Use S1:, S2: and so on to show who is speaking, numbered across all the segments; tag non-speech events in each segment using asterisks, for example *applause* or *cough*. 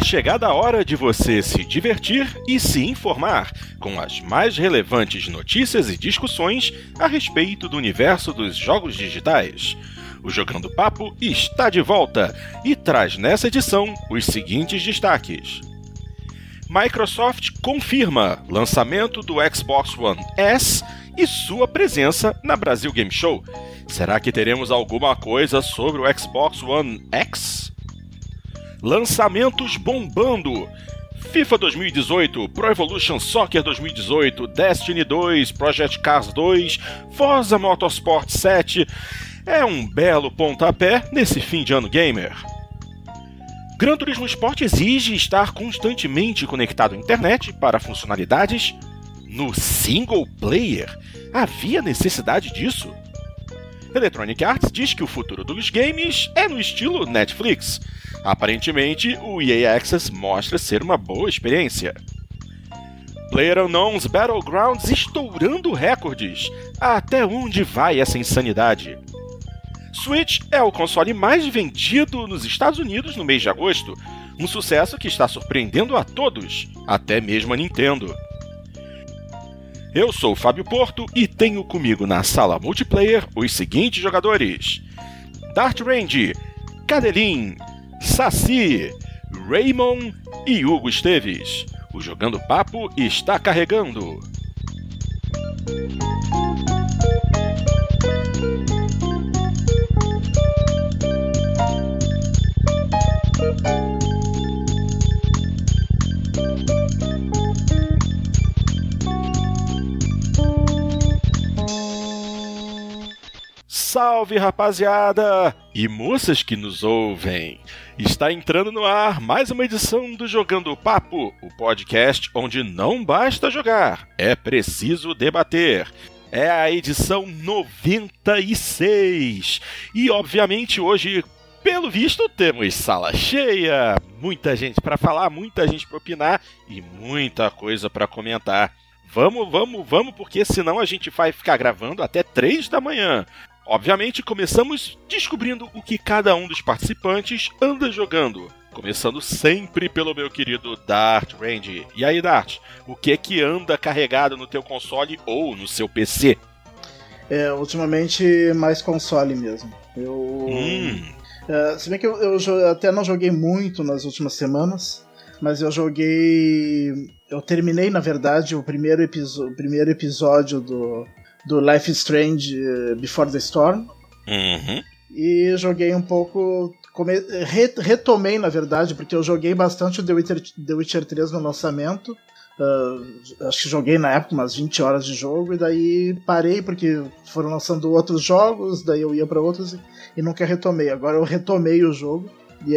S1: É chegada a hora de você se divertir e se informar com as mais relevantes notícias e discussões a respeito do universo dos jogos digitais. O Jogando Papo está de volta e traz nessa edição os seguintes destaques. Microsoft confirma lançamento do Xbox One S e sua presença na Brasil Game Show. Será que teremos alguma coisa sobre o Xbox One X? Lançamentos bombando. FIFA 2018, Pro Evolution Soccer 2018, Destiny 2, Project Cars 2, Forza Motorsport 7. É um belo pontapé nesse fim de ano gamer. Gran Turismo Sport exige estar constantemente conectado à internet para funcionalidades no single player. Havia necessidade disso? Electronic Arts diz que o futuro dos games é no estilo Netflix. Aparentemente, o EA Access mostra ser uma boa experiência. PlayerUnknown's Battlegrounds estourando recordes. Até onde vai essa insanidade? Switch é o console mais vendido nos Estados Unidos no mês de agosto, um sucesso que está surpreendendo a todos, até mesmo a Nintendo. Eu sou o Fábio Porto e tenho comigo na sala multiplayer os seguintes jogadores: Dart Range, Cadelin, Saci, Raymond e Hugo Esteves. O Jogando Papo está carregando. Salve rapaziada e moças que nos ouvem! Está entrando no ar mais uma edição do Jogando Papo, o podcast onde não basta jogar, é preciso debater. É a edição 96 e, obviamente, hoje pelo visto, temos sala cheia, muita gente para falar, muita gente para opinar e muita coisa para comentar. Vamos, vamos, vamos, porque senão a gente vai ficar gravando até 3 da manhã. Obviamente, começamos descobrindo o que cada um dos participantes anda jogando. Começando sempre pelo meu querido Dart Range. E aí, Dart, o que é que anda carregado no teu console ou no seu PC?
S2: É, ultimamente mais console mesmo. Eu. Hum. É, se bem que eu, eu, até não joguei muito nas últimas semanas, mas eu joguei. Eu terminei, na verdade, o primeiro, o primeiro episódio do, do Life is Strange eh, Before the Storm.
S1: Uhum.
S2: E joguei um pouco. Come... Retomei, na verdade, porque eu joguei bastante o The Witcher, The Witcher 3 no lançamento. Uh, acho que joguei na época umas 20 horas de jogo e daí parei porque foram lançando outros jogos, daí eu ia para outros e, e nunca retomei. Agora eu retomei o jogo e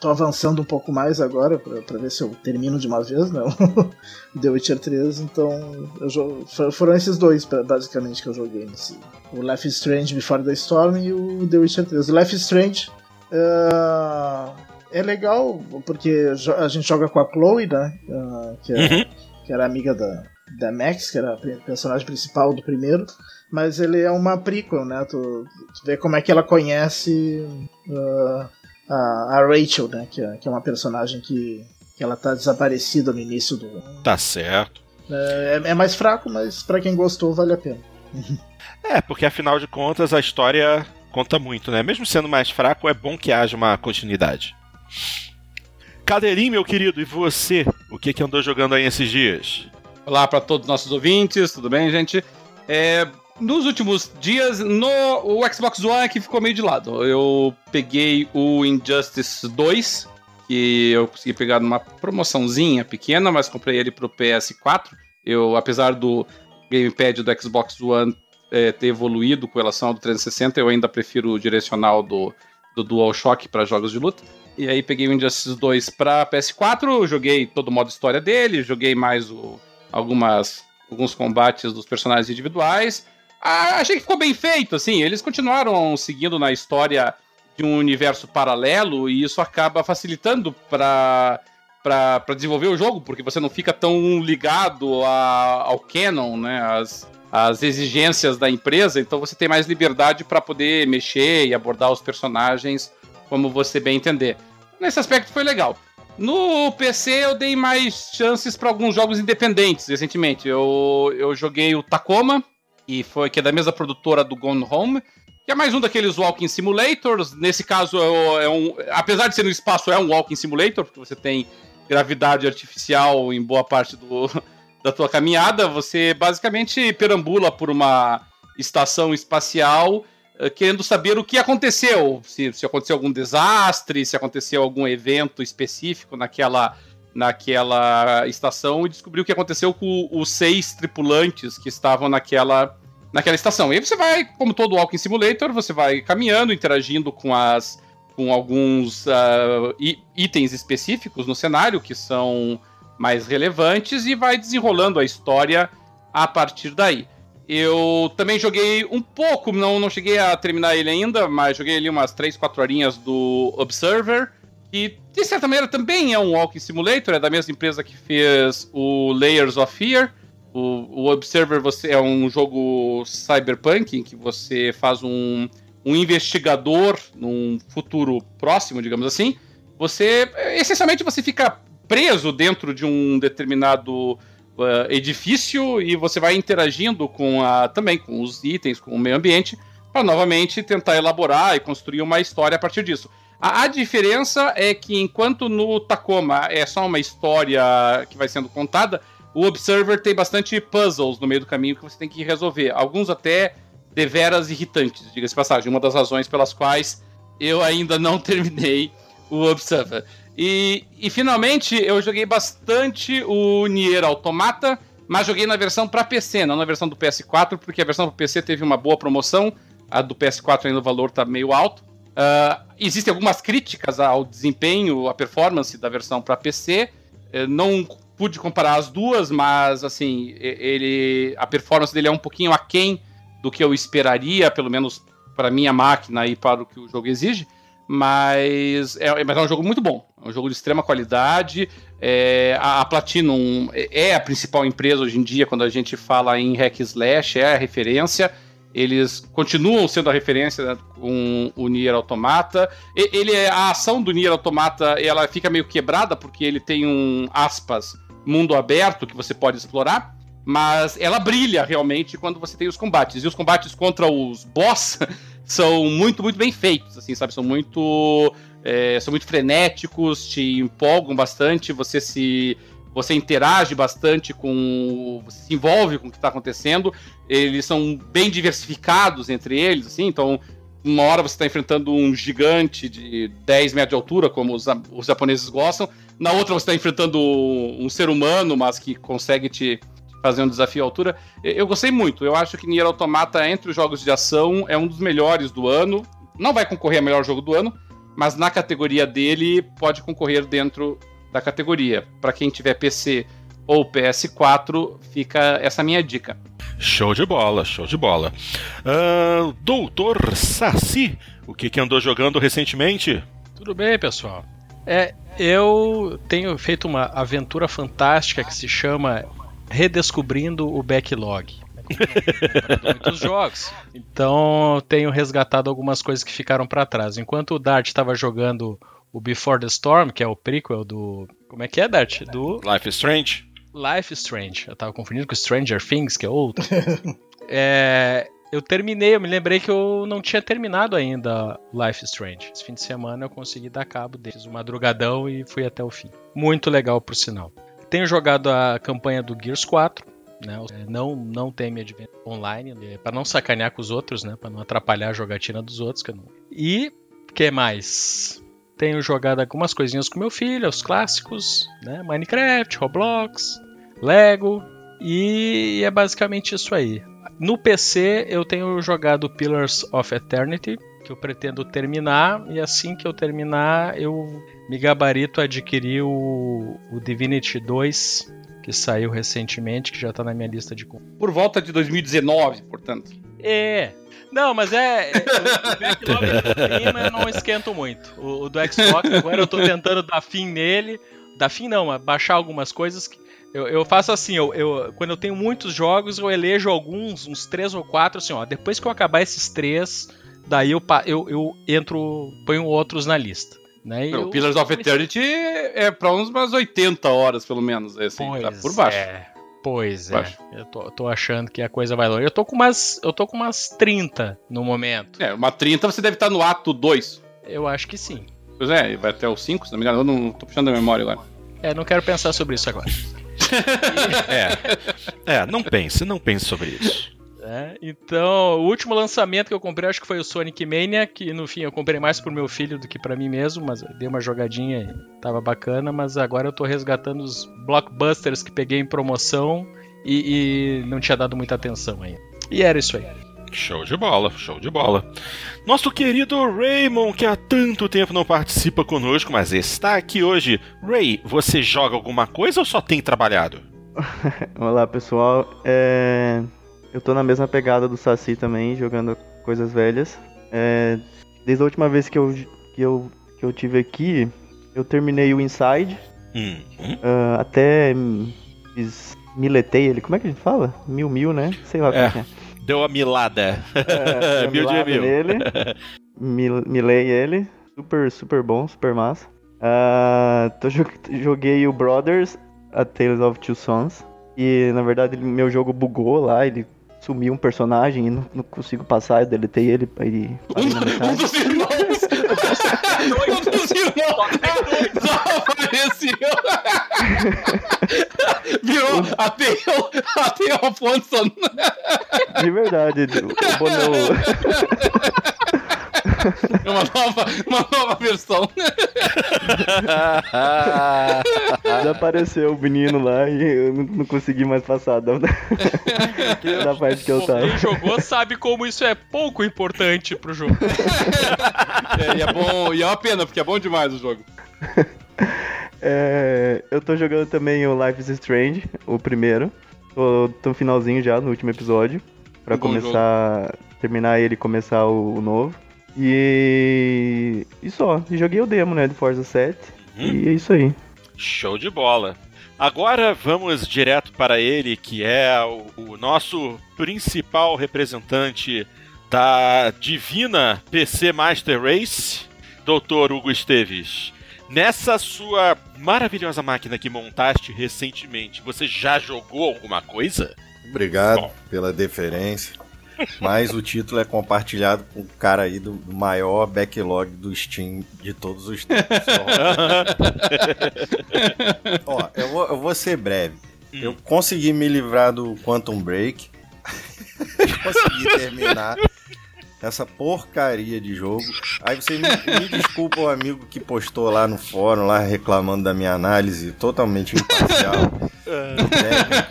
S2: tô avançando um pouco mais agora para ver se eu termino de uma vez, né? *laughs* The Witcher 3, então jogo, foram esses dois basicamente que eu joguei nesse. O Life is Strange Before the Storm e o The Witcher 3. O Life is Strange uh, é legal porque a gente joga com a Chloe, né? Uh, que, é, uhum. que era amiga da, da Max, que era a personagem principal do primeiro, mas ele é uma prequel, né? Tu, tu vê como é que ela conhece uh, a, a Rachel, né? Que é, que é uma personagem que, que ela tá desaparecida no início do.
S1: Tá certo.
S2: É, é mais fraco, mas para quem gostou, vale a pena. *laughs*
S1: é, porque afinal de contas a história conta muito, né? Mesmo sendo mais fraco, é bom que haja uma continuidade. Cadeirinho, meu querido, e você? O que, que andou jogando aí esses dias?
S3: Olá para todos os nossos ouvintes, tudo bem, gente? É, nos últimos dias, no o Xbox One que ficou meio de lado. Eu peguei o Injustice 2, que eu consegui pegar numa promoçãozinha pequena, mas comprei ele pro PS4. Eu, apesar do gamepad do Xbox One é, ter evoluído com relação ao do 360, eu ainda prefiro o direcional do, do DualShock para jogos de luta. E aí peguei o Injustice 2 para PS4, joguei todo o modo história dele, joguei mais o, algumas alguns combates dos personagens individuais. Ah, achei que ficou bem feito, assim. Eles continuaram seguindo na história de um universo paralelo e isso acaba facilitando para para desenvolver o jogo, porque você não fica tão ligado a, ao canon, né, as, as exigências da empresa, então você tem mais liberdade para poder mexer e abordar os personagens como você bem entender. Nesse aspecto foi legal. No PC eu dei mais chances para alguns jogos independentes recentemente. Eu, eu joguei o Tacoma, e foi que é da mesma produtora do Gone Home, que é mais um daqueles walking simulators. Nesse caso, é, é um, apesar de ser no espaço, é um walking simulator, porque você tem gravidade artificial em boa parte do, *laughs* da tua caminhada. Você basicamente perambula por uma estação espacial eh, querendo saber o que aconteceu, se, se aconteceu algum desastre, se aconteceu algum evento específico naquela, naquela estação e descobrir o que aconteceu com os seis tripulantes que estavam naquela, naquela estação. E aí você vai, como todo Walking Simulator, você vai caminhando, interagindo com as com alguns uh, itens específicos no cenário que são mais relevantes e vai desenrolando a história a partir daí. Eu também joguei um pouco, não, não cheguei a terminar ele ainda, mas joguei ali umas 3, 4 horinhas do Observer, que de certa maneira também é um Walking Simulator, é da mesma empresa que fez o Layers of Fear. O, o Observer você é um jogo cyberpunk em que você faz um, um investigador num futuro próximo, digamos assim. Você, essencialmente, você fica preso dentro de um determinado uh, edifício e você vai interagindo com a, também com os itens, com o meio ambiente, para novamente tentar elaborar e construir uma história a partir disso. A, a, diferença é que enquanto no Tacoma é só uma história que vai sendo contada, o Observer tem bastante puzzles no meio do caminho que você tem que resolver. Alguns até deveras irritantes, diga-se passagem. Uma das razões pelas quais eu ainda não *laughs* terminei o Observer. E, e finalmente eu joguei bastante o Nier Automata, mas joguei na versão para PC, não na versão do PS4, porque a versão para PC teve uma boa promoção. A do PS4 ainda o valor tá meio alto. Uh, existem algumas críticas ao desempenho, à performance da versão para PC. Eu não pude comparar as duas, mas assim, ele a performance dele é um pouquinho aquém do que eu esperaria, pelo menos para minha máquina e para o que o jogo exige. Mas é, mas é um jogo muito bom. É um jogo de extrema qualidade. É, a, a, Platinum é a principal empresa hoje em dia quando a gente fala em hack slash, é a referência. Eles continuam sendo a referência com o Nier Automata. Ele é a ação do Nier Automata, ela fica meio quebrada porque ele tem um aspas mundo aberto que você pode explorar, mas ela brilha realmente quando você tem os combates. E os combates contra os boss *laughs* são muito, muito bem feitos, assim, sabe? São muito. É, são muito frenéticos, te empolgam bastante, você se. Você interage bastante com. Você se envolve com o que está acontecendo. Eles são bem diversificados entre eles, assim, então. Uma hora você está enfrentando um gigante de 10 metros de altura, como os, os japoneses gostam. Na outra você está enfrentando um ser humano, mas que consegue te, fazer um desafio à altura. Eu gostei muito. Eu acho que Nier Automata, entre os jogos de ação, é um dos melhores do ano. Não vai concorrer a melhor jogo do ano, mas na categoria dele pode concorrer dentro da categoria. Para quem tiver PC ou PS4, fica essa minha dica.
S1: Show de bola, show de bola. Uh, Doutor Saci, o que, que andou jogando recentemente?
S4: Tudo bem, pessoal. É, eu tenho feito uma aventura fantástica que se chama redescobrindo o backlog. *laughs* muitos jogos. Então tenho resgatado algumas coisas que ficaram para trás. Enquanto o Dart estava jogando o Before the Storm, que é o prequel do. Como é que é, Dart? Do.
S1: Life is Strange.
S4: Life is Strange. Eu tava confundindo com Stranger Things, que é outro. *laughs* é, eu terminei, eu me lembrei que eu não tinha terminado ainda Life is Strange. Esse fim de semana eu consegui dar cabo dele. Fiz um madrugadão e fui até o fim. Muito legal, por sinal. Tenho jogado a campanha do Gears 4. Né? Não, não tem Adventure online, né? para não sacanear com os outros, né? para não atrapalhar a jogatina dos outros. Que não... E que mais? Tenho jogado algumas coisinhas com meu filho, os clássicos, né? Minecraft, Roblox, Lego, e é basicamente isso aí. No PC eu tenho jogado Pillars of Eternity, que eu pretendo terminar, e assim que eu terminar, eu me gabarito a adquirir o, o Divinity 2, que saiu recentemente, que já está na minha lista de
S3: Por volta de 2019, portanto.
S4: É. Não, mas é. é o backlog do clima eu não esquento muito. O, o, do Xbox, agora eu estou tentando dar fim nele. Dar fim não, baixar algumas coisas que. Eu, eu faço assim, eu, eu, quando eu tenho muitos jogos, eu elejo alguns, uns três ou quatro, assim, ó. Depois que eu acabar esses três, daí eu, eu, eu entro, ponho outros na lista. Né?
S3: o Pillars of Eternity é pra uns umas 80 horas, pelo menos. Assim,
S4: pois
S3: tá por baixo.
S4: É. Pois
S3: Baixo.
S4: é. Eu tô, tô achando que a coisa vai longe. Eu tô com umas. Eu tô com umas 30 no momento.
S3: É, uma 30 você deve estar no ato 2.
S4: Eu acho que sim.
S3: Pois é, vai até o 5, se não me engano. Eu não tô puxando a memória agora.
S4: É, não quero pensar sobre isso agora. *laughs*
S1: É. É, não pense, não pense sobre isso. *laughs*
S4: É, então, o último lançamento que eu comprei acho que foi o Sonic Mania, que no fim eu comprei mais pro meu filho do que pra mim mesmo, mas eu dei uma jogadinha e tava bacana, mas agora eu tô resgatando os blockbusters que peguei em promoção e, e não tinha dado muita atenção ainda. E era isso aí.
S1: Show de bola, show de bola. Nosso querido Raymond, que há tanto tempo não participa conosco, mas está aqui hoje. Ray, você joga alguma coisa ou só tem trabalhado? *laughs*
S5: Olá pessoal, é... eu tô na mesma pegada do Saci também, jogando coisas velhas. É... Desde a última vez que eu, que, eu, que eu tive aqui, eu terminei o Inside,
S1: Hum,
S5: ah, até fiz- miletei ele, como é que a gente fala? Mil mil, né? Sei lá
S1: É.
S5: como é.
S1: Deu a milada.
S5: É, *laughs*
S1: Mil de mil.
S5: nele, mil- milei ele, super, super bom, super massa. Ah, tô jo- joguei o Brothers, a Tales of Two Sons, e na verdade meu jogo bugou lá, ele sumiu um personagem e não, não consigo passar, eu deletei ele e na
S3: Um
S5: metade.
S3: dos irmãos! um dos irmãos! *laughs* Apareceu! Virou até até o Afonso.
S5: De verdade, o Bono
S3: É uma nova, uma nova versão.
S5: desapareceu o menino lá e eu não, não consegui mais passar da, da parte que eu tava.
S4: Quem jogou sabe como isso é pouco importante pro jogo.
S3: É, e é bom, e é uma pena, porque é bom demais o jogo.
S5: É, eu tô jogando também o Life is Strange, o primeiro. Tô, tô no finalzinho já, no último episódio. Pra
S3: Um
S5: começar. Terminar ele e começar o, o novo. E. E só. E joguei o demo, né? Do Forza 7.
S1: Uhum.
S5: E é isso aí.
S1: Show de bola. Agora vamos direto para ele, que é o, o nosso principal representante da divina PC Master Race, Dr. Hugo Esteves. Nessa sua maravilhosa máquina que montaste recentemente, você já jogou alguma coisa?
S6: Obrigado
S1: Bom.
S6: pela deferência. Mas o título é compartilhado com o cara aí do maior backlog do Steam de todos os tempos. *laughs* Ó, eu vou, eu vou ser breve. Eu consegui me livrar do Quantum Break. *laughs* consegui terminar essa porcaria de jogo. Aí você me, me desculpa o amigo que postou lá no fórum, lá reclamando da minha análise totalmente imparcial. *laughs* técnica.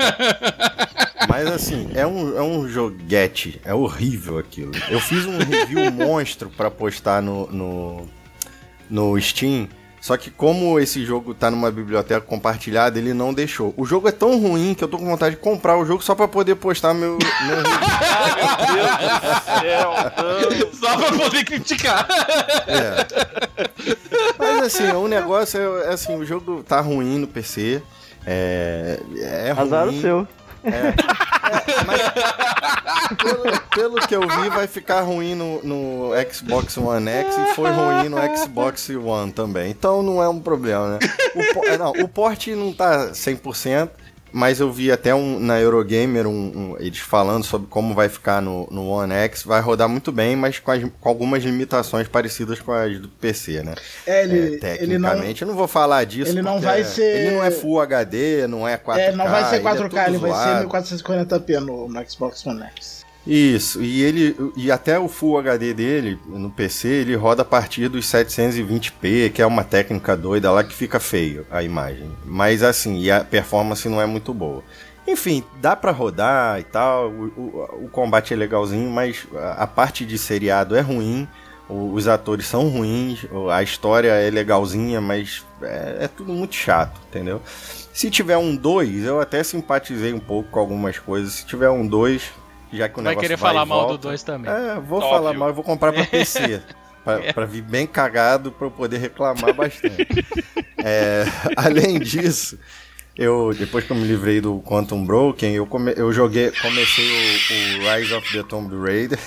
S6: Mas assim, é um, é um joguete, é horrível aquilo. Eu fiz um review monstro pra postar no, no, no Steam, só que como esse jogo tá numa biblioteca compartilhada, ele não deixou. O jogo é tão ruim que eu tô com vontade de comprar o jogo só pra poder postar meu, meu *laughs* review.
S3: Só pra poder criticar.
S6: É. Mas assim, o negócio é, é assim, o jogo tá ruim no PC. É, é ruim.
S5: Azar o seu.
S6: Pelo, pelo que eu vi, vai ficar ruim no, no Xbox One X e foi ruim no Xbox One também. Então não é um problema, né? O, é, não, o port não tá 100%, mas eu vi até um, na Eurogamer um, um- eles falando sobre como vai ficar no, no One X. Vai rodar muito bem, mas com, as- com algumas limitações parecidas com as do PC, né?
S2: É, ele,
S6: É,
S2: ele não.
S6: tecnicamente, eu não vou falar disso.
S2: ele não vai ser-
S6: Ele não é Full HD, não é 4K.
S2: É, não vai ser
S6: ele é
S2: 4K, ele vai ser 1440p no, no Xbox One X.
S6: Isso, e ele e até o Full HD dele no PC, ele roda a partir dos 720p, que é uma técnica doida lá que fica feio a imagem. Mas assim, e a performance não é muito boa. Enfim, dá pra rodar e tal, o, o- o combate é legalzinho, mas a, parte de seriado é ruim, os atores são ruins, a história é legalzinha, mas é, é tudo muito chato, entendeu? Se tiver um 2, eu até simpatizei um pouco com algumas coisas. Se tiver um 2, já que o
S4: Vai
S6: negócio
S4: querer
S6: vai
S4: falar mal do
S6: volta,
S4: 2 também.
S6: É, vou
S1: Óbvio.
S6: falar mal, eu vou comprar pra PC. *laughs* pra, pra vir bem cagado pra eu poder reclamar bastante. É, *laughs* além disso, eu, depois que eu me livrei do Quantum Broken, eu, come, eu joguei, comecei o, o Rise of the Tomb Raider.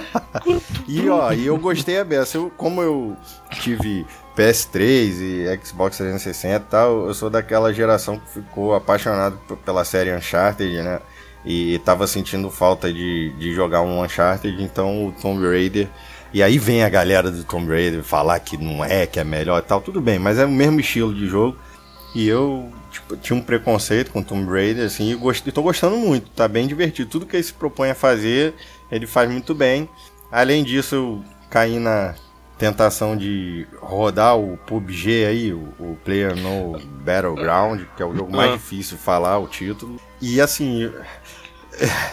S6: *laughs* e ó, e eu gostei a beça. Eu, como eu tive PS3 e Xbox 360 e tal, eu sou daquela geração que ficou apaixonado pela série Uncharted, né? E tava sentindo falta de, de jogar um Uncharted, então o Tomb Raider. E aí vem a galera do Tomb Raider falar que não é, que é melhor e tal, tudo bem, mas é o mesmo estilo de jogo. E eu tipo, tinha um preconceito com Tomb Raider, assim, e, gost... tô gostando muito, tá bem divertido. Tudo que ele se propõe a fazer, ele faz muito bem. Além disso, eu caí na tentação de rodar o PUBG aí, o, o Player No Battleground, que é o jogo mais ah. difícil de falar o título. E assim. *laughs*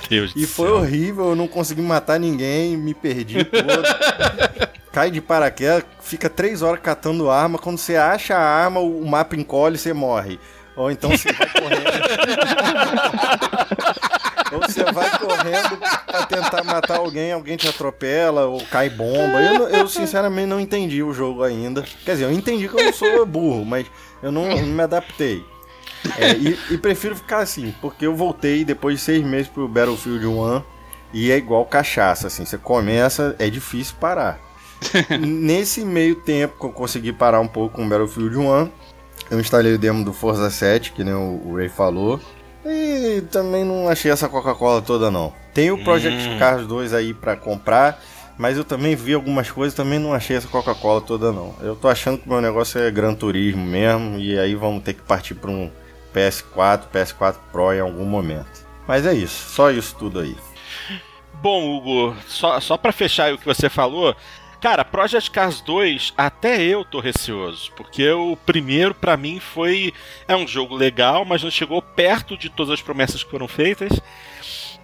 S6: E foi céu. horrível, eu não consegui matar ninguém, me perdi todo. *laughs* Cai de paraquedas, fica três horas catando arma. Quando você acha a arma, o mapa encolhe e você morre. Ou então você vai correndo. *laughs* ou você vai correndo pra tentar matar alguém, alguém te atropela, ou cai bomba. Eu, eu sinceramente não entendi o jogo ainda. Quer dizer, eu entendi que eu não sou burro, mas eu não, não me adaptei. É, e, e, prefiro ficar assim, porque eu voltei depois de seis meses pro Battlefield 1 e é igual cachaça, assim, você começa, é difícil parar. *laughs* Nesse meio tempo que eu consegui parar um pouco com o Battlefield 1, eu instalei o demo do Forza 7, que nem o, o Ray falou. E também não achei essa Coca-Cola toda não. Tem o Project hum. Cars 2 aí para comprar, mas eu também vi algumas coisas também não achei essa Coca-Cola toda não. Eu tô achando que o meu negócio é Gran Turismo mesmo e aí vamos ter que partir para um PS4, PS4 Pro em algum momento. Mas é isso, só isso tudo aí.
S1: Bom, Hugo, só, só para fechar o que você falou, Cara, Project Cars 2, até eu tô receoso, porque o primeiro para mim foi é um jogo legal, mas não chegou perto de todas as promessas que foram feitas.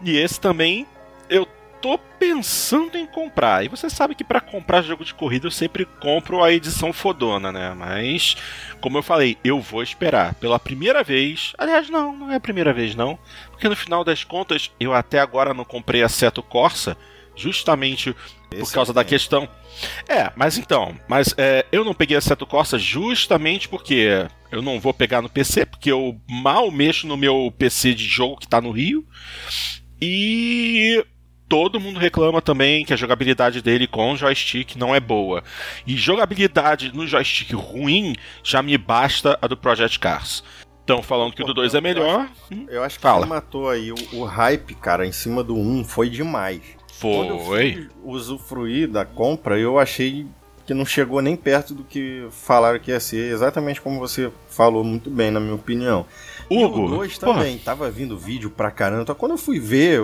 S1: E esse também eu tô pensando em comprar. E você sabe que para comprar jogo de corrida eu sempre compro a edição fodona, né? Mas como eu falei, eu vou esperar pela primeira vez. Aliás, não, não é a primeira vez não, porque no final das contas eu até agora não comprei a Seto Corsa justamente por causa é da questão. É, mas então, mas é, eu não peguei a Seto Corsa justamente porque eu não vou pegar no PC, porque eu mal mexo no meu PC de jogo que tá no Rio. E todo mundo reclama também que a jogabilidade dele com joystick não é boa. E jogabilidade no joystick ruim já me basta a do Project Cars. Estão falando que o do 2 é melhor.
S6: Eu acho, que Fala. matou aí o, o, hype, cara, em cima do 1 um, foi demais.
S1: Foi. Quando eu fui
S6: usufruir da compra, eu achei que não chegou nem perto do que falaram que ia ser, exatamente como você falou muito bem, na minha opinião. Hugo, e o 2 também, porra. tava vindo vídeo pra caramba. Então, quando eu fui ver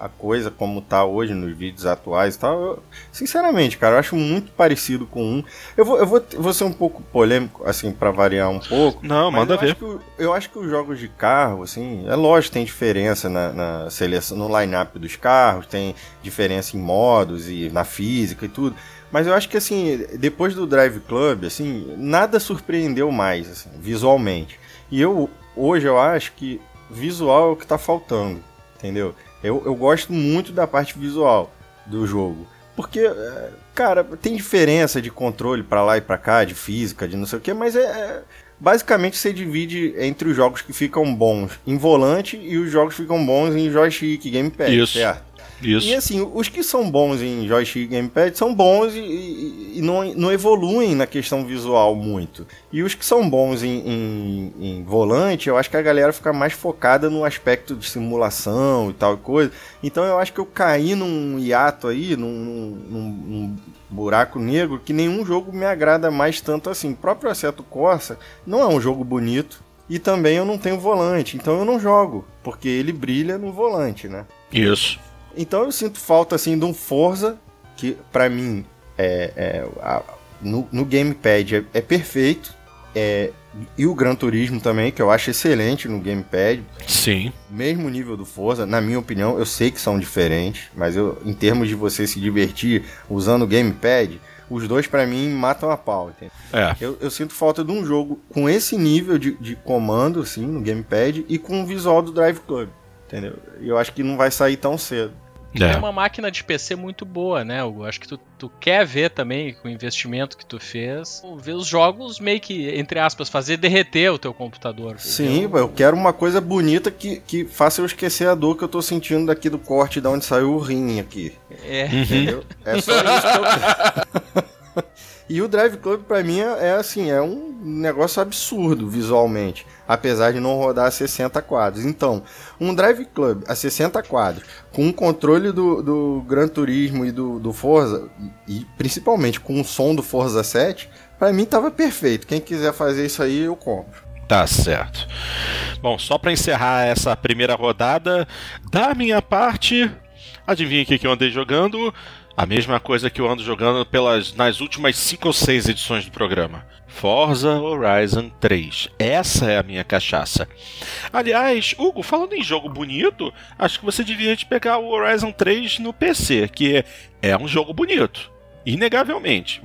S6: a coisa como tá hoje nos vídeos atuais e tal, eu, sinceramente, cara, eu acho muito parecido com um. Eu vou, eu vou, vou ser um pouco polêmico, assim, para variar um pouco.
S1: Não, manda
S6: eu
S1: ver.
S6: Acho que, eu acho que os jogos de carro, assim, é lógico, tem diferença na, na seleção, no line-up dos carros, tem diferença em modos e na física e tudo. Mas eu acho que assim, depois do Drive Club, assim, nada surpreendeu mais, assim, visualmente. E eu hoje eu acho que visual é o que tá faltando, entendeu? Eu, eu gosto muito da parte visual do jogo. Porque, é, cara, tem diferença de controle para lá e para cá, de física, de não sei o que, mas é, é, Basicamente você divide entre os jogos que ficam bons em volante e os jogos que ficam bons em joystick, gamepad,
S1: Isso. certo? Isso.
S6: E assim, os que são bons em joystick e gamepad são bons e, e, e, não, não evoluem na questão visual muito. E os que são bons em, em, em, volante, eu acho que a galera fica mais focada no aspecto de simulação e tal coisa. Então eu acho que eu caí num hiato aí, num, num, num buraco negro, que nenhum jogo me agrada mais tanto assim. O próprio Assetto Corsa não é um jogo bonito. E também eu não tenho volante, então eu não jogo, porque ele brilha no volante, né?
S1: Isso.
S6: Então eu sinto falta assim de um Forza que para mim é, é a, no, no, gamepad é, é perfeito. É, e o Gran Turismo também, que eu acho excelente no gamepad.
S1: Sim.
S6: Mesmo nível do Forza, na minha opinião, eu sei que são diferentes, mas eu, em termos de você se divertir usando o gamepad, os dois para mim matam a pau.
S1: É.
S6: Eu, eu, sinto falta de um jogo com esse nível de, de comando, assim, no gamepad, e com o visual do Drive Club. Entendeu? E eu acho que não vai sair tão cedo.
S4: É. é uma máquina de PC muito boa, né? Eu acho que tu, tu quer ver também, com o investimento que tu fez, ver os jogos meio que, entre aspas, fazer derreter o teu computador.
S6: Sim, eu, eu quero uma coisa bonita que, que faça eu esquecer a dor que eu tô sentindo daqui do corte de onde saiu o rim aqui.
S4: É. Entendeu?
S6: É só *laughs* isso que eu... E o Drive Club para mim é, é, assim, é um negócio absurdo visualmente, apesar de não rodar a 60 quadros. Então, um Drive Club a 60 quadros, com o controle do, do Gran Turismo e do, do Forza, e, principalmente com o som do Forza 7, para mim tava perfeito. Quem quiser fazer isso aí, eu compro.
S1: Tá certo. Bom, só para encerrar essa primeira rodada, da minha parte, adivinha o que eu andei jogando? A mesma coisa que eu ando jogando pelas nas últimas 5 ou 6 edições do programa. Forza Horizon 3. Essa é a minha cachaça. Aliás, Hugo, falando em jogo bonito, acho que você devia pegar o Horizon 3 no PC, que é um jogo bonito. Inegavelmente.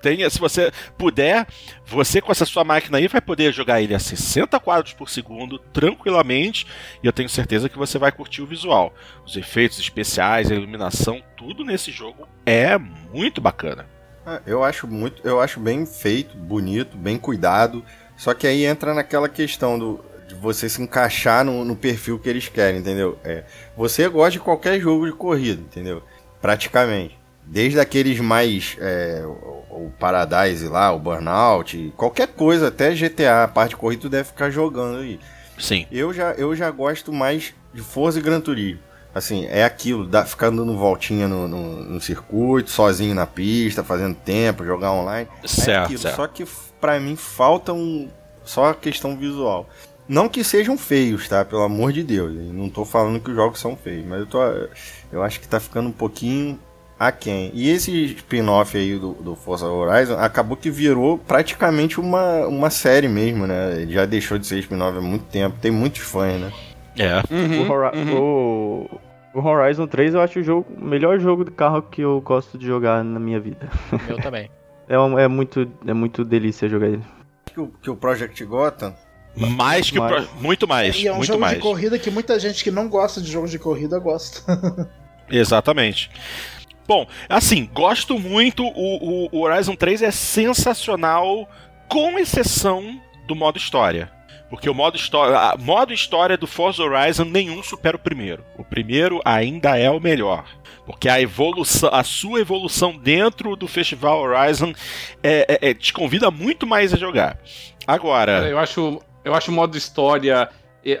S1: Tenha, se você puder, você com essa sua máquina aí vai poder jogar ele a 60 quadros por segundo tranquilamente. E eu tenho certeza que você vai curtir o visual. Os efeitos especiais, a iluminação, tudo nesse jogo é muito bacana.
S6: É, eu acho muito, eu acho bem feito, bonito, bem cuidado. Só que aí entra naquela questão do, de você se encaixar no, no perfil que eles querem, entendeu? É, você gosta de qualquer jogo de corrida, entendeu? Praticamente. Desde aqueles mais. É, o Paradise lá, o Burnout, qualquer coisa, até GTA, a parte de corrida, tu deve ficar jogando aí.
S1: Sim.
S6: Eu já, eu já gosto mais de Forza e Gran Turismo. Assim, é aquilo, dá, ficar dando voltinha no, no, no, circuito, sozinho na pista, fazendo tempo, jogar online.
S1: É certo,
S6: é
S1: certo.
S6: Só que pra mim falta um, só a questão visual. Não que sejam feios, tá? Pelo amor de Deus. Não tô falando que os jogos são feios, mas eu tô. Eu acho que tá ficando um pouquinho a quem. E esse spin-off aí do, do Forza Horizon acabou que virou praticamente uma, uma série mesmo, né? Já deixou de ser spin-off há muito tempo, tem muitos fãs, né?
S1: É.
S5: Uhum, o, Hora uhum. o, o, Horizon 3 eu acho o, jogo, o melhor jogo de carro que eu gosto de jogar na minha vida.
S4: Eu também. *laughs*
S5: é, é, muito, é muito delícia jogar ele.
S6: Que o, que o Project Gotham
S1: mais que mais. o Pro... muito mais.
S2: E é um
S1: muito
S2: jogo
S1: mais.
S2: de corrida que muita gente que não gosta de jogos de corrida gosta. *laughs*
S1: Exatamente. Bom, assim, gosto muito. O, o, Horizon 3 é sensacional, com exceção do modo história. Porque o modo história, modo história do Forza Horizon nenhum supera o primeiro. O primeiro ainda é o melhor. Porque a evolução, a sua evolução dentro do Festival Horizon é, é, é, te convida muito mais a jogar. Agora.
S3: Eu acho, eu acho o modo história.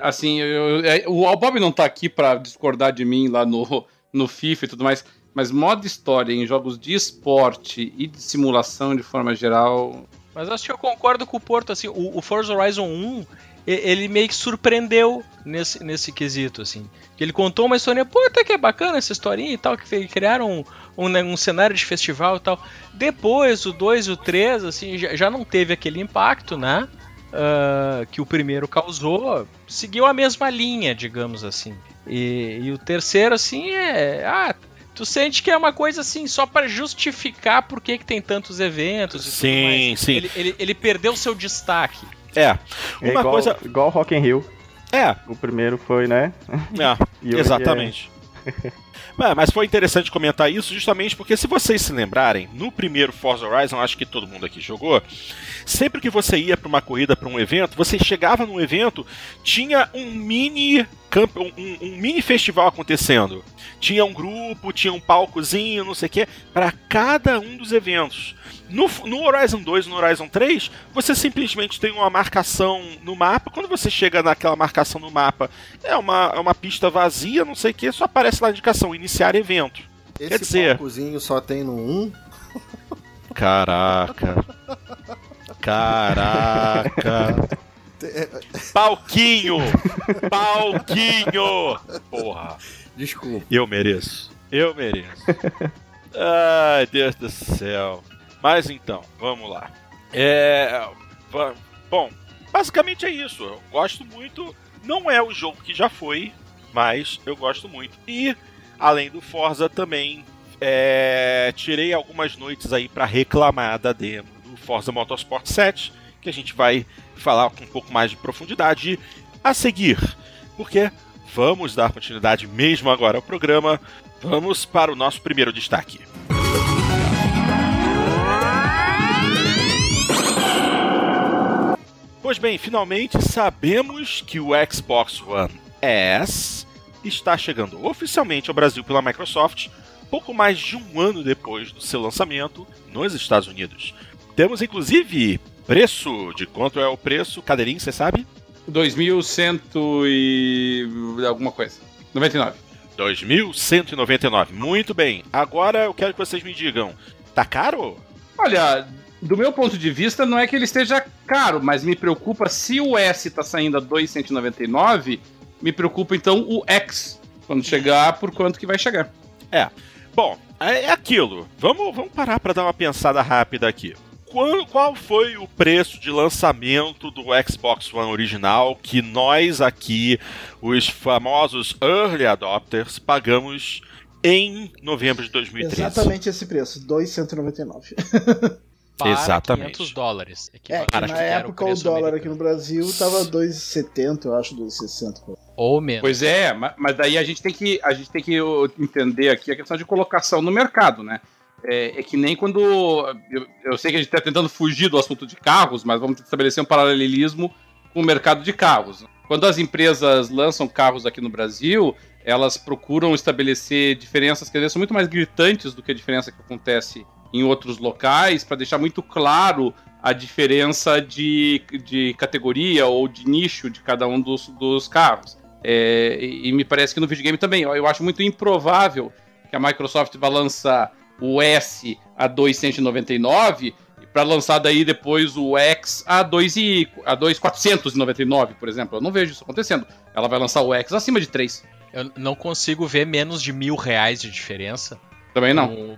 S3: Assim, eu, eu, é, o Bob não tá aqui para discordar de mim lá no, no FIFA e tudo mais. Mas modo história em jogos de esporte e de simulação de forma geral.
S4: Mas acho que eu concordo com o Porto, assim, o, o Forza Horizon 1 ele meio que surpreendeu nesse, nesse quesito, assim. Ele contou uma história, pô, até que é bacana essa historinha e tal, que criaram um, um, né, um cenário de festival e tal. Depois, o 2 e o 3, assim, já, já não teve aquele impacto, né? Uh, que o primeiro causou, seguiu a mesma linha, digamos assim. E, e o terceiro, assim, é. Ah, tu sente que é uma coisa assim, só para justificar por que, que tem tantos eventos e
S1: sim, Sim,
S4: ele, ele, ele perdeu seu destaque.
S1: É.
S5: é uma é igual, coisa. Igual Rock in Rio.
S1: É.
S5: O primeiro foi, né?
S1: É, *laughs* exatamente. *laughs* É... Mas foi interessante comentar isso justamente porque, se vocês se lembrarem, no primeiro Forza Horizon, acho que todo mundo aqui jogou, sempre que você ia para uma corrida, para um evento, você chegava num evento, tinha um mini camp um, um, mini festival acontecendo. Tinha um grupo, tinha um palcozinho, não sei o que, para cada um dos eventos. No, no Horizon 2 e no Horizon 3, você simplesmente tem uma marcação no mapa. Quando você chega naquela marcação no mapa, é uma, é uma pista vazia, não sei o que, só aparece lá a indicação, iniciar evento.
S6: Esse Quer dizer, palcozinho só tem no 1?
S1: Caraca. *laughs* Caraca. Palquinho! Palquinho! Porra.
S6: Desculpa.
S1: Eu mereço. Eu mereço. Ai, Deus do céu. Mas então, vamos lá. É. Bom, basicamente é isso. Eu gosto muito. Não é o jogo que já foi, mas eu gosto muito. E, além do Forza, também é, tirei algumas noites aí para reclamar da demo Forza Motorsport 7, que a gente vai falar com um pouco mais de profundidade a seguir. Porque vamos dar continuidade mesmo agora ao programa. Vamos para o nosso primeiro destaque. Pois bem, finalmente sabemos que o Xbox One S está chegando oficialmente ao Brasil pela Microsoft, pouco mais de um ano depois do seu lançamento nos Estados Unidos. Temos inclusive preço de quanto é o preço, Cadeirinho, você sabe?
S3: 2.100 e alguma coisa. 99.
S1: 2.199. Muito bem. Agora eu quero que vocês me digam, tá caro?
S3: Olha, do meu ponto de vista, não é que ele esteja caro, mas me preocupa se o S está saindo a 2,199, me preocupa então o X, quando chegar, por quanto que vai chegar.
S1: É. Bom, é aquilo. Vamos, vamos parar para dar uma pensada rápida aqui. Qual, qual foi o preço de lançamento do Xbox One original que nós aqui, os famosos early adopters, pagamos em novembro de 2013?
S2: Exatamente esse preço, 2,199.
S4: Para
S1: Exatamente.
S4: 500 dólares.
S2: É, que
S4: equivalente
S2: na época o
S4: preço
S2: dólar
S4: americano.
S2: aqui no Brasil tava 2,70, eu acho, 2,60.
S4: Ou menos.
S3: Pois é, ma- mas daí a gente tem que, a gente tem que entender aqui a questão de colocação no mercado, né? É, é que nem quando. Eu, eu sei que a gente está tentando fugir do assunto de carros, mas vamos estabelecer um paralelismo com o mercado de carros. Quando as empresas lançam carros aqui no Brasil, elas procuram estabelecer diferenças que às vezes são muito mais gritantes do que a diferença que acontece em outros locais, para deixar muito claro a diferença de, de categoria ou de nicho de cada um dos, dos carros. É, e, me parece que no videogame também. Eu acho muito improvável que a Microsoft vá lançar o S a 299 para lançar daí depois o X a 2 e a 2,499, por exemplo. Eu não vejo isso acontecendo. Ela vai lançar o X acima de 3.
S4: Eu não consigo ver menos de mil reais de diferença
S3: Também não.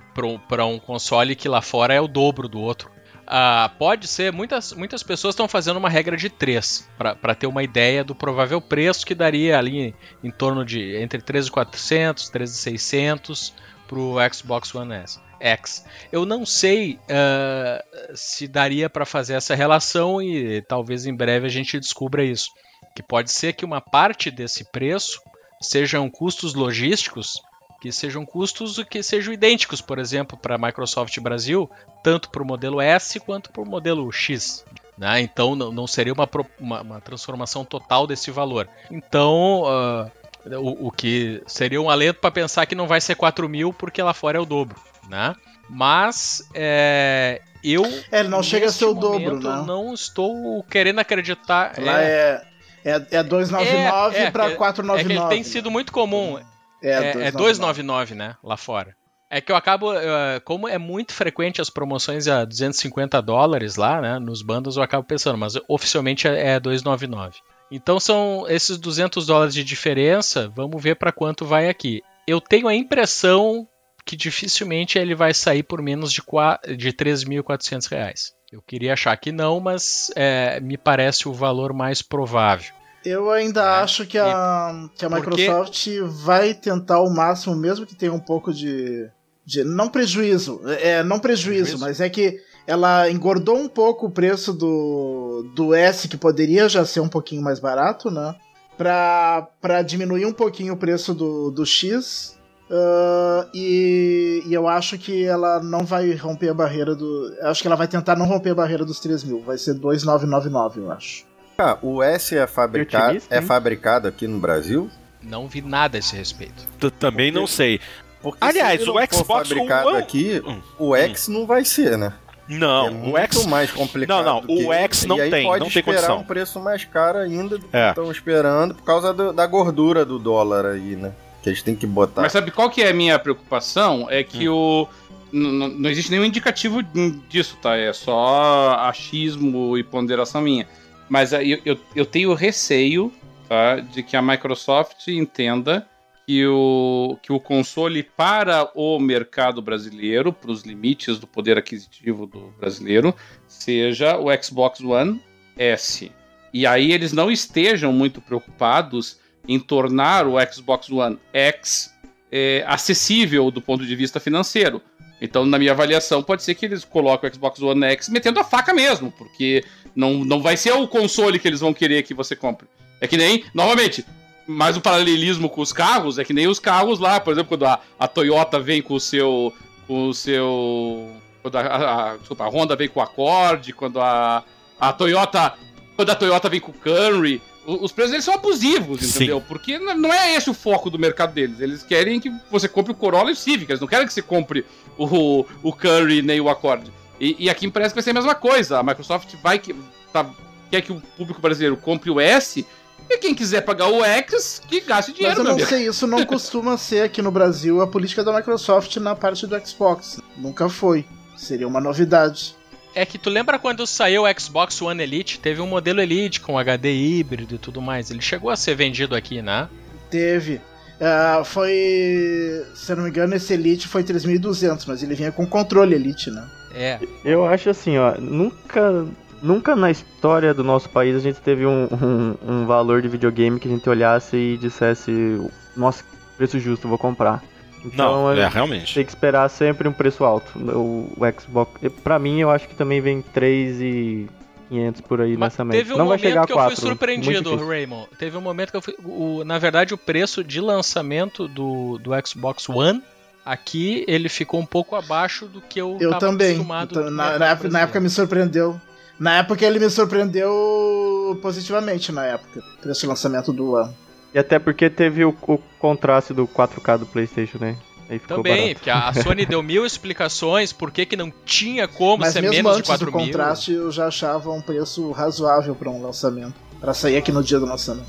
S4: para um console que lá fora é o dobro do outro. Ah, pode ser, muitas, muitas pessoas estão fazendo uma regra de 3 para ter uma ideia do provável preço que daria ali em torno de entre 13.400 13.600 para o Xbox One S. X. Eu não sei ah, se daria para fazer essa relação e talvez em breve a gente descubra isso. Que pode ser que uma parte desse preço sejam custos logísticos que sejam custos que sejam idênticos, por exemplo, para a Microsoft Brasil, tanto para o modelo S quanto para o modelo X. Né? Então não, seria uma, pro- uma- uma transformação total desse valor. Então ah, o, o que seria um alento para pensar que não vai ser 4 mil porque lá fora é o dobro. Né? Mas é, eu
S2: É, ele não chega a ser o dobro, né?
S4: não estou querendo acreditar.
S2: Lá é, é, é 299
S4: É, é,
S2: pra
S4: é,
S2: 499.
S4: é que ele tem sido muito comum.
S2: É,
S4: É, é 299, né? Lá fora. É que eu acabo. eh, Como é muito frequente as promoções a 250 dólares lá, né? Nos bandos eu acabo pensando, mas oficialmente é é 299. Então são esses 200 dólares de diferença. Vamos ver para quanto vai aqui. Eu tenho a impressão que dificilmente ele vai sair por menos de, qua- de 3.400 reais. Eu queria achar que não, mas eh, me parece o valor mais provável.
S2: Eu ainda
S4: É.
S2: acho que a, que a Microsoft vai tentar ao máximo, mesmo que tenha um pouco de. de não prejuízo. É, não prejuízo,
S4: Prejuízo?
S2: mas é que ela engordou um pouco o preço do, do S, que poderia já ser um pouquinho mais barato, né? Pra, pra diminuir um pouquinho o preço do, do X. ah, e, e eu acho que ela não vai romper a barreira do. eu Acho que ela vai tentar não romper a barreira dos 3 mil. Vai ser 2,999, eu acho.
S6: Ah, o S é fabricado, é
S5: hein?
S6: fabricado aqui no Brasil?
S4: Não vi nada a esse respeito.
S1: T- Também não sei.
S6: Porque
S1: Aliás,
S6: se
S1: o Xbox
S6: fabricado
S1: One-
S6: aqui,
S1: Hum,
S6: o X não vai ser, né?
S1: Não,
S6: é
S1: o
S6: muito
S1: X.
S6: mais complicado.
S1: Não, não, o X não
S6: e aí
S1: tem,
S6: pode
S1: não tem
S6: esperar
S1: condição.
S6: um preço mais caro ainda do que
S1: É.
S6: estão esperando por causa do- da gordura do dólar aí, né? Que eles têm que botar.
S3: Mas sabe qual que é a minha preocupação? É que o. n- n- Não existe nenhum indicativo disso, tá? É só achismo e ponderação minha. Mas aí eu, eu, eu tenho receio tá, de que a Microsoft entenda que o, que o console para o mercado brasileiro, para os limites do poder aquisitivo do brasileiro, seja o Xbox One S. E aí eles não estejam muito preocupados em tornar o Xbox One X é, acessível do ponto de vista financeiro. Então, na minha avaliação, pode ser que eles coloquem o Xbox One X metendo a faca mesmo, porque não, não vai ser o console que eles vão querer que você compre. É que nem, novamente, mais um paralelismo com os carros, é que nem os carros lá, por exemplo, quando a, a Toyota vem com o seu. com o seu. Quando a, a, a, desculpa, a Honda vem com o Accord, quando a, a Toyota. Quando a Toyota vem com o Camry, os preços eles são abusivos,
S1: Sim.
S3: entendeu? Porque n- não é esse o foco do mercado deles. Eles querem que você compre o Corolla e o Civic, eles não querem que você compre o, o Camry nem o Accord. E, e aqui parece que vai ser a mesma coisa. A Microsoft vai que tá, quer que o público brasileiro compre o S e quem quiser pagar o X, que gaste
S2: Mas
S3: dinheiro,
S2: eu
S3: meu
S2: não
S3: amigo.
S2: sei, isso não costuma ser aqui no Brasil a política da Microsoft na parte do Xbox. Nunca foi. Seria uma novidade.
S4: É que tu lembra quando saiu o Xbox One Elite? Teve um modelo Elite com HD híbrido e tudo mais. Ele chegou a ser vendido aqui, né?
S2: Teve. Ah, foi. Se eu não me engano, esse Elite foi 3.200, mas ele vinha com controle Elite, né?
S4: É.
S5: Eu acho assim, ó, nunca, nunca na história do nosso país a gente teve um, um, um valor de videogame que a gente olhasse e dissesse, nossa, preço justo, vou comprar. Então
S1: Não,
S5: a
S1: é
S5: gente
S1: realmente.
S5: tem que esperar sempre um preço alto. O, o Xbox, pra mim, eu acho que também vem 3 e 500 por aí
S4: Mas
S5: nessa média.
S4: teve um
S5: Não vai
S4: momento
S5: chegar
S4: que
S5: 4.
S4: eu fui surpreendido, Raymond. Teve um momento que eu fui. o- na verdade, o preço de lançamento do, do Xbox One. Aqui ele ficou um pouco abaixo do que eu,
S2: Eu
S4: tava
S2: também.
S4: acostumado. No
S2: na, na época, na época me surpreendeu. Na época ele me surpreendeu positivamente na época. Por esse lançamento do ano.
S5: E até porque teve o, o contraste do 4K do PlayStation, né? Aí ficou
S4: Também,
S5: barato.
S4: porque a *laughs* Sony deu mil explicações por que, que não tinha como
S2: Mas
S4: ser
S2: mesmo
S4: menos de
S2: antes
S4: 4
S2: do
S4: mil.
S2: contraste, eu já achava um preço razoável para um lançamento. Pra sair aqui no dia do lançamento.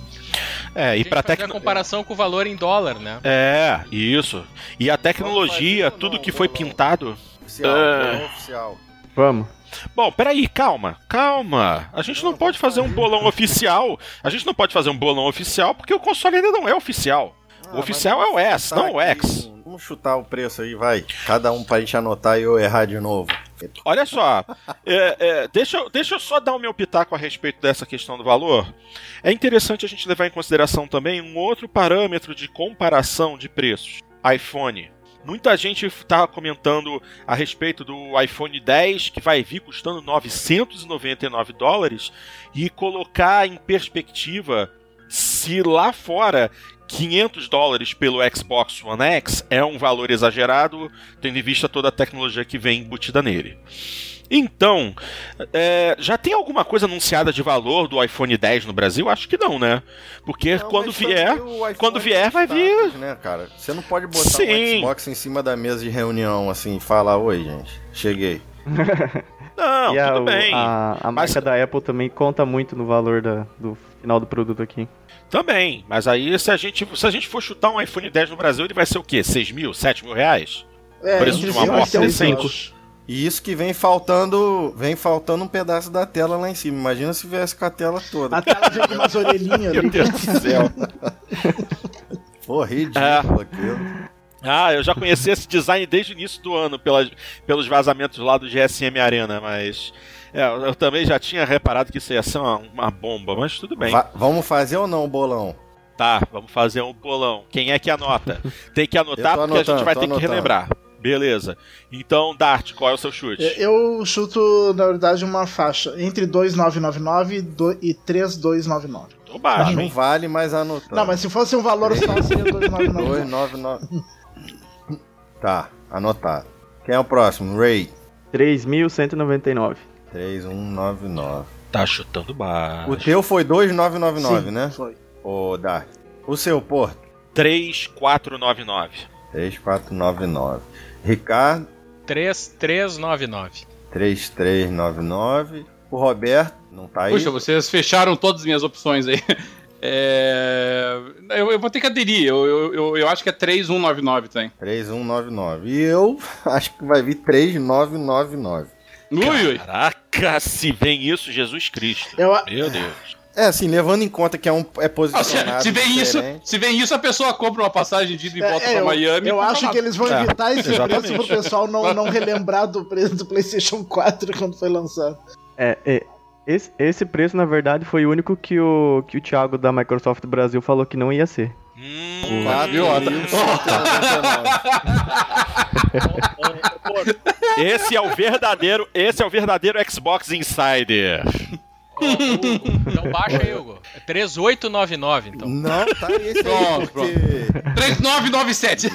S1: É,
S4: A
S1: e
S4: gente
S1: pra
S4: fazia
S1: tecno...
S4: a comparação com o valor em dólar, né?
S1: É, isso. E a tecnologia,
S6: fazer
S1: tudo
S6: ou
S1: que
S6: não,
S1: foi pintado.
S6: Oficial,
S1: É.
S6: bolão oficial.
S5: Vamos.
S1: Bom, peraí, calma, calma. A gente não pode fazer um bolão oficial. A gente não pode fazer um bolão oficial porque o console ainda não é oficial. O
S6: Ah,
S1: oficial
S6: mas
S1: é o S,
S6: vamos
S1: não o X.
S6: aqui, Vamos chutar o preço aí, vai. Cada um pra gente anotar e eu errar de novo.
S1: Olha só, é, é, deixa, eu- deixa eu só dar o meu pitaco a respeito dessa questão do valor. É interessante a gente levar em consideração também um outro parâmetro de comparação de preços: iPhone. Muita gente estava comentando a respeito do iPhone 10 que vai vir custando 999 dólares e colocar em perspectiva se lá fora 500 dólares pelo Xbox One X é um valor exagerado, tendo em vista toda a tecnologia que vem embutida nele. Então, é, já tem alguma coisa anunciada de valor do iPhone 10 no Brasil? Acho que não, né? Porque
S6: Não,
S1: quando vier. quando vier,
S6: é
S1: vai
S6: status,
S1: vir.
S6: Né, cara? Você não pode botar
S1: Sim.
S6: um Xbox em cima da mesa de reunião assim e falar: Oi, gente, cheguei. *laughs*
S1: Não,
S5: e a,
S1: tudo
S5: o-
S1: bem.
S5: a, a
S1: Mas-
S5: marca da Apple também conta muito no valor da- do final do produto aqui.
S1: Também. Mas aí, se a, gente, se a gente for chutar um iPhone 10 no Brasil, ele vai ser o quê? 6 mil? 7 mil reais?
S2: É,
S1: Preço de uma amostra
S2: seis,
S1: decente.
S6: E isso que vem faltando, vem faltando um pedaço da tela lá em cima. Imagina se viesse com a tela toda.
S2: A tela vem com umas orelhinhas
S1: Meu. Deus do céu. *laughs*
S6: Pô, ridículo
S1: É.
S6: aquilo.
S1: Ah, eu já conheci esse design desde o início do ano, pelas, pelos vazamentos lá do GSM Arena, mas. é, eu também já tinha reparado que isso ia ser uma, uma bomba, mas tudo bem.
S6: Va- vamos fazer ou não o bolão?
S1: Tá, vamos fazer um bolão. Quem é que anota? Tem que anotar porque a gente vai ter que
S6: anotando.
S1: relembrar. Beleza. Então, Dart, qual é o seu chute?
S2: Eu chuto, na verdade, uma faixa entre 2,999 e do- e 3,299.
S1: Tô baixo,
S6: Não
S1: hein?
S6: vale, mas anotando.
S2: Não, mas se fosse um valor só, seria 2,999.
S6: 299. Tá, anotado. Quem é o próximo? Ray.
S5: 3.199.
S6: 3199.
S1: Tá chutando baixo.
S6: O teu foi 2999,
S2: Sim,
S6: né?
S2: Foi.
S6: Ô, Dart. O seu, Porto?
S1: 3499.
S6: 3499. Ricardo,
S4: 3399.
S6: 3399. O Roberto, não tá aí?
S3: Puxa, vocês fecharam todas as minhas opções aí. *laughs* É, Eu, eu vou ter que aderir. Eu, eu, eu, eu acho que é 3199 também.
S6: 3199. E eu *laughs* acho que vai vir 3999.
S3: Ui, ui.
S1: Caraca, se vem isso, Jesus Cristo.
S2: Eu,
S1: Meu Deus.
S6: É, assim, levando em conta que é, um, é
S3: Ah, se,
S6: posicionado
S3: se vem isso, se vem isso, a pessoa compra uma passagem de ida e volta
S2: é,
S3: pra
S2: eu,
S3: Miami.
S2: eu acho que eles vão
S1: É,
S2: evitar esse
S1: exatamente.
S2: preço pro pessoal não, não relembrar do preço do PlayStation 4 quando foi lançado.
S5: É, é, esse, esse preço, na verdade, foi o único que o, que o Thiago da Microsoft Brasil falou que não ia ser.
S1: Hum,
S3: Viu?
S6: 4.199.
S1: esse é o verdadeiro, esse é o verdadeiro Xbox Insider.
S4: Então baixa aí, Hugo. É 3899, então.
S6: Não, tá esse aí,
S3: Pronto,
S6: porque
S3: 3997.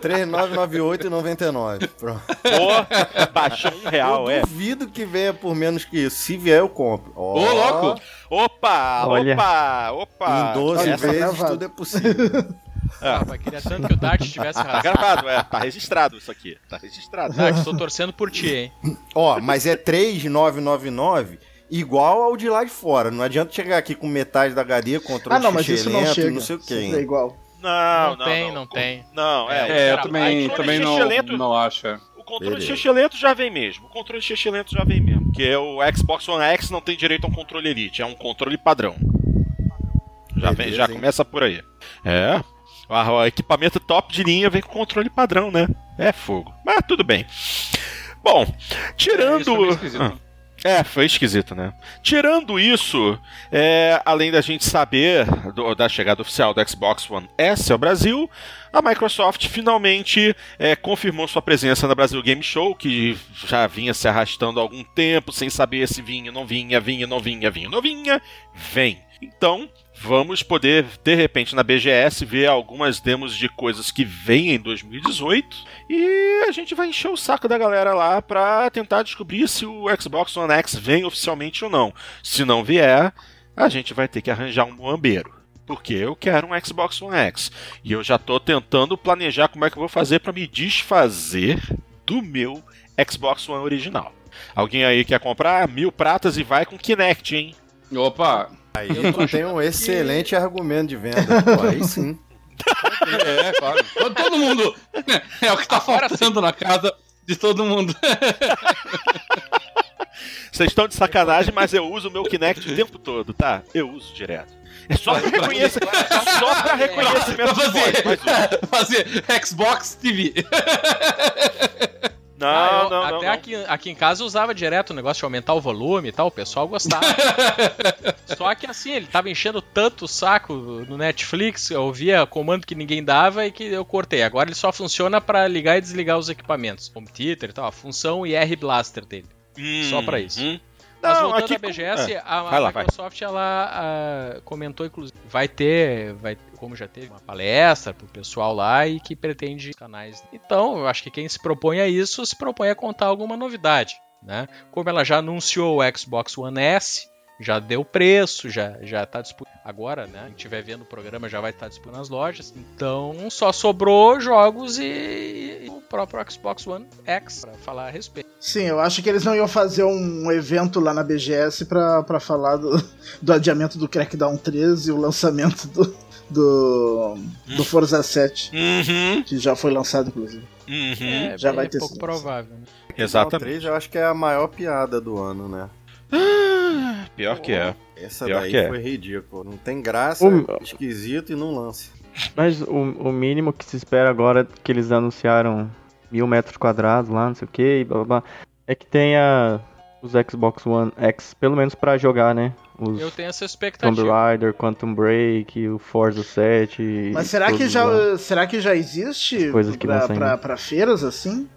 S6: 3998 e 99. Pronto.
S1: Pô, baixou um real,
S6: eu
S1: é.
S6: duvido que venha por menos que isso. Se vier, eu compro.
S3: Ô, louco!
S1: Opa,
S5: Olha.
S1: opa, opa.
S6: Em 12
S2: Olha,
S6: vezes tudo é possível. *laughs*
S4: Ah, mas queria tanto que o Dart tivesse
S1: Tá gravado, é. Tá registrado isso aqui. Tá registrado.
S4: Dart, tô torcendo por ti, hein?
S6: Ó, mas é 3999 igual ao de lá de fora. Não adianta chegar aqui com metade da HD, controle
S2: Ah, não, mas isso não
S6: lento
S2: chega.
S6: não sei o
S2: Isso
S6: que.
S2: é igual.
S1: Não,
S4: Não tem, não tem.
S1: Não, é.
S3: É, eu também,
S1: controle
S3: também não,
S1: xixelento-
S3: não acho. é.
S1: O controle
S6: Beleza.
S1: xixi lento já vem mesmo. O controle xixi lento já vem mesmo. Porque o Xbox One X não tem direito a um controle Elite, é um controle padrão. Já, vem,
S6: Beleza,
S1: já
S6: hein?
S1: começa por aí. É. O equipamento top de linha vem com controle padrão, né? É fogo. Mas tudo bem. Bom, tirando.
S3: Foi meio esquisito.
S1: É, foi esquisito, né? Tirando isso, é, além da gente saber do- da chegada oficial do Xbox One S ao Brasil, a Microsoft finalmente é, confirmou sua presença na Brasil Game Show, que já vinha se arrastando há algum tempo, sem saber se vinha, não vinha, vinha, não vinha, vinha, não vinha. Vem. Então, vamos poder, de repente, na BGS, ver algumas demos de coisas que vêm em 2018. E a gente vai encher o saco da galera lá pra tentar descobrir se o Xbox One X vem oficialmente ou não. Se não vier, a gente vai ter que arranjar um moambeiro. Porque eu quero um Xbox One X. E eu já tô tentando planejar como é que eu vou fazer pra me desfazer do meu Xbox One original. Alguém aí quer comprar mil pratas e vai com Kinect, hein?
S3: Opa!
S6: Aí
S4: Eu tô
S6: tu tem um excelente argumento de venda. *laughs* Pô, aí sim.
S3: É, claro. Todo, mundo. É o que tá faltando na casa de todo mundo.
S1: Vocês estão de sacanagem, mas eu uso o meu Kinect o tempo todo, tá? Eu uso direto. É só pra reconhecer, só pra reconhecimento voz,
S3: fazer, *laughs* fazer Xbox TV.
S1: Não,
S4: Ah, eu-
S1: não,
S4: até
S1: não, não.
S4: Aqui, aqui em casa eu usava direto o negócio de aumentar o volume e tal, o pessoal gostava. *laughs* Só que assim, ele tava enchendo tanto o saco no Netflix, eu ouvia comando que ninguém dava e que eu cortei. Agora ele só funciona pra ligar e desligar os equipamentos. Home theater e tal, a função IR Blaster dele. só pra isso.
S1: Hum.
S4: Mas voltando
S1: aqui
S4: à BGS, a, a
S1: Vai lá, vai.
S4: Microsoft ela ah, comentou inclusive vai ter, vai como já teve uma palestra pro pessoal lá e que pretende canais. Então, eu acho que quem se propõe a isso se propõe a contar alguma novidade, né? Como ela já anunciou o Xbox One S, já deu preço, já já tá disponível agora, né? Quem estiver vendo o programa já vai estar disponível nas lojas. Então, só sobrou jogos e, e o próprio Xbox One X para falar a respeito.
S2: Sim, eu acho que eles não iam fazer um evento lá na BGS pra, pra falar do, do adiamento do Crackdown 3 e o lançamento do, do, do Forza 7,
S1: Uhum,
S2: que já foi lançado, inclusive.
S1: uhum.
S4: É,
S2: Já
S4: é
S2: vai ter
S4: pouco
S2: sido.
S4: provável. Né?
S1: Exatamente.
S6: 3 eu acho que é a maior piada do ano, né?
S1: Pior que é.
S6: Essa
S1: Pior
S6: daí
S1: que é.
S6: foi ridículo. Não tem graça,
S5: O-
S6: esquisito e não lance.
S5: Mas o, o mínimo que se espera agora é que eles anunciaram mil metros quadrados lá, não sei o que, blá blá blá, é que tenha os Xbox One X, pelo menos pra jogar, né? Os
S4: Eu tenho essa
S5: Tomb
S4: expectativa.
S5: Raider, Quantum Break, o Forza 7. e
S2: Mas será que, já,
S5: lá.
S2: será que já existe
S5: Coisas que
S2: pra, pra, pra feiras assim?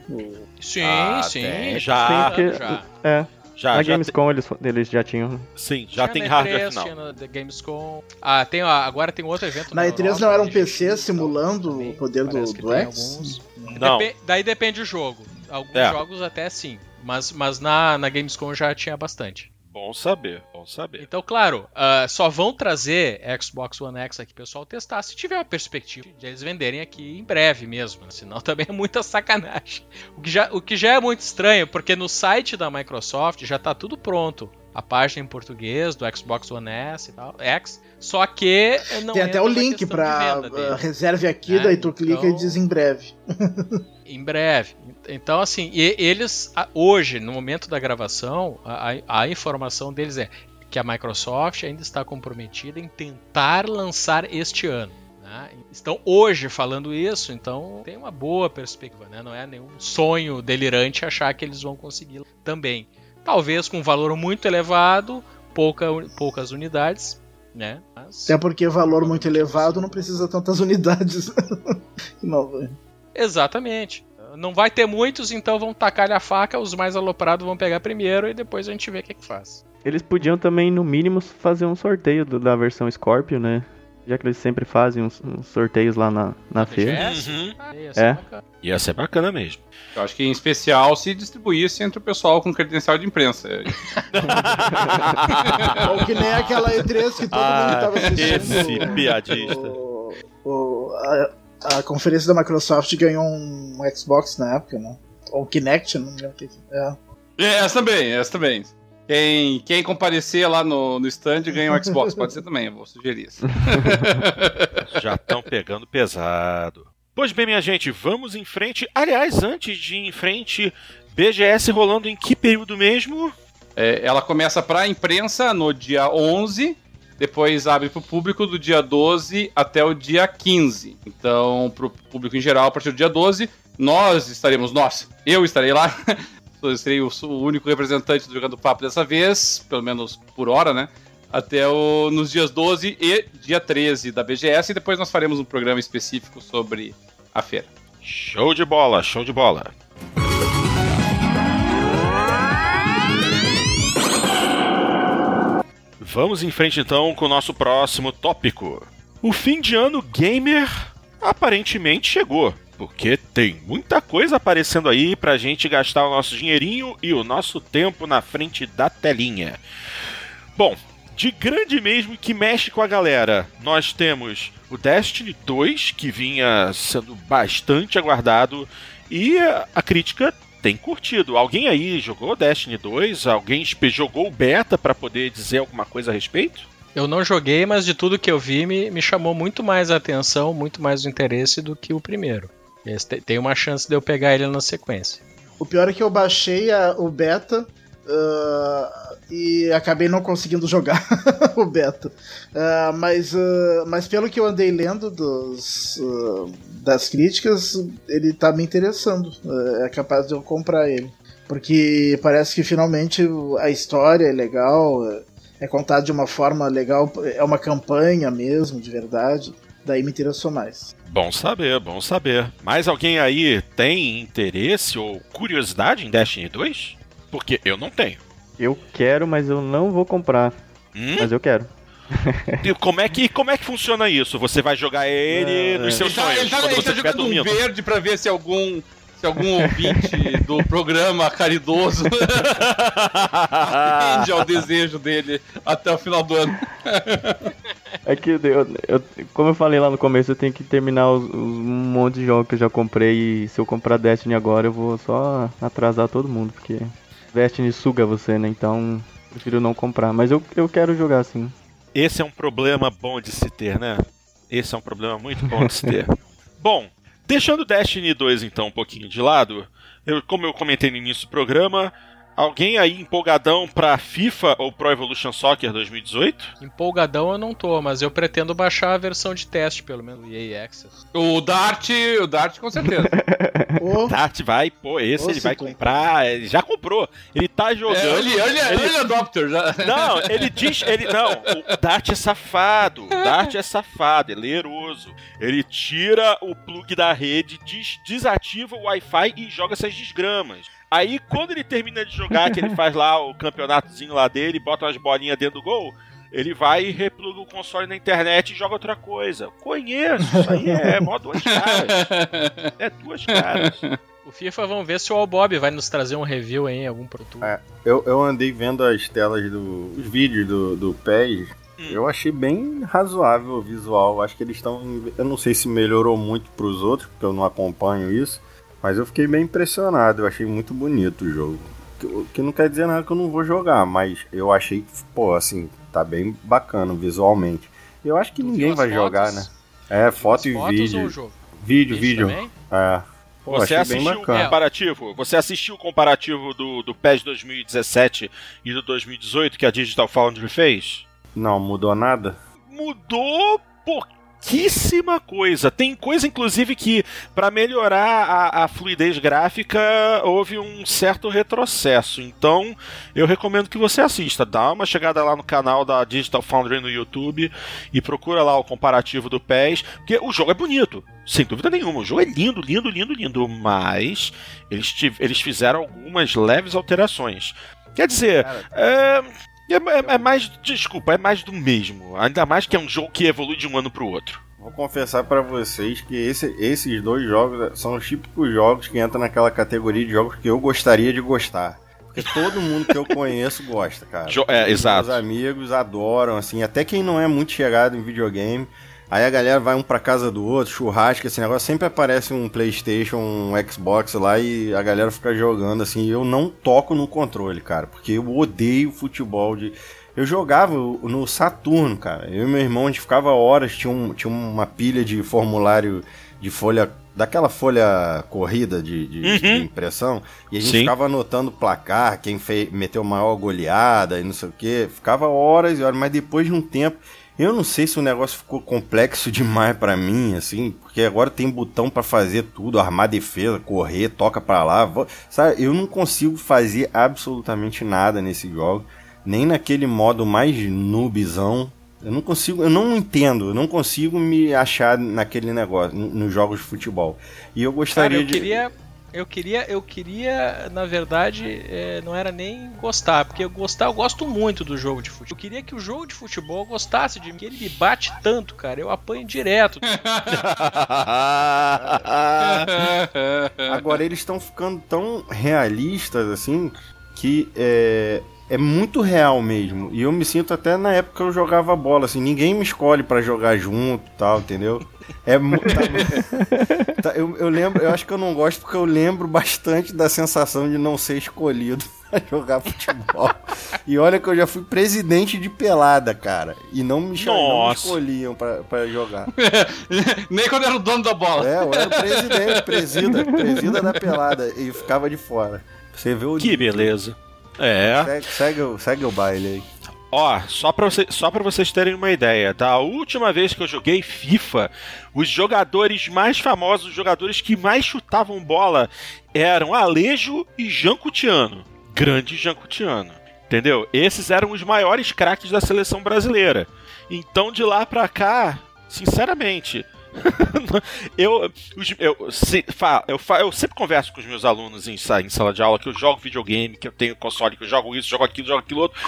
S4: Sim,
S1: Ah,
S4: sim.
S1: tem, já.
S5: Sim, porque-
S4: já.
S5: É,
S1: Já,
S5: na
S1: já
S5: Gamescom eles, eles já tinham.
S1: sim, já
S4: Tinha
S1: tem
S4: na
S1: hardware
S4: E3,
S1: final.
S4: Tinha Gamescom. Ah, tem, agora tem outro evento
S2: Na E3
S4: Europa,
S2: não era um PC
S4: gente?
S2: simulando
S4: Também
S2: o poder do,
S4: parece
S2: do
S4: tem
S2: X?
S4: alguns.
S1: Não,
S4: Depe- daí depende do jogo. Alguns
S1: É.
S4: jogos até sim. Mas, mas na, na Gamescom já tinha bastante.
S1: Bom saber, bom saber.
S4: Então, claro, ah, só vão trazer Xbox One X aqui pessoal testar se tiver uma perspectiva de eles venderem aqui em breve mesmo. né? Senão *laughs* também é muita sacanagem. O que, já, o que já é muito estranho, porque no site da Microsoft já tá tudo pronto. A página em português do Xbox One S e tal, X, só que não
S2: Tem até o link
S4: dele.
S2: uh, reserve aqui,
S4: É,
S2: daí tu clica e
S4: então-
S2: diz em breve. *laughs*
S4: Em breve. Então, assim, eles, hoje, no momento da gravação, a, a- a informação deles é que a Microsoft ainda está comprometida em tentar lançar este ano. né? Estão hoje falando isso, então tem uma boa perspectiva, né? não é nenhum sonho delirante achar que eles vão conseguir também. Talvez com um valor muito elevado, pouca, poucas unidades, né? Mas-
S2: Até porque valor muito elevado não precisa tantas unidades. *laughs* não,
S4: Exatamente. não vai ter muitos, então vão tacar a faca, os mais aloprados vão pegar primeiro e depois a gente vê o que, que faz.
S5: Eles podiam também, no mínimo, fazer um sorteio do- da versão Scorpio, né? Já que eles sempre fazem uns, uns sorteios lá na, na feira.
S4: BGS?
S1: Uhum.
S4: Ah, ia ser
S5: É.
S4: bacana.
S1: Ia ser bacana mesmo.
S3: Eu acho que em especial se distribuísse entre o pessoal com credencial de imprensa. *laughs*
S2: Ou que nem aquela E3 que todo
S1: Ah,
S2: mundo tava assistindo.
S1: esse piadista.
S2: O, o- a, a conferência da Microsoft ganhou um Xbox na época, né? Ou Kinect, não me lembro o que que é.
S3: É, essa também, essa também. Quem, quem comparecer lá no, no stand ganha um Xbox, pode ser também, eu vou sugerir isso. *laughs*
S1: Já estão pegando pesado. Pois bem, minha gente, vamos em frente. Aliás, antes de ir em frente, BGS rolando em que período mesmo?
S3: É, ela começa para a imprensa no dia 11, depois abre para o público do dia 12 até o dia 15. Então, para o público em geral, a partir do dia 12, nós estaremos, nós, eu estarei lá. *laughs* Eu serei o, único representante do Jogando Papo dessa vez, pelo menos por hora, né? Até o, nos dias 12 e dia 13 da BGS, e depois nós faremos um programa específico sobre a feira.
S1: Show de bola, show de bola. Vamos em frente então com o nosso próximo tópico. O fim de ano gamer aparentemente chegou, porque tem muita coisa aparecendo aí pra gente gastar o nosso dinheirinho e o nosso tempo na frente da telinha. Bom, de grande mesmo que mexe com a galera, nós temos o Destiny 2, que vinha sendo bastante aguardado, e a crítica tem curtido. Alguém aí jogou Destiny 2? Alguém jogou o beta pra poder dizer alguma coisa a respeito?
S4: Eu não joguei, mas de tudo que eu vi me, me chamou muito mais a atenção, muito mais o interesse do que o primeiro. Esse te- tem uma chance de eu pegar ele na sequência.
S2: O pior é que eu baixei a- o beta ah, e acabei não conseguindo jogar *laughs* o beta. Ah, mas, ah, mas pelo que eu andei lendo dos, ah, das críticas, ele tá me interessando. É capaz de eu comprar ele. Porque parece que finalmente a história é legal, é contada de uma forma legal, é uma campanha mesmo, de verdade. Daí me interessou mais.
S1: Bom saber, bom saber. Mais alguém aí tem interesse ou curiosidade em Destiny 2? Porque eu não tenho.
S5: Eu quero, mas eu não vou comprar.
S1: Hum?
S5: Mas eu quero. *laughs*
S1: E como é que como é que funciona isso? Você vai jogar ele
S5: Não,
S1: nos
S5: é.
S1: seus
S3: Ele tá,
S1: sonhos
S3: ele tá-
S1: quando
S3: ele
S1: você
S3: tá
S1: estiver
S3: um verde pra ver se algum, se algum ouvinte *laughs* do programa caridoso atende ao desejo dele até o final do ano.
S5: É que eu, eu- como eu falei lá no começo, eu tenho que terminar os, os- um monte de jogos que eu já comprei. E se eu comprar Destiny agora, eu vou só atrasar todo mundo, porque Destiny suga você, né? Então, prefiro não comprar. Mas eu, eu quero jogar sim.
S1: Esse é um problema bom de se ter, né? Esse é um problema muito bom de se ter. *laughs* bom, deixando Destiny 2 então um pouquinho de lado, eu, como eu comentei no início do programa, alguém aí empolgadão pra FIFA ou Pro Evolution Soccer 2018?
S4: Empolgadão eu não tô, mas eu pretendo baixar a versão de teste, pelo menos, do EA Access.
S3: O Dart, o Dart com certeza. *laughs*
S2: Ô,
S1: Tati vai, pô, esse
S2: Ô,
S1: ele vai comprar, ele já comprou, ele tá
S3: É,
S1: jogando.
S3: ele, ele,
S1: ele-
S3: ele é adopter. Já.
S1: Não, ele diz. Ele, não, o Dart é safado. O Dart é safado, é leroso. Ele tira o plug da rede, des- desativa o Wi-Fi e joga essas desgramas. Aí, quando ele termina de jogar, que ele faz lá o campeonatozinho lá dele, bota umas bolinhas dentro do gol, ele vai e repluga o console na internet e joga outra coisa. Conheço, isso aí é mó duas caras. É duas caras.
S4: O FIFA, vamos ver se o All Bob vai nos trazer um review aí em algum Pro Tour.
S6: É. Eu, eu andei vendo as telas do. os vídeos do, do PES.
S1: Hum.
S6: Eu achei bem razoável o visual. Acho que eles estão. Eu não sei se melhorou muito pros outros, porque eu não acompanho isso. Mas eu fiquei bem impressionado. Eu achei muito bonito o jogo. Que, que não quer dizer nada que eu não vou jogar, mas eu achei, pô, assim, tá bem bacana visualmente. Eu acho que
S4: Tu
S6: ninguém vai
S4: as
S6: jogar, né?
S4: fotos?
S6: É, foto e
S4: As fotos ou o
S6: vídeo.
S4: jogo?
S6: Vídeo, vídeo.
S4: também?
S6: É. Pô,
S1: Você
S6: achei bem
S1: assistiu o
S6: bacana.
S1: comparativo? Você assistiu o comparativo do, do PES 2017 e do 2018 que a Digital Foundry fez?
S6: Não, mudou nada?
S1: Mudou pouquíssima coisa. Tem coisa, inclusive, que para melhorar a, a, fluidez gráfica houve um certo retrocesso. Então, eu recomendo que você assista. Dá uma chegada lá no canal da Digital Foundry no YouTube e procura lá o comparativo do PES, porque o jogo é bonito. Sem dúvida nenhuma, o jogo é lindo, lindo, lindo, lindo, mas eles, eles fizeram algumas leves alterações. Quer dizer, é, é, é, é, mais, desculpa, é mais do mesmo. Ainda mais que é um jogo que evolui de um ano pro outro.
S6: Vou confessar para vocês que esse, esses dois jogos são os típicos jogos que entram naquela categoria de jogos que eu gostaria de gostar. Porque todo mundo que eu *laughs* conheço gosta, cara.
S1: Jo é, exato.
S6: Meus amigos adoram, assim, até quem não é muito chegado em videogame. Aí a galera vai um pra casa do outro, churrasco, esse negócio. Sempre aparece um PlayStation, um Xbox lá e a galera fica jogando assim. Eu não toco no controle, cara, porque eu odeio futebol de. Eu jogava no Saturno, cara. Eu e meu irmão, a gente ficava horas, tinha, um, tinha uma pilha de formulário de folha daquela folha corrida de, de, uhum. de, impressão, e a gente Sim. ficava anotando placar, quem fez, meteu maior goleada e não sei o que, ficava horas e horas, mas depois de um tempo, eu não sei se o negócio ficou complexo *laughs* demais para mim, assim, porque agora tem botão para fazer tudo, armar defesa, correr, toca para lá, vou, sabe? Eu não consigo fazer absolutamente nada nesse jogo, nem naquele modo mais noobzão. Eu não consigo, eu não entendo, eu não consigo me achar naquele negócio, nos jogos de futebol. E eu gostaria
S4: Cara, eu
S6: de.
S4: Queria eu queria, eu queria, na verdade, é, não era nem gostar, porque eu gostar, eu gosto muito do jogo de futebol. Eu queria que o jogo de futebol gostasse de mim, que ele me bate tanto, cara, eu apanho direto. *laughs*
S6: Agora eles estão ficando tão realistas assim que é, é muito real mesmo. E eu me sinto até na época que eu jogava bola, assim, ninguém me escolhe para jogar junto, tal, entendeu? É muito. Tá, *laughs* tá, eu, eu lembro, eu acho que eu não gosto porque eu lembro bastante da sensação de não ser escolhido *laughs* pra jogar futebol. E olha que eu já fui presidente de pelada, cara. E não me, não me escolhiam pra, pra jogar. *laughs*
S3: Nem quando era o dono da bola.
S6: É, eu era o presidente, presida, presida da pelada. E ficava de fora. Você vê o.
S1: Que beleza. É.
S6: Segue, segue, segue o baile aí.
S1: Ó, só pra, você, só pra vocês terem uma ideia, tá? A última vez que eu joguei FIFA, os jogadores mais famosos, os jogadores que mais chutavam bola eram Alejo e Jancutiano. Grande Jancutiano. Entendeu? Esses eram os maiores craques da seleção brasileira. Então de lá pra cá, sinceramente, *laughs* eu, eu, se, fa, eu, fa, eu, sempre converso com os meus alunos em, em, sala de aula que eu jogo videogame, que eu tenho console, que eu jogo isso, jogo aquilo, jogo aquilo outro.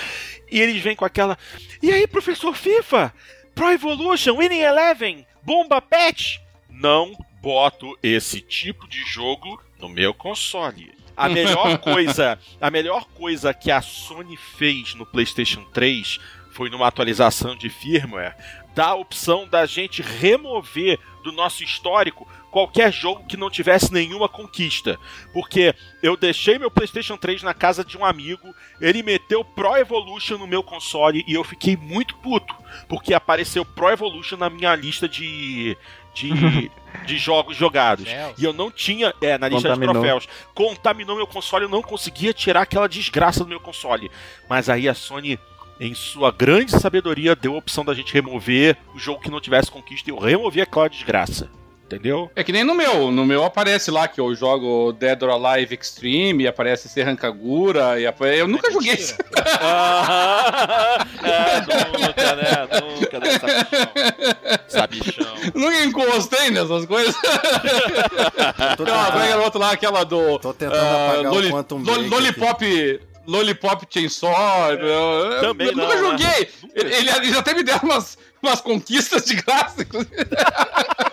S1: E eles vêm com aquela. E aí, professor FIFA? Pro Evolution, Winning Eleven, Bomba Patch? Não boto esse tipo de jogo no meu console. A melhor *laughs* coisa, a melhor coisa que a Sony fez no PlayStation 3 foi numa atualização de firmware dar a opção da gente remover do nosso histórico qualquer jogo que não tivesse nenhuma conquista. Porque eu deixei meu PlayStation 3 na casa de um amigo, ele meteu Pro Evolution no meu console e eu fiquei muito puto, porque apareceu Pro Evolution na minha lista de. De, *laughs* de jogos jogados. E eu não tinha. É, na lista Contaminou. de troféus. Contaminou meu console, eu não conseguia tirar aquela desgraça do meu console. Mas aí a Sony em sua grande sabedoria, deu a opção da gente remover o jogo que não tivesse conquista e eu removi aquela desgraça. Entendeu?
S3: É que nem no meu. No meu aparece lá que eu jogo Dead or Alive Extreme, e aparece Serrancagura, e apare... eu nunca joguei isso. *laughs*
S1: é, nunca, né? Nunca, né? Sabichão. Sabichão.
S3: Nunca encostei nessas coisas. Tô tentando... Não, a lá, aquela do.
S6: Tô tentando uh, apagar Loli... o Quantum
S3: Lollipop. Lollipop Chainsaw. É,
S1: também eu
S3: não,
S1: nunca
S3: né? joguei. Ele, ele, ele, até me deu umas, umas conquistas de graça, inclusive. *laughs*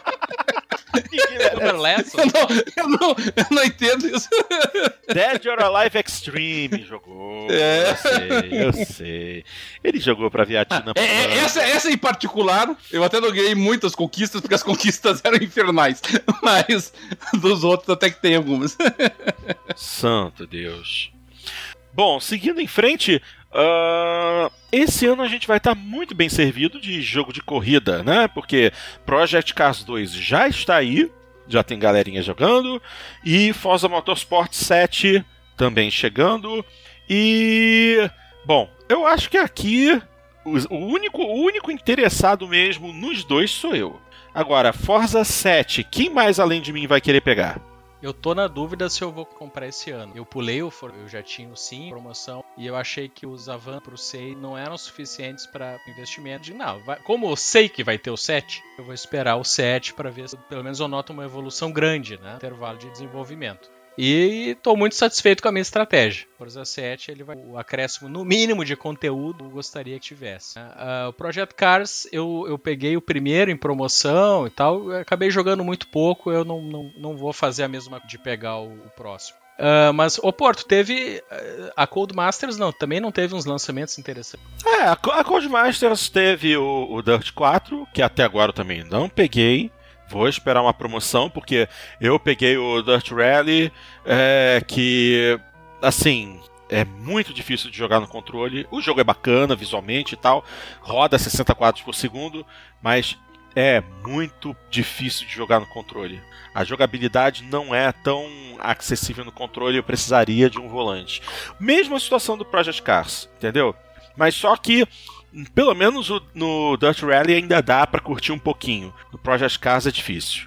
S4: eu, não,
S3: eu, não, eu não entendo isso.
S1: Dead or Alive Extreme jogou. É. Eu sei, eu sei. Ele jogou pra Vietnã.
S3: É, é, essa, essa em particular, eu até não ganhei muitas conquistas, porque as conquistas *laughs* eram infernais. Mas dos outros até que tem algumas.
S1: Santo Deus. Bom, seguindo em frente, uh, esse ano a gente vai estar muito bem servido de jogo de corrida, né? Porque Project Cars 2 já está aí, já tem galerinha jogando, e Forza Motorsport 7 também chegando. E bom, eu acho que aqui o único, o único interessado mesmo nos dois sou eu. Agora, Forza 7, quem mais além de mim vai querer pegar?
S4: Eu tô na dúvida se eu vou comprar esse ano. Eu pulei o For- eu já tinha o sim promoção e eu achei que os Avan pro 6 não eram suficientes para investimento. De não, vai- como eu sei que vai ter o 7, eu vou esperar o 7 para ver se pelo menos eu noto uma evolução grande, né, intervalo de desenvolvimento. E tô muito satisfeito com a minha estratégia. Forza 7, ele vai o acréscimo no mínimo de conteúdo eu gostaria que tivesse. Ah, o Project Cars, eu, eu peguei o primeiro em promoção e tal, acabei jogando muito pouco, eu não, não, não vou fazer a mesma de pegar o, o próximo. Ah, mas, ô Porto, teve. ah, A Cold Masters não, também não teve uns lançamentos interessantes.
S1: É, a, Co- a Codemasters teve o, o Dirt 4, que até agora eu também não peguei. Vou esperar uma promoção, porque eu peguei o Dirt Rally, é, que, assim, é muito difícil de jogar no controle. O jogo é bacana visualmente e tal, roda 60 quadros por segundo, mas é muito difícil de jogar no controle. A jogabilidade não é tão acessível no controle, eu precisaria de um volante. Mesma situação do Project Cars, entendeu? Mas só que pelo menos o- no Dirt Rally ainda dá pra curtir um pouquinho. No Project Cars é difícil.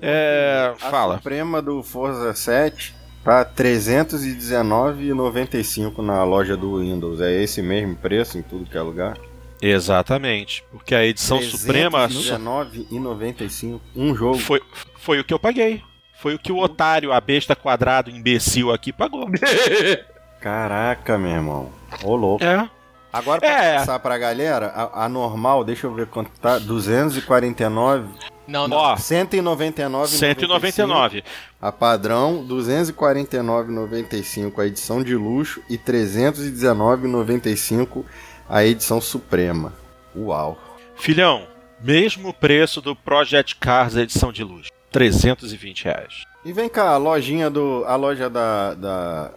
S1: É,
S6: A
S1: fala.
S6: Suprema do Forza 7 tá R$ 319,95 na loja do Windows. É esse mesmo preço em tudo que é lugar?
S1: Exatamente, porque a edição suprema só-
S6: 319,95 um jogo.
S1: foi, foi o que eu paguei. Foi o que o otário, a besta quadrado, imbecil aqui pagou. *laughs*
S6: Caraca, meu irmão. Ô louco.
S1: É.
S6: Agora pra
S1: É.
S6: passar pra galera, a, a normal, deixa eu ver quanto tá, 249,
S4: Não, não.
S1: Ó,
S6: 199,95.
S1: 199.
S6: A padrão, 249,95 a edição de luxo e 319,95 a edição suprema. Uau.
S1: Filhão, mesmo preço do Project Cars edição de luxo. 320 reais.
S6: E vem cá, a lojinha do. A loja da. da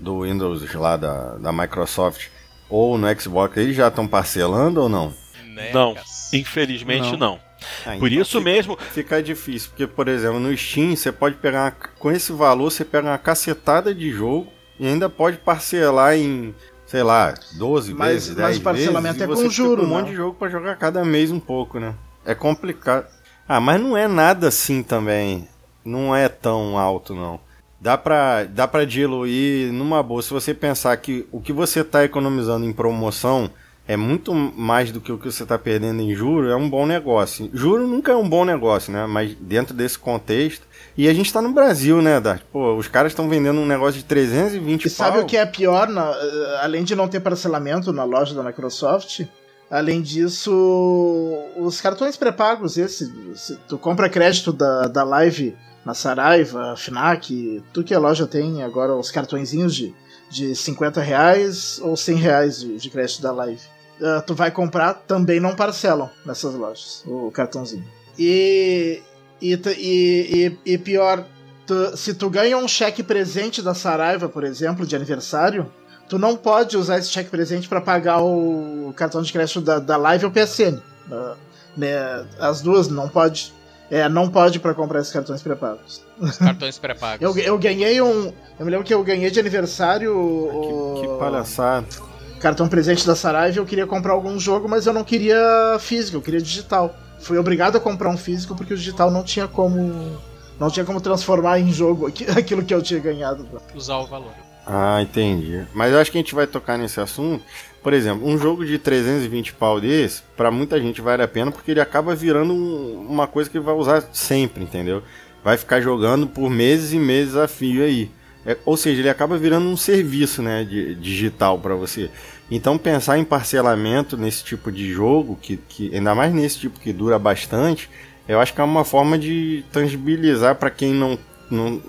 S6: do Windows lá da, da Microsoft ou no Xbox, eles já estão parcelando ou não?
S1: Não,
S4: Necas.
S1: infelizmente
S6: Não.
S1: não.
S6: Ah,
S1: Por
S6: então
S1: isso
S6: fica-
S1: mesmo,
S6: Fica difícil, porque, por exemplo, no Steam você pode pegar. uma- com esse valor, você pega uma cacetada de jogo e ainda pode parcelar em, sei lá, 12
S2: Mas-
S6: vezes,
S2: mas
S6: 10
S2: o parcelamento
S6: vezes.
S2: é com juro,
S6: um
S2: né?
S6: monte de jogo pra jogar cada mês um pouco, né? É complicado. Ah, mas não é nada assim também. Não é tão alto, não. Dá pra, dá pra diluir numa boa. Se você pensar que o que você tá economizando em promoção é muito mais do que o que você tá perdendo em juro, é um bom negócio. Juro nunca é um bom negócio, né? Mas dentro desse contexto. E a gente tá no Brasil, né, Dart? Pô, os caras estão vendendo um negócio de 320
S2: E sabe
S6: pau.
S2: o que é pior? na- eh, além de não ter parcelamento na loja da Microsoft, além disso, os cartões pré-pagos, esse, se tu compra crédito da, da Live na Saraiva, Fnac, tu que a loja tem agora os cartõezinhos de, de 50 reais ou 100 reais de, de crédito da Live. Ah, tu vai comprar, também não parcelam nessas lojas, o cartãozinho. E, e, e, e, e pior, tu- se tu ganha um cheque presente da Saraiva, por exemplo, de aniversário, tu não pode usar esse cheque presente para pagar o cartão de crédito da, da Live ou PSN. Ah, né, as duas não pode. É, não pode para comprar esses cartões pré-pagos.
S4: Os cartões pré-pagos. *laughs*
S2: Eu, eu ganhei um. Eu me lembro que eu ganhei de aniversário o
S6: Que, que palhaçada.
S2: cartão presente da Saraiva e eu queria comprar algum jogo, mas eu não queria físico, eu queria digital. Fui obrigado a comprar um físico porque o digital não tinha como. Não tinha como transformar em jogo aqui- *laughs* aquilo que eu tinha ganhado.
S4: Usar o valor.
S6: Ah, entendi. Mas acho que a gente vai tocar nesse assunto. Por exemplo, um jogo de 320 pau desse, pra muita gente vale a pena porque ele acaba virando um- uma coisa que vai usar sempre, entendeu? Vai ficar jogando por meses e meses a fio aí. É, ou seja, ele acaba virando um serviço, né, de, digital pra você. Então pensar em parcelamento nesse tipo de jogo, que, que ainda mais nesse tipo que dura bastante, eu acho que é uma forma de tangibilizar pra quem não, não,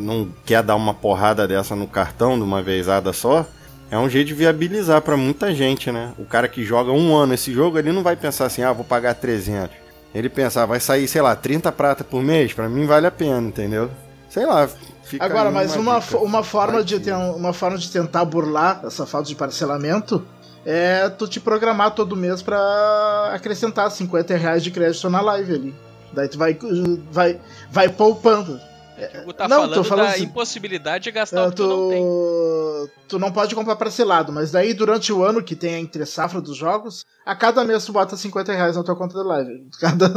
S6: não quer dar uma porrada dessa no cartão de uma vezada só. É um jeito de viabilizar pra muita gente, né? O cara que joga um ano esse jogo, ele não vai pensar assim, ah, vou pagar 300. Ele pensar, vai sair, sei lá, 30 prata por mês, pra mim vale a pena, entendeu? Sei lá. fica
S2: Agora, mas uma,
S6: dica.
S2: uma, forma de, ter, uma forma de tentar burlar essa falta de parcelamento é tu te programar todo mês pra acrescentar 50 reais de crédito na live ali. Daí tu vai, vai, vai poupando.
S4: O tá
S2: Não,
S4: falando,
S2: falando
S4: da
S2: assim-
S4: impossibilidade de gastar
S2: Ah,
S4: o que tu não tem.
S2: tu, tu não pode comprar parcelado, mas daí durante o ano que tem a entre safra dos jogos, a cada mês tu bota 50 reais na tua conta da live. *laughs* Cada,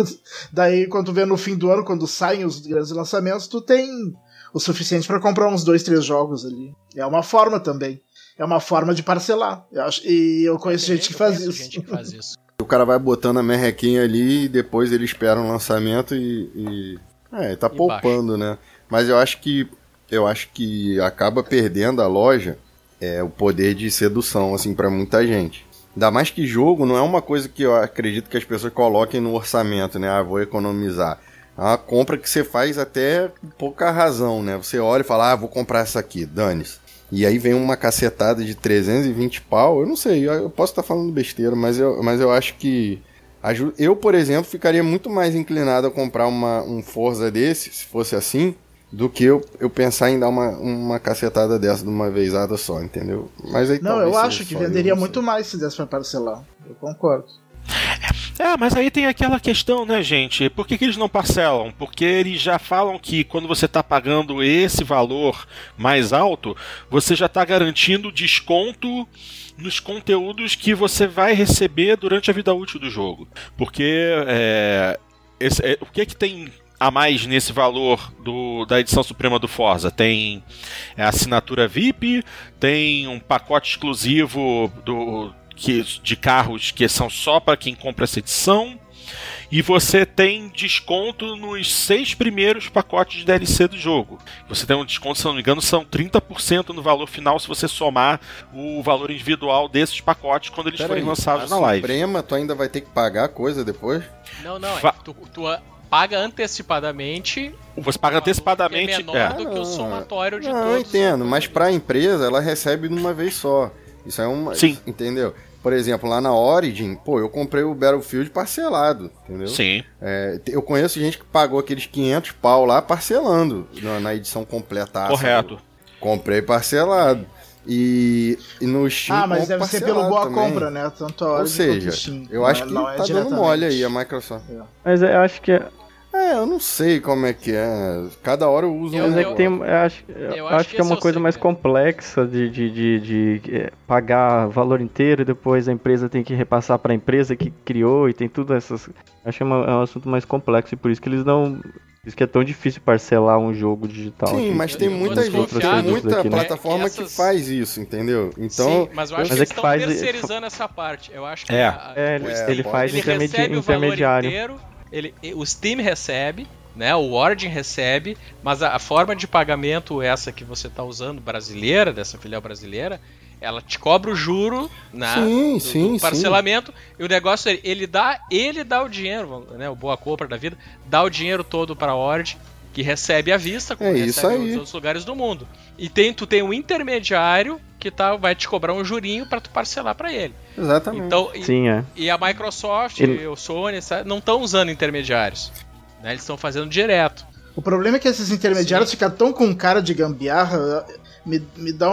S2: daí quando tu vê no fim do ano, quando saem os grandes lançamentos, tu tem o suficiente para comprar uns dois, três jogos ali. É uma forma também. É uma forma de parcelar. Eu acho, e eu conheço gente que faz
S4: conheço
S2: isso.
S4: gente que faz isso.
S6: O cara vai botando a merrequinha ali e depois ele espera um lançamento e. e... É, tá
S4: E
S6: poupando, né? Mas eu acho que. Eu acho que acaba perdendo a loja é, o poder de sedução, assim, para muita gente. Ainda mais que jogo não é uma coisa que eu acredito que as pessoas coloquem no orçamento, né? Ah, vou economizar. É uma compra que você faz até pouca razão, né? Você olha e fala, ah, vou comprar essa aqui, dane-se. E aí vem uma cacetada de 320 pau. Eu não sei, eu eu posso estar falando besteira, mas eu, mas eu acho que. Eu, por exemplo, ficaria muito mais inclinado a comprar uma, um Forza desse, se fosse assim, do que eu, eu pensar em dar uma, uma cacetada dessa de uma vezada só, entendeu? Mas aí
S2: Não, eu acho que venderia muito mais se desse pra parcelar. Eu concordo.
S1: É, mas aí tem aquela questão, né, gente? Por que, que eles não parcelam? Porque eles já falam que quando você está pagando esse valor mais alto, você já está garantindo desconto nos conteúdos que você vai receber durante a vida útil do jogo. Porque é, esse- é, o que é que tem a mais nesse valor do, da edição suprema do Forza? Tem é, assinatura VIP, tem um pacote exclusivo do, que, de carros que são só para quem compra essa edição. E você tem desconto nos seis primeiros pacotes de DLC do jogo. Você tem um desconto, se não me engano, são 30% no valor final se você somar o valor individual desses pacotes quando eles
S6: Pera
S1: forem
S6: aí,
S1: lançados
S6: a
S1: na live.
S6: Suprema, tu ainda vai ter que pagar coisa depois?
S4: Não, não, é
S1: Fa-
S4: que tu, tu paga antecipadamente.
S1: Você paga
S4: valor
S1: antecipadamente.
S4: Que é menor
S1: é.
S4: do que o
S6: Ah,
S4: somatório de
S6: Não,
S4: todos.
S6: eu entendo, mas pra empresa ela recebe de uma vez só. Isso é uma.
S1: Sim.
S6: Entendeu? Por exemplo, lá na Origin, pô, eu comprei o Battlefield parcelado, entendeu?
S1: Sim.
S6: É, eu conheço gente que pagou aqueles 500 pau lá parcelando na, na edição completa.
S1: Correto.
S6: Comprei parcelado. E, e no Steam.
S2: ah, mas deve ser pelo boa
S6: também.
S2: compra, né? Tanto a
S6: Ou
S2: Origin quanto
S6: seja,
S2: o Steam.
S6: eu acho
S2: é-
S6: que
S2: não
S6: tá
S2: é
S6: dando mole aí a Microsoft.
S5: Mas eu acho que
S6: É, eu não sei como é que é. Cada hora eu uso
S4: Eu-
S6: um.
S5: Mas é
S4: eu-
S5: que tem, eu acho, eu
S4: eu
S5: acho,
S4: acho
S5: que,
S4: que
S5: é uma
S4: é o
S5: coisa mais
S4: segredo.
S5: complexa de, de, de, de, eh, pagar valor inteiro e depois a empresa tem que repassar para a empresa que criou e tem tudo essas. Acho que é, uma- é um assunto mais complexo e por isso que eles não. Por isso que é tão difícil parcelar um jogo digital.
S6: Sim,
S5: aqui.
S6: mas tem muita gente, tem muita
S5: daqui, né?
S6: plataforma
S4: Essas-
S6: que faz isso, entendeu? Então,
S4: Sim, mas eu acho
S5: mas
S4: que
S5: é
S4: eles
S5: que
S4: estão
S5: faz-
S4: terceirizando essa parte. Eu acho que
S1: É.
S4: a-
S5: É,
S4: o
S5: ele,
S6: É,
S5: ele faz
S4: ele
S5: intermedi-
S4: recebe o valor
S5: intermediário.
S4: Ele, o Steam recebe, né? O Origin recebe, mas a, a forma de pagamento essa que você está usando brasileira, dessa filial brasileira, ela te cobra o juro, né?
S6: Sim,
S4: do-
S6: sim,
S4: do parcelamento e o negócio é, ele dá, ele dá o dinheiro, né? O boa compra da vida, dá o dinheiro todo para a Origin que recebe à vista, como
S6: É
S4: recebe
S6: isso aí.
S4: nos outros lugares do mundo. E tem, tu tem um intermediário que tá, vai te cobrar um jurinho para tu parcelar para ele.
S6: exatamente.
S4: Então, e-
S5: Sim, é.
S4: e a Microsoft
S5: Ele-
S4: e o Sony sabe, não estão usando intermediários. né? Eles estão fazendo direto.
S2: O problema é que esses intermediários ficam tão com cara de gambiarra, me, me dá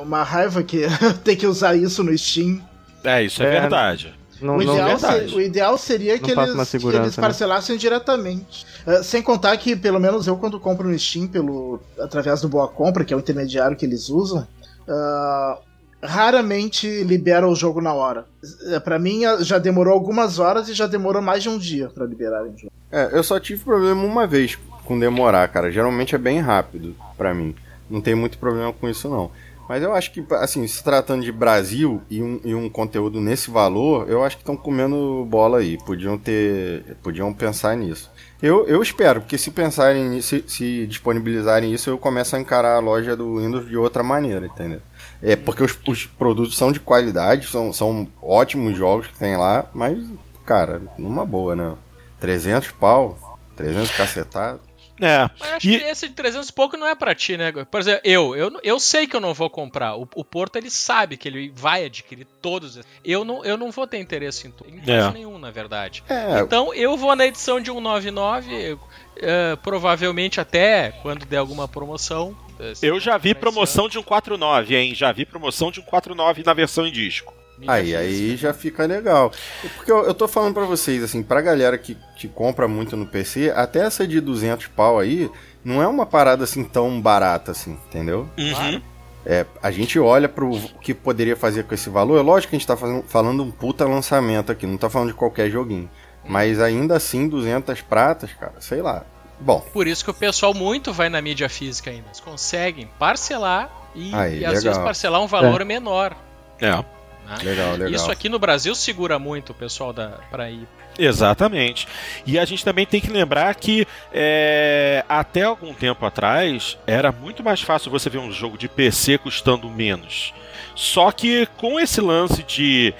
S2: uma, raiva que *laughs* ter que usar isso no Steam.
S1: É, isso é,
S5: É,
S1: verdade.
S5: Não,
S2: o,
S5: não,
S2: ideal
S1: verdade.
S2: se- o ideal seria que
S5: Não
S2: eles, que eles
S5: né?
S2: parcelassem diretamente. Ah, sem contar que, pelo menos eu, quando compro no Steam pelo, através do Boa Compra, que é o intermediário que eles usam, ah, raramente libera o jogo na hora. Eh, Pra mim, ah, já demorou algumas horas e já demorou mais de um dia pra liberarem o jogo.
S6: É, eu só tive problema uma vez com demorar, cara. Geralmente é bem rápido pra mim. Não tem muito problema com isso, não. Mas eu acho que, assim, se tratando de Brasil e um, e um conteúdo nesse valor, eu acho que estão comendo bola aí. Podiam ter. Podiam pensar nisso. Eu, eu espero, porque se pensarem se, se disponibilizarem isso, eu começo a encarar a loja do Windows de outra maneira, entendeu? É porque os, os produtos são de qualidade, são, são ótimos jogos que tem lá, mas, cara, numa boa, né? 300 pau, 300 cacetado.
S1: É.
S4: Mas acho
S1: E-
S4: que esse de 300 e pouco não é pra ti, né? Por exemplo, eu, eu, eu sei que eu não vou comprar. O, o Porto, ele sabe que ele vai adquirir todos. Eu não, eu não vou ter interesse em, em
S1: É.
S4: nenhum, na verdade.
S6: É,
S4: Então eu vou na edição de 199, eu, eh, provavelmente até quando der alguma promoção. eh,
S1: Eu já vi promoção de um 49, hein? Já vi promoção de um 49 na versão em disco.
S6: Aí, aí já fica legal. Porque eu, eu tô falando pra vocês, assim, pra galera que, que compra muito no PC, até essa de 200 pau aí, não é uma parada assim tão barata assim, entendeu?
S1: Uhum.
S4: Claro.
S6: É, a gente olha para o que poderia fazer com esse valor. É lógico que a gente está falando um puta lançamento aqui, não está falando de qualquer joguinho. Mas ainda assim, 200 pratas, cara, sei lá. Bom.
S4: Por isso que o pessoal muito vai na mídia física ainda. Eles conseguem parcelar e,
S6: Aí,
S4: e às vezes parcelar um valor menor.
S1: É.
S4: né?
S6: Legal, legal.
S4: Isso aqui no Brasil segura muito o pessoal da, pra ir.
S1: Exatamente. E a gente também tem que lembrar que é, até algum tempo atrás era muito mais fácil você ver um jogo de PC custando menos. Só que com esse lance de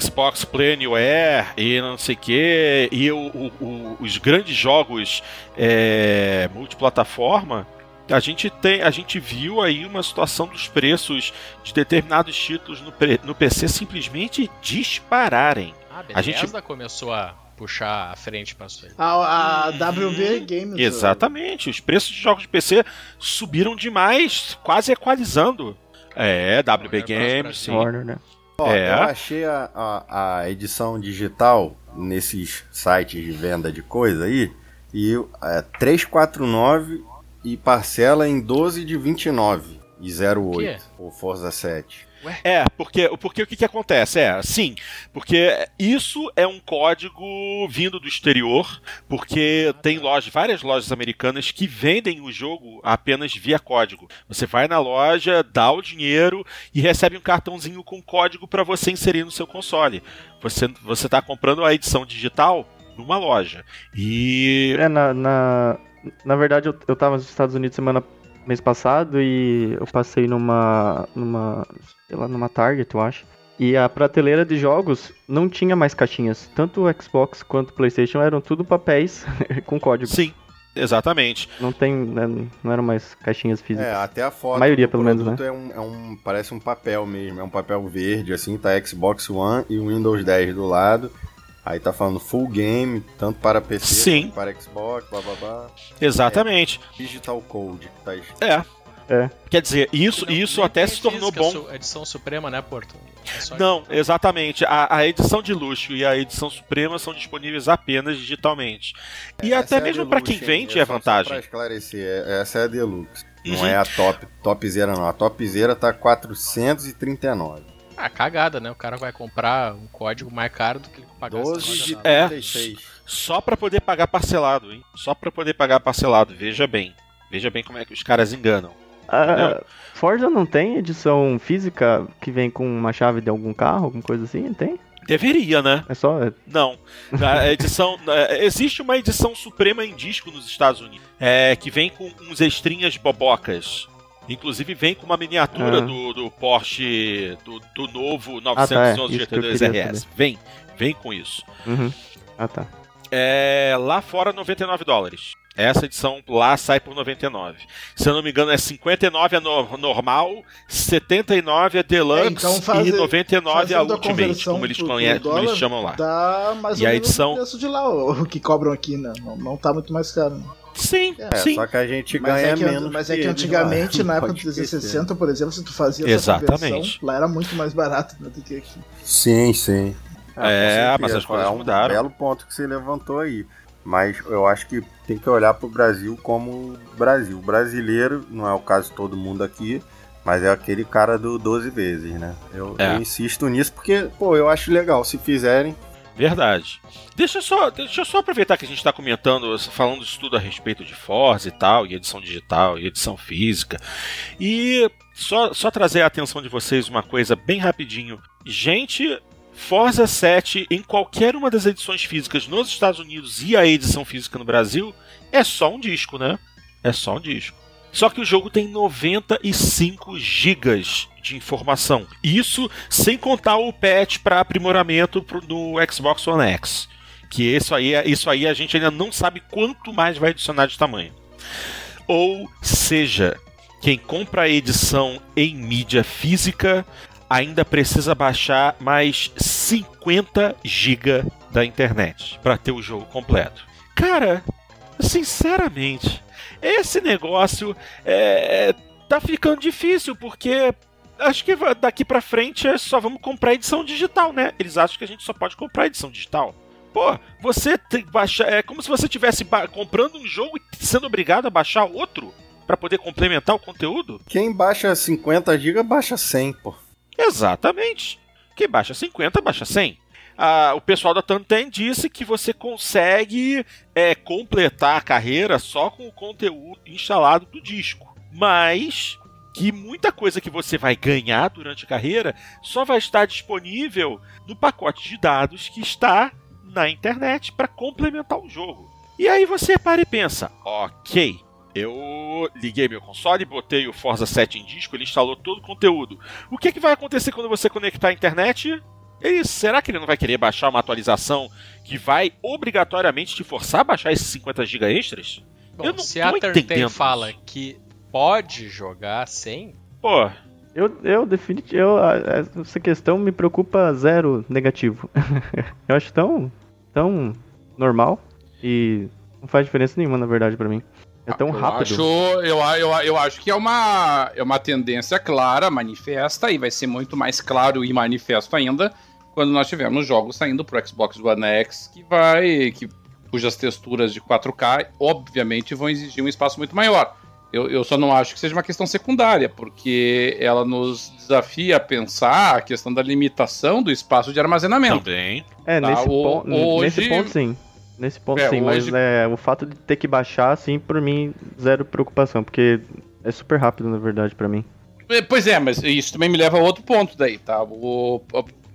S1: Xbox Play Anywhere e não sei o que, e o- o- o- os grandes jogos é, multiplataforma, a gente, tem, a gente viu aí uma situação dos preços de determinados títulos no, pre- no PC simplesmente dispararem.
S4: Ah,
S1: A gente-
S4: começou a puxar a frente pra isso aí.
S2: A, a. WB Games.
S1: Exatamente, os preços de jogos de PC subiram demais, quase equalizando. É, WB. Games, sim.
S5: Warner, né?
S6: Ó,
S1: É.
S6: Eu achei a, a, a edição digital nesses sites de venda de coisa aí. E é, 349 e parcela em 12 de 29 e 08. O Forza 7.
S1: É, porque, porque o que, que acontece? É, sim, porque isso é um código vindo do exterior, porque tem lojas, várias lojas americanas que vendem o jogo apenas via código. Você vai na loja, dá o dinheiro e recebe um cartãozinho com código para você inserir no seu console. Você você está comprando a edição digital numa loja. E
S5: É, na, na, na verdade, eu, eu tava nos Estados Unidos semana mês passado e eu passei numa. numa. sei lá, numa Target, eu acho. E a prateleira de jogos não tinha mais caixinhas. Tanto o Xbox quanto o Playstation eram tudo papéis *laughs* com código.
S1: sim, exatamente.
S5: Não tem. né, não eram mais caixinhas físicas.
S6: É, até a foto
S5: A maioria,
S6: do
S5: pelo menos,
S6: produto é, um, é um. Parece um papel mesmo. É um papel verde, assim, tá Xbox One e o Windows 10 do lado. Aí tá falando full game, tanto para PC
S1: Sim.
S6: quanto para Xbox, blá blá blá.
S1: Exatamente.
S6: Digital Code. Tá escrito.
S1: É.
S5: É.
S1: Quer dizer, isso,
S4: Não-
S1: isso até se tornou
S4: física,
S1: bom.
S4: su- Edição Suprema, né, Porto? É
S1: Não, exatamente. A, a edição de luxo e a edição suprema são disponíveis apenas digitalmente. E
S6: Essa
S1: até
S6: é a
S1: mesmo para
S6: Deluxe,
S1: quem vende é vantagem.
S6: pra esclarecer, é- essa é a Deluxe. Não
S1: Uhum.
S6: é a top, topzera não. A topzera tá 439.
S4: Ah, cagada, né? O cara vai comprar um código mais caro do que ele pagar
S6: 12 de
S1: É.
S6: 36.
S1: Só para poder pagar parcelado, hein? Só para poder pagar parcelado. Veja bem. Veja bem como é que os caras enganam.
S5: A Forza não tem edição física que vem com uma chave de algum carro, alguma coisa assim? Tem?
S1: Deveria, né?
S5: É só. é-
S1: Não. A edição. *laughs* é, Existe uma edição suprema em disco nos Estados Unidos. É, que vem com uns extrinhas bobocas. Inclusive vem com uma miniatura
S5: Ah.
S1: do, do Porsche do, do novo
S5: Ah, tá, é.
S1: 911
S5: Isso que eu
S1: GT2
S5: queria
S1: RS. Vem, vem com isso.
S5: Uhum. Ah, tá.
S1: É, lá fora 99 dólares. Essa edição lá sai por 99. Se eu não me engano é 59 é no- normal, 79 é deluxe
S2: É, então faz-
S1: e 99 é a
S2: a
S1: ultimate, como eles,
S2: pro- pro
S1: conhe- como eles chamam lá.
S2: Dá mais
S1: E
S2: ou
S1: a
S2: menos
S1: edição-
S2: o preço de lá, o, o que cobram aqui, né? Não, não tá muito mais caro. né?
S1: Sim,
S6: É,
S1: sim.
S6: só que a gente
S2: Mas
S6: ganha
S2: é que,
S6: menos.
S2: mas é que antigamente,
S6: lá.
S2: na época
S6: esquecer.
S2: 360, por exemplo, se tu fazia essa
S1: Exatamente.
S2: conversão, lá era muito mais barato né, do que aqui.
S6: Sim, sim.
S1: É,
S6: com certeza,
S1: mas as coisas
S6: é um
S1: mudaram.
S6: belo ponto que você levantou aí. Mas eu acho que tem que olhar pro Brasil como Brasil. O brasileiro, não é o caso de todo mundo aqui, mas é aquele cara do 12 vezes, né? Eu,
S1: É.
S6: eu insisto nisso porque, pô, eu acho legal. Se fizerem,
S1: Verdade. Deixa eu só, deixa eu só aproveitar que a gente está comentando, falando isso tudo a respeito de Forza e tal, e edição digital, e edição física. E só, só trazer a atenção de vocês uma coisa bem rapidinho. Gente, Forza 7 em qualquer uma das edições físicas nos Estados Unidos e a edição física no Brasil é só um disco, né? É só um disco. Só que o jogo tem 95 gigas de informação. Isso sem contar o patch para aprimoramento no Xbox One X. Que isso aí, é- isso aí a gente ainda não sabe quanto mais vai adicionar de tamanho. Ou seja, quem compra a edição em mídia física ainda precisa baixar mais 50 GB da internet para ter o jogo completo. Cara, sinceramente, esse negócio é, tá ficando difícil porque acho que daqui pra frente é só vamos comprar edição digital, né? Eles acham que a gente só pode comprar edição digital. Pô, você tem baixar. É como se você estivesse comprando um jogo e sendo obrigado a baixar outro. para poder complementar o conteúdo?
S6: Quem baixa 50 GB baixa 100, pô.
S1: Exatamente. Quem baixa 50, baixa 100. Ah, o pessoal da Tantan disse que você consegue é, completar a carreira só com o conteúdo instalado do disco. Mas que muita coisa que você vai ganhar durante a carreira só vai estar disponível no pacote de dados que está na internet para complementar o jogo. E aí você para e pensa, ok, eu liguei meu console, botei o Forza 7 em disco, ele instalou todo o conteúdo. O que, é que vai acontecer quando você conectar a internet? E será que ele não vai querer baixar uma atualização que vai obrigatoriamente te forçar a baixar esses 50 GB extras?
S4: Bom,
S1: eu não
S4: se
S1: tô
S4: a
S1: entendendo
S4: fala que pode jogar sem,
S1: Pô,
S5: Eu, eu definitivamente, eu, essa questão me preocupa zero negativo. *laughs* eu acho tão, tão normal e não faz diferença nenhuma, na verdade, pra mim. É tão
S3: eu
S5: rápido.
S3: Acho, eu, eu, eu acho que é uma, é uma tendência clara, manifesta, e vai ser muito mais claro e manifesto ainda quando nós tivermos jogos saindo pro Xbox One X que vai. Que, cujas texturas de 4K, obviamente, vão exigir um espaço muito maior. Eu, eu só não acho que seja uma questão secundária, porque ela nos desafia a pensar a questão da limitação do espaço de armazenamento.
S1: também.
S5: É,
S3: Tá,
S5: nesse,
S3: o-
S5: pon-
S3: hoje-
S5: nesse ponto sim. Nesse ponto
S3: É,
S5: sim, mas
S3: hoje-
S5: é, o fato de ter que baixar, assim, por mim, zero preocupação, porque é super rápido, na verdade, pra mim.
S3: É, Pois é, mas isso também me leva a outro ponto daí, tá? O-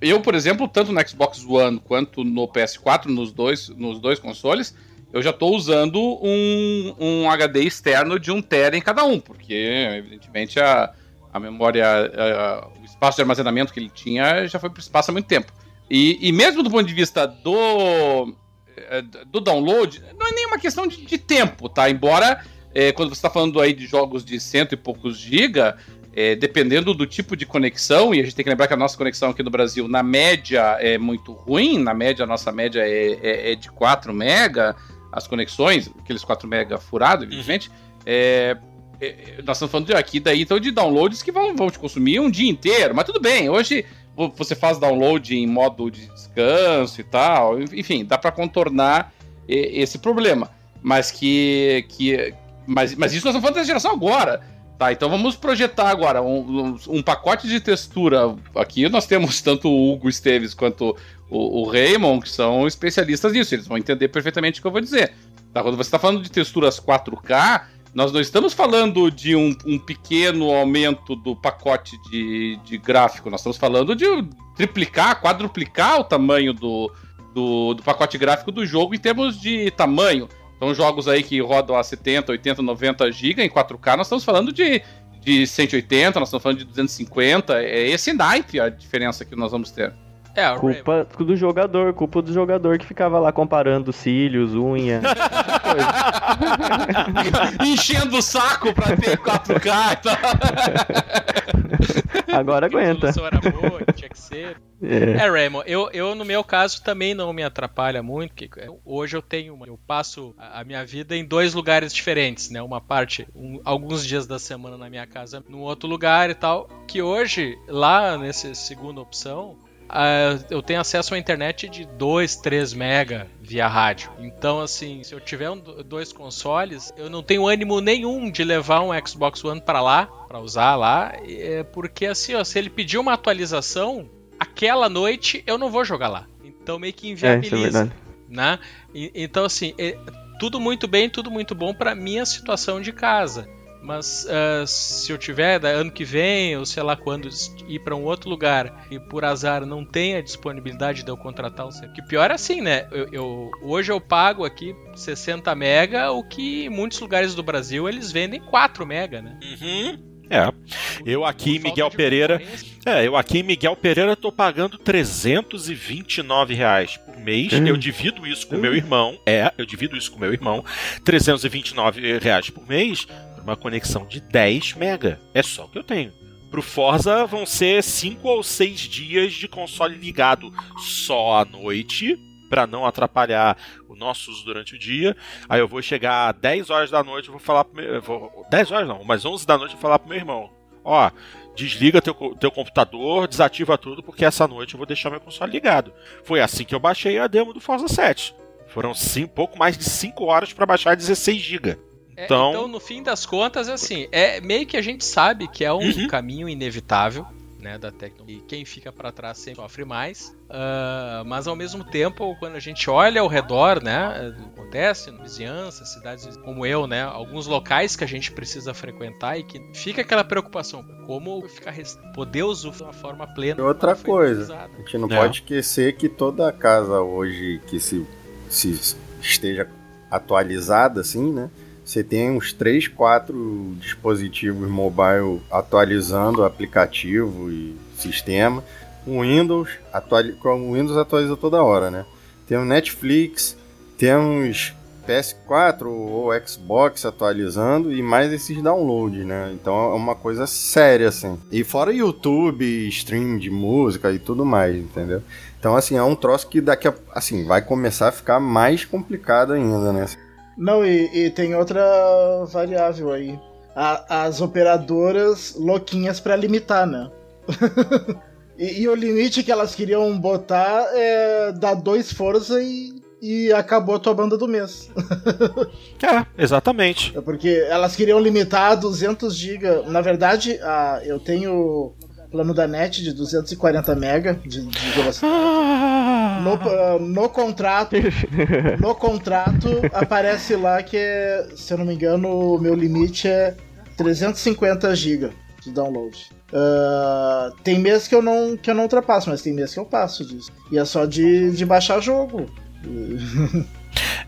S3: eu, por exemplo, tanto no Xbox One quanto no PS4, nos dois, nos dois consoles, eu já estou usando um, um HD externo de 1 TB em cada um, porque, evidentemente, a, a memória, a- a- o espaço de armazenamento que ele tinha já foi para o espaço há muito tempo. E, e mesmo do ponto de vista do, eh, do download, não é nenhuma questão de, de tempo, tá? Embora, eh, quando você está falando aí de jogos de cento e poucos giga, é, dependendo do tipo de conexão, e a gente tem que lembrar que a nossa conexão aqui no Brasil, na média, é muito ruim, na média, a nossa média é, é- é de 4 mega, as conexões, aqueles 4 mega furado, evidentemente, é, é, nós estamos falando de aqui daí, então, de downloads que vão, vão te consumir um dia inteiro, mas tudo bem, hoje vo- você faz download em modo de descanso e tal, enfim, dá para contornar esse problema, mas que, que mas, mas isso nós estamos falando da geração agora, Tá, então vamos projetar agora um, um- pacote de textura. Aqui nós temos tanto o Hugo Esteves quanto o, o Raymond, que são especialistas nisso, eles vão entender perfeitamente o que eu vou dizer. Tá, quando você está falando de texturas 4K, nós não estamos falando de um, um pequeno aumento do pacote de, de gráfico, nós estamos falando de triplicar, quadruplicar o tamanho do, do, do pacote gráfico do jogo em termos de tamanho. Então, jogos aí que rodam a 70, 80, 90 GB em 4K, nós estamos falando de, de 180, nós estamos falando de 250. É esse naipe a diferença que nós vamos ter.
S4: É,
S5: Culpa do jogador, culpa do jogador que ficava lá comparando cílios, unha. *laughs*
S3: Enchendo o saco pra ter 4K e tal.
S5: Agora
S4: a
S5: aguenta.
S4: resolução era boa, tinha que ser.
S5: É.
S4: É, Raymond, eu, eu no meu caso também não me atrapalha muito, porque hoje eu tenho, uma- eu passo a a minha vida em dois lugares diferentes, né? Uma parte, um- alguns dias da semana na minha casa, num outro lugar e tal, que hoje, lá nessa segunda opção, ah, eu tenho acesso à internet de 2, 3 mega via rádio. Então, assim, se eu tiver um- dois consoles, eu não tenho ânimo nenhum de levar um Xbox One pra lá, pra usar lá, é, porque assim, ó, se ele pedir uma atualização, aquela noite eu não vou jogar lá. Então meio que
S5: É, é
S4: inviabiliza,
S5: verdade.
S4: né? E- então assim, é, tudo muito bem, tudo muito bom pra minha situação de casa. Mas ah, se eu tiver da- ano que vem, ou sei lá quando, ir pra um outro lugar e por azar não tem a disponibilidade de eu contratar um serviço. Que pior é assim, né? Eu, eu- hoje eu pago aqui 60 mega, o que em muitos lugares do Brasil eles vendem 4 mega, né?
S1: Uhum. É. Eu aqui, Miguel Pereira. É, eu aqui Miguel Pereira tô pagando 329 reais por mês.
S5: Hum.
S1: Eu divido isso com meu irmão. É, eu divido isso com meu irmão. 329 reais por mês uma conexão de 10 mega. É só o que eu tenho. Pro Forza vão ser 5 ou 6 dias de console ligado só à noite. Pra não atrapalhar o nosso uso durante o dia. Aí eu vou chegar às 10 horas da noite, vou falar pro meu. eu Vou, 10 horas não, mas 11 da noite eu vou falar pro meu irmão. Ó, desliga teu, teu computador, desativa tudo, porque essa noite eu vou deixar meu console ligado. Foi assim que eu baixei a demo do Forza 7. Foram sim, pouco mais de 5 horas para baixar 16 GB.
S4: É,
S1: Então-
S4: então... no fim das contas, assim, é meio que a gente sabe que é um
S1: Uhum.
S4: caminho inevitável, né, da tecnologia. E quem fica pra trás sempre sofre mais. Ah, mas ao mesmo tempo, quando a gente olha ao redor, né, acontece na vizinhança, cidades como eu, né, alguns locais que a gente precisa frequentar e que fica aquela preocupação, como ficar poder usufruir de uma forma plena.
S6: E outra coisa. A gente não
S1: É.
S6: pode esquecer que toda casa hoje que se, se esteja atualizada, assim, né? Você tem uns 3, 4 dispositivos mobile atualizando aplicativo e sistema. O Windows, atuali o Windows atualiza toda hora, né? Tem o Netflix, temos PS4 ou Xbox atualizando e mais esses downloads, né? Então é uma coisa séria, assim. E fora YouTube, stream de música e tudo mais, entendeu? Então, assim, é um troço que daqui a... Assim, vai começar a ficar mais complicado ainda, né?
S2: Não, e, e tem outra variável aí. A- as operadoras louquinhas pra limitar, né? *laughs* e, e o limite que elas queriam botar é dar dois força e, e acabou a tua banda do mês. *laughs*
S1: É, exatamente.
S2: É porque elas queriam limitar a 200 GB. Na verdade, a, eu tenho plano da net de 240 MB de, de velocidade. No, ah, no contrato, *laughs* no contrato aparece lá que se eu não me engano, o meu limite é 350 GB de download. Ah, tem mês que eu não que eu não ultrapasso, mas tem mês que eu passo disso. E é só de, de baixar jogo. *laughs*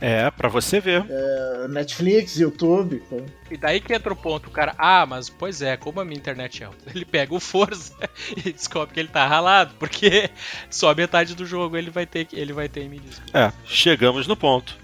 S1: É, pra você ver.
S2: Ah, Netflix, YouTube. então.
S4: E daí que entra o ponto, o cara, ah, mas pois é, como a minha internet é alta, *laughs* ele pega o Forza *laughs* e descobre que ele tá ralado, porque *laughs* só metade do jogo ele vai ter, ele vai ter em mídia.
S1: É, chegamos no ponto.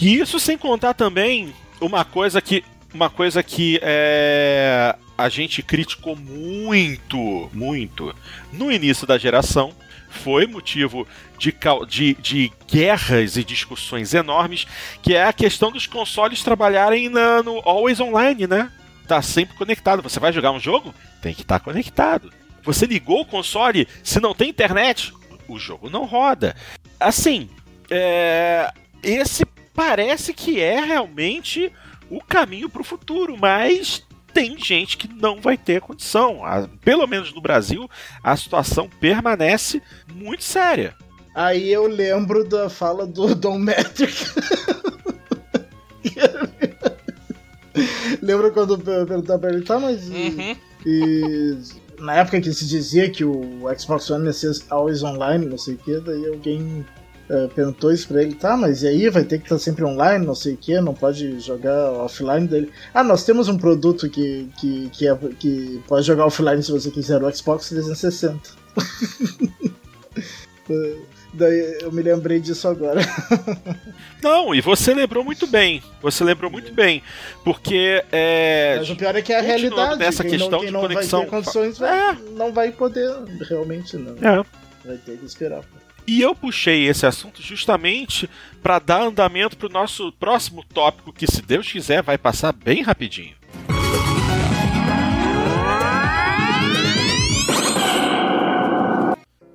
S1: E isso sem contar também uma coisa que uma coisa que é, a gente criticou muito, muito no início da geração, foi motivo de, de, de guerras e discussões enormes, que é a questão dos consoles trabalharem na- no Always Online, né? Tá sempre conectado. Você vai jogar um jogo? Tem que estar conectado. Você ligou o console, se não tem internet, o jogo não roda. Assim, é, esse parece que é realmente o caminho para o futuro, mas tem gente que não vai ter condição. Pelo menos no Brasil, a situação permanece muito séria.
S2: Aí eu lembro da fala do *laughs* Don Metric. Lembra quando eu perguntava pra ele, tá, mas. e-
S4: Uhum.
S2: E na época que se dizia que o Xbox One ia ser always online, não sei o que, daí alguém eh, perguntou isso pra ele, tá, mas e aí vai ter que estar sempre online, não sei o que, não pode jogar offline dele. Ah, nós temos um produto que, que, que, é- que pode jogar offline se você quiser, o Xbox 360. Eh, *laughs* daí eu me lembrei disso agora. *laughs*
S1: Não, e você lembrou muito bem. Você lembrou muito bem. Porque é,
S2: Mas o pior é que é a realidade.
S1: nessa
S2: quem
S1: questão
S2: não, quem
S1: de
S2: não
S1: conexão-
S2: vai ter condições vai, não vai poder, realmente não.
S1: é,
S2: Vai ter que esperar.
S1: E eu puxei esse assunto justamente para dar andamento para o nosso próximo tópico, que, se Deus quiser, vai passar bem rapidinho.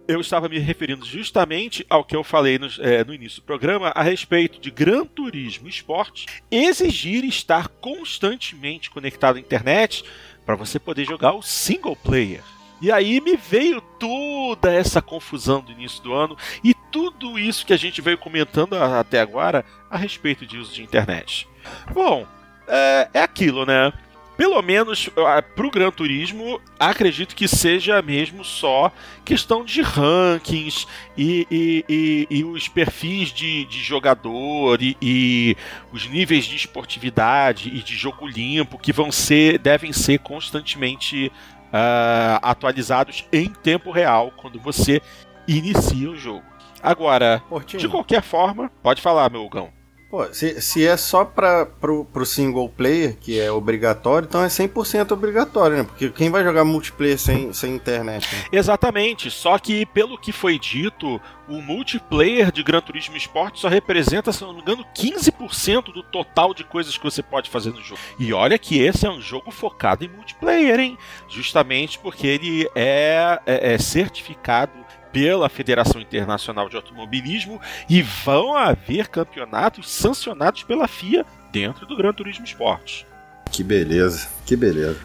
S1: Eu estava me referindo justamente ao que eu falei no, é, no início do programa a respeito de Gran Turismo Esporte exigir estar constantemente conectado à internet para você poder jogar o single player. E aí me veio toda essa confusão do início do ano e tudo isso que a gente veio comentando até agora a respeito de uso de internet. Bom, é, é aquilo, né? Pelo menos ah, pro Gran Turismo, acredito que seja mesmo só questão de rankings e, e- e- e os perfis de, de jogador e os níveis de esportividade e de jogo limpo que vão ser, devem ser constantemente ah, atualizados em tempo real quando você inicia o jogo. Agora,
S6: Portinho,
S1: de qualquer forma, pode falar, meu Gão.
S6: Pô, se, se é só para pro, pro single player, que é obrigatório, então é 100% obrigatório, né? Porque quem vai jogar multiplayer sem, sem internet? né?
S1: Exatamente, só que pelo que foi dito, o multiplayer de Gran Turismo Sport só representa, se não me engano, 15% do total de coisas que você pode fazer no jogo. E olha que esse é um jogo focado em multiplayer, hein? Justamente porque ele é, é- é certificado pela Federação Internacional de Automobilismo e vão haver campeonatos sancionados pela FIA dentro do Gran Turismo Sport.
S6: Que beleza, que beleza.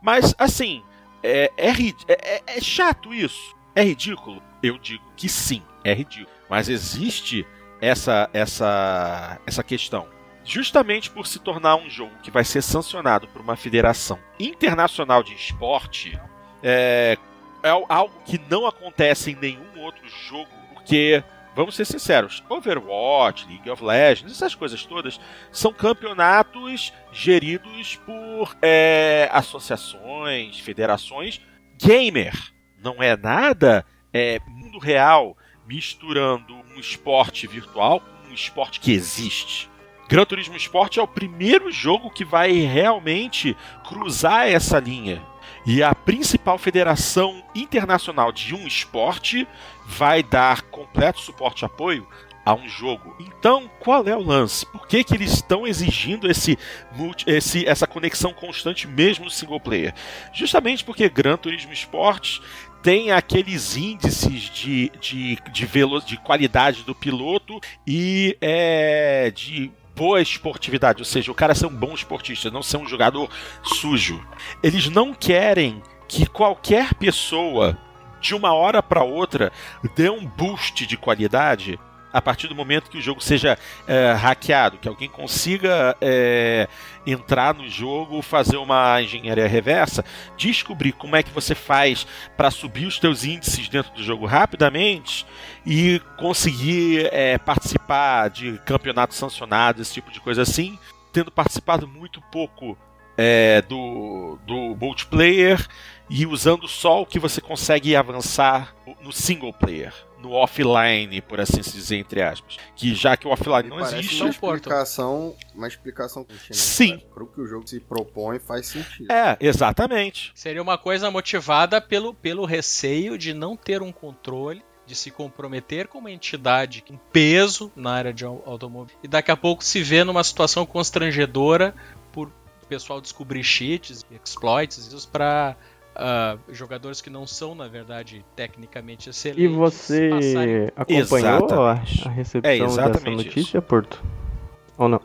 S1: Mas, assim, é, é, é- é- é chato isso? É ridículo? Eu digo que sim, é ridículo. Mas existe essa, essa, essa questão. Justamente por se tornar um jogo que vai ser sancionado por uma federação internacional de esporte, é, é algo que não acontece em nenhum outro jogo, porque, vamos ser sinceros, Overwatch, League of Legends, essas coisas todas são campeonatos geridos por é, associações, federações gamer. Não é nada é, mundo real misturando um esporte virtual com um esporte que existe. Gran Turismo Sport é o primeiro jogo que vai realmente cruzar essa linha. E a principal federação internacional de um esporte vai dar completo suporte e apoio a um jogo. Então, qual é o lance? Por que, que eles estão exigindo esse, esse- essa conexão constante mesmo no single player? Justamente porque Gran Turismo Sport tem aqueles índices de, de, de, velo, de qualidade do piloto e é, de boa esportividade, ou seja, o cara ser um bom esportista, não ser um jogador sujo. Eles não querem que qualquer pessoa de uma hora para outra dê um boost de qualidade a partir do momento que o jogo seja é, hackeado, que alguém consiga é, entrar no jogo, fazer uma engenharia reversa, descobrir como é que você faz para subir os teus índices dentro do jogo rapidamente e conseguir é, participar de campeonatos sancionados, esse tipo de coisa assim, tendo participado muito pouco é, do, do multiplayer e usando só o que você consegue avançar no single player no offline, por assim se dizer, entre aspas. Que já que o offline não existe.
S6: uma explicação, uma explicação
S1: Sim.
S6: cara. Pro que o jogo se propõe faz sentido.
S1: É, exatamente.
S4: Seria uma coisa motivada pelo, pelo receio de não ter um controle, de se comprometer com uma entidade com peso na área de au- automóvel e daqui a pouco se vê numa situação constrangedora por o pessoal descobrir cheats, exploits, isso para jogadores que não são, na verdade, tecnicamente excelentes.
S5: E você
S4: passarem-
S5: acompanhou a,
S1: Exatamente.
S5: a recepção
S1: É
S5: dessa notícia, Porto? Ou não?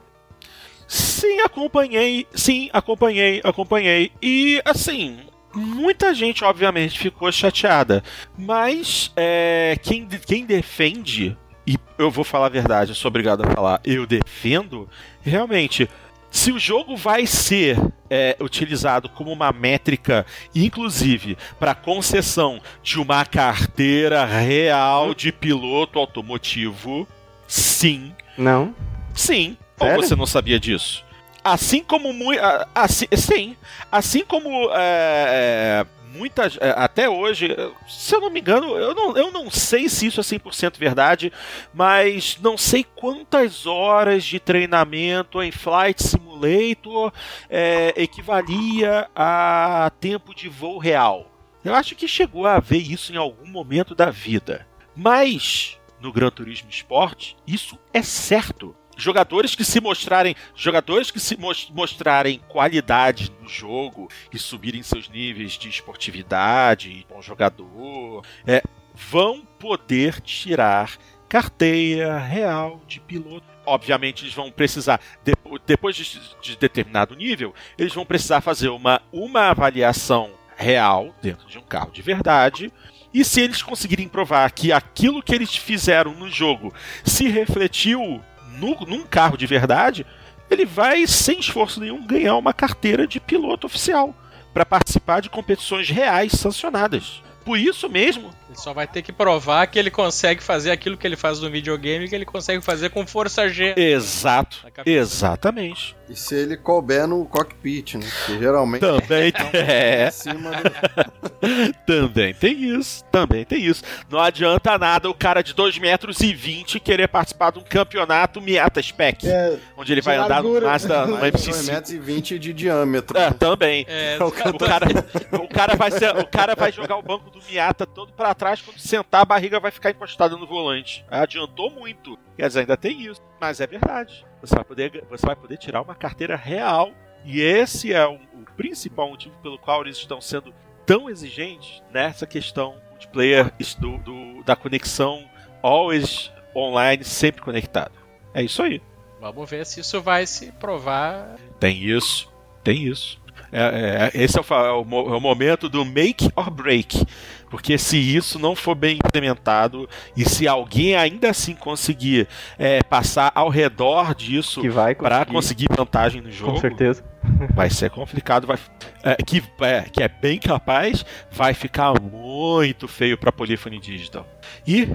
S1: Sim, acompanhei. Sim, acompanhei, acompanhei. E assim. Muita gente, obviamente, ficou chateada. Mas é, quem, quem defende, e eu vou falar a verdade, eu sou obrigado a falar, eu defendo, realmente, se o jogo vai ser é, utilizado como uma métrica, inclusive para concessão de uma carteira real de piloto automotivo, sim,
S5: Não?
S1: Sim.
S5: Sério?
S1: Ou você não sabia disso? Assim como muito. Assim, sim. Assim como é, muitas. é, até hoje, se eu não me engano, eu não, eu não sei se isso é 100% verdade, mas não sei quantas horas de treinamento em Flight Simulator é, equivalia a tempo de voo real. Eu acho que chegou a ver isso em algum momento da vida. Mas no Gran Turismo Sport, isso é certo. Jogadores que se mostrarem, jogadores que se mos- mostrarem qualidade no jogo e subirem seus níveis de esportividade, bom jogador, é, vão poder tirar carteira real de piloto. Obviamente, eles vão precisar, depo- depois de, de determinado nível, eles vão precisar fazer uma, uma avaliação real dentro de um carro de verdade. E se eles conseguirem provar que aquilo que eles fizeram no jogo se refletiu no, num carro de verdade, ele vai, sem esforço nenhum, ganhar uma carteira de piloto oficial para participar de competições reais sancionadas. Por isso mesmo,
S4: Ele só vai ter que provar que ele consegue fazer aquilo que ele faz no videogame que ele consegue fazer com força G.
S1: exato, exatamente.
S6: E se ele couber no cockpit, né? Porque geralmente
S1: Também *laughs* é,
S6: acima do... *laughs*
S1: também tem isso, também tem isso. Não adianta nada o cara de 2 metros e 20 querer participar de um campeonato Miata Spec,
S2: É,
S1: onde ele vai andar no. Mazda, no
S6: mais de
S1: MC5.
S6: 2 metros e 20 de diâmetro.
S1: É, também.
S4: É,
S1: O cara, o cara vai ser, o cara vai jogar o banco do Miata todo pra trás quando sentar a barriga vai ficar encostada no volante. Adiantou muito. Quer dizer, ainda tem isso, mas é verdade. Você vai poder, você vai poder tirar uma carteira real e esse é o, o principal motivo pelo qual eles estão sendo tão exigentes nessa questão multiplayer do, do- da conexão always online, sempre conectado. É isso aí.
S4: Vamos ver se isso vai se provar.
S1: Tem isso, tem isso. É, é, esse é o, é, o, é o, momento do make or break. Porque se isso não for bem implementado e se alguém ainda assim conseguir é, passar ao redor disso para conseguir vantagem no jogo,
S5: com certeza. *laughs*
S1: vai ser complicado. Vai, é, que, é, que é bem capaz, vai ficar muito feio para Polyphony Digital. E,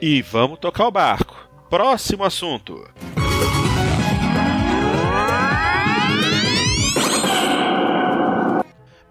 S1: e vamos tocar o barco. Próximo assunto.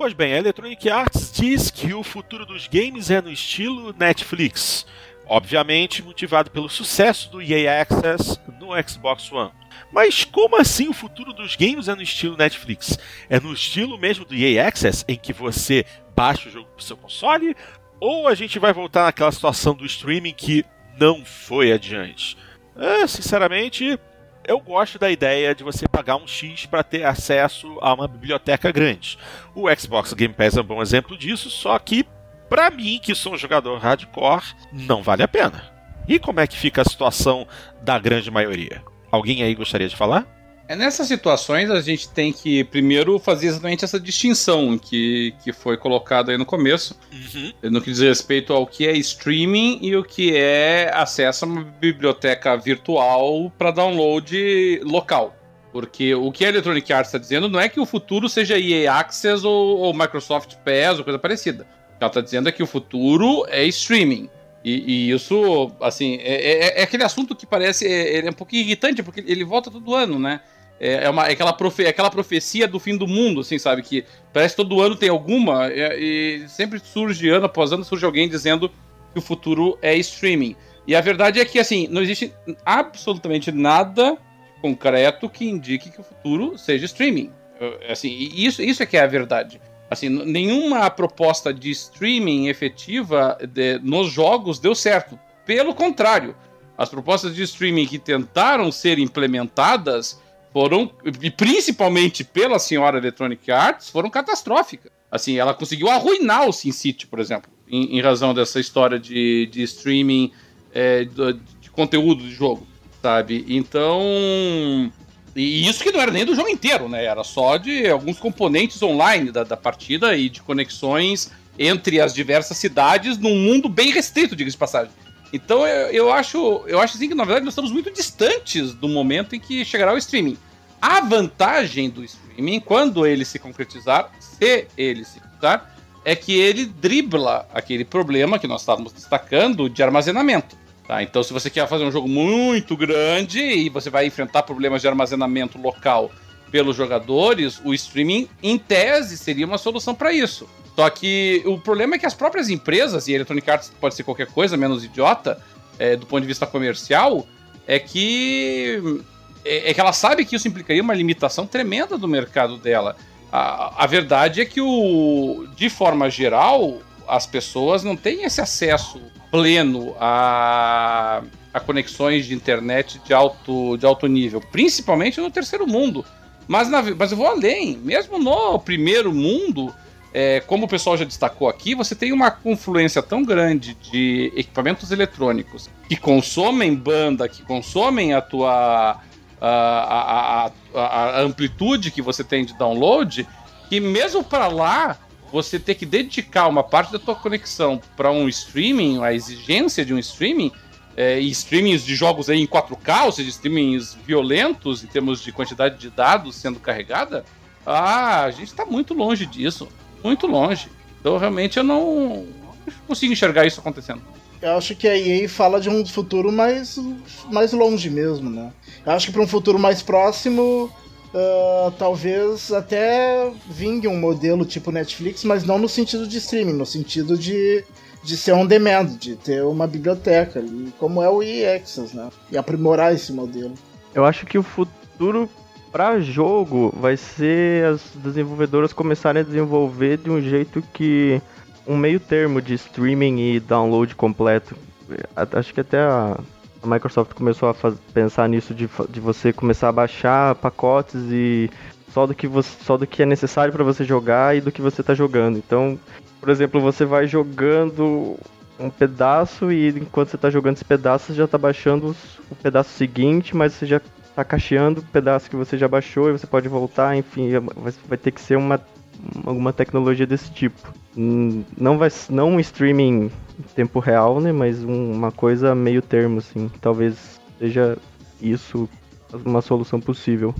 S1: Pois bem, a Electronic Arts diz que o futuro dos games é no estilo Netflix, obviamente motivado pelo sucesso do EA Access no Xbox One. Mas como assim o futuro dos games é no estilo Netflix? É no estilo mesmo do EA Access, em que você baixa o jogo pro seu console? Ou a gente vai voltar naquela situação do streaming que não foi adiante? É, sinceramente, eu gosto da ideia de você pagar um X para ter acesso a uma biblioteca grande. O Xbox Game Pass é um bom exemplo disso, só que para mim, que sou um jogador hardcore, não vale a pena. E como é que fica a situação da grande maioria? Alguém aí gostaria de falar?
S3: É nessas situações a gente tem que primeiro fazer exatamente essa distinção que, que foi colocada aí no começo, uhum. no que diz respeito ao que é streaming e o que é acesso a uma biblioteca virtual para download local. Porque o que a Electronic Arts está dizendo não é que o futuro seja EA Access ou, ou Microsoft Pass ou coisa parecida. Ela está dizendo é que o futuro é streaming. E, e, isso, assim, é, é, é, aquele assunto que parece é, ele é um pouquinho irritante, porque ele volta todo ano, né? É, é, uma, é aquela, profe, é aquela profecia do fim do mundo, assim, sabe? Que parece que todo ano tem alguma e, e sempre surge, ano após ano, surge alguém dizendo que o futuro é streaming. E a verdade é que, assim, não existe absolutamente nada concreto que indique que o futuro seja streaming. Assim, isso, isso é que é a verdade. Assim, nenhuma proposta de streaming efetiva de, nos jogos deu certo. Pelo contrário, as propostas de streaming que tentaram ser implementadas foram, e principalmente pela senhora Electronic Arts, foram catastróficas. Assim, ela conseguiu arruinar o SimCity, por exemplo, em, em razão dessa história de, de streaming é, de, de conteúdo de jogo, sabe? Então, e isso que não era nem do jogo inteiro, né? Era só de alguns componentes online da, da partida e de conexões entre as diversas cidades num mundo bem restrito, diga-se de passagem. Então eu, eu, acho, eu acho assim que na verdade nós estamos muito distantes do momento em que chegará o streaming. A vantagem do streaming, quando ele se concretizar, se ele se concretizar, é que ele dribla aquele problema que nós estávamos destacando de armazenamento. Tá, então, se você quer fazer um jogo muito grande e você vai enfrentar problemas de armazenamento local pelos jogadores, o streaming, em tese, seria uma solução para isso. Só que o problema é que as próprias empresas, e a Electronic Arts pode ser qualquer coisa menos idiota, é, do ponto de vista comercial, é que é, é, que ela sabe que isso implicaria uma limitação tremenda do mercado dela. A, a verdade é que, o, de forma geral, as pessoas não têm esse acesso pleno a, a conexões de internet de alto, de alto nível, principalmente no terceiro mundo. Mas, na, mas eu vou além, mesmo no primeiro mundo, é, como o pessoal já destacou aqui, você tem uma confluência tão grande de equipamentos eletrônicos que consomem banda, que consomem a tua. A, a, a, a amplitude que você tem de download, que mesmo para lá você ter que dedicar uma parte da tua conexão para um streaming, a exigência de um streaming, é, e streamings de jogos aí em 4K, ou seja, streamings violentos em termos de quantidade de dados sendo carregada, ah, a gente está muito longe disso, muito longe. Então realmente eu não, consigo enxergar isso acontecendo.
S2: Eu acho que a EA fala de um futuro mais, mais longe mesmo, né? Eu acho que para um futuro mais próximo uh, talvez até vingue um modelo tipo Netflix, mas não no sentido de streaming, no sentido de, de ser on demand, de ter uma biblioteca ali, como é o EA Access, né? E aprimorar esse modelo.
S5: Eu acho que o futuro para jogo vai ser as desenvolvedoras começarem a desenvolver de um jeito que um meio termo de streaming e download completo. Acho que até a, a Microsoft começou a faz, pensar nisso de, de você começar a baixar pacotes e só do que, você, só do que é necessário para você jogar e do que você está jogando. Então, por exemplo, você vai jogando um pedaço e enquanto você está jogando esse pedaço, você já está baixando o pedaço seguinte, mas você já tá cacheando o pedaço que você já baixou e você pode voltar, enfim, vai, vai ter que ser uma alguma tecnologia desse tipo. Hum, não vai não um streaming em tempo real, né, mas um, uma coisa meio termo assim, talvez seja isso uma solução possível.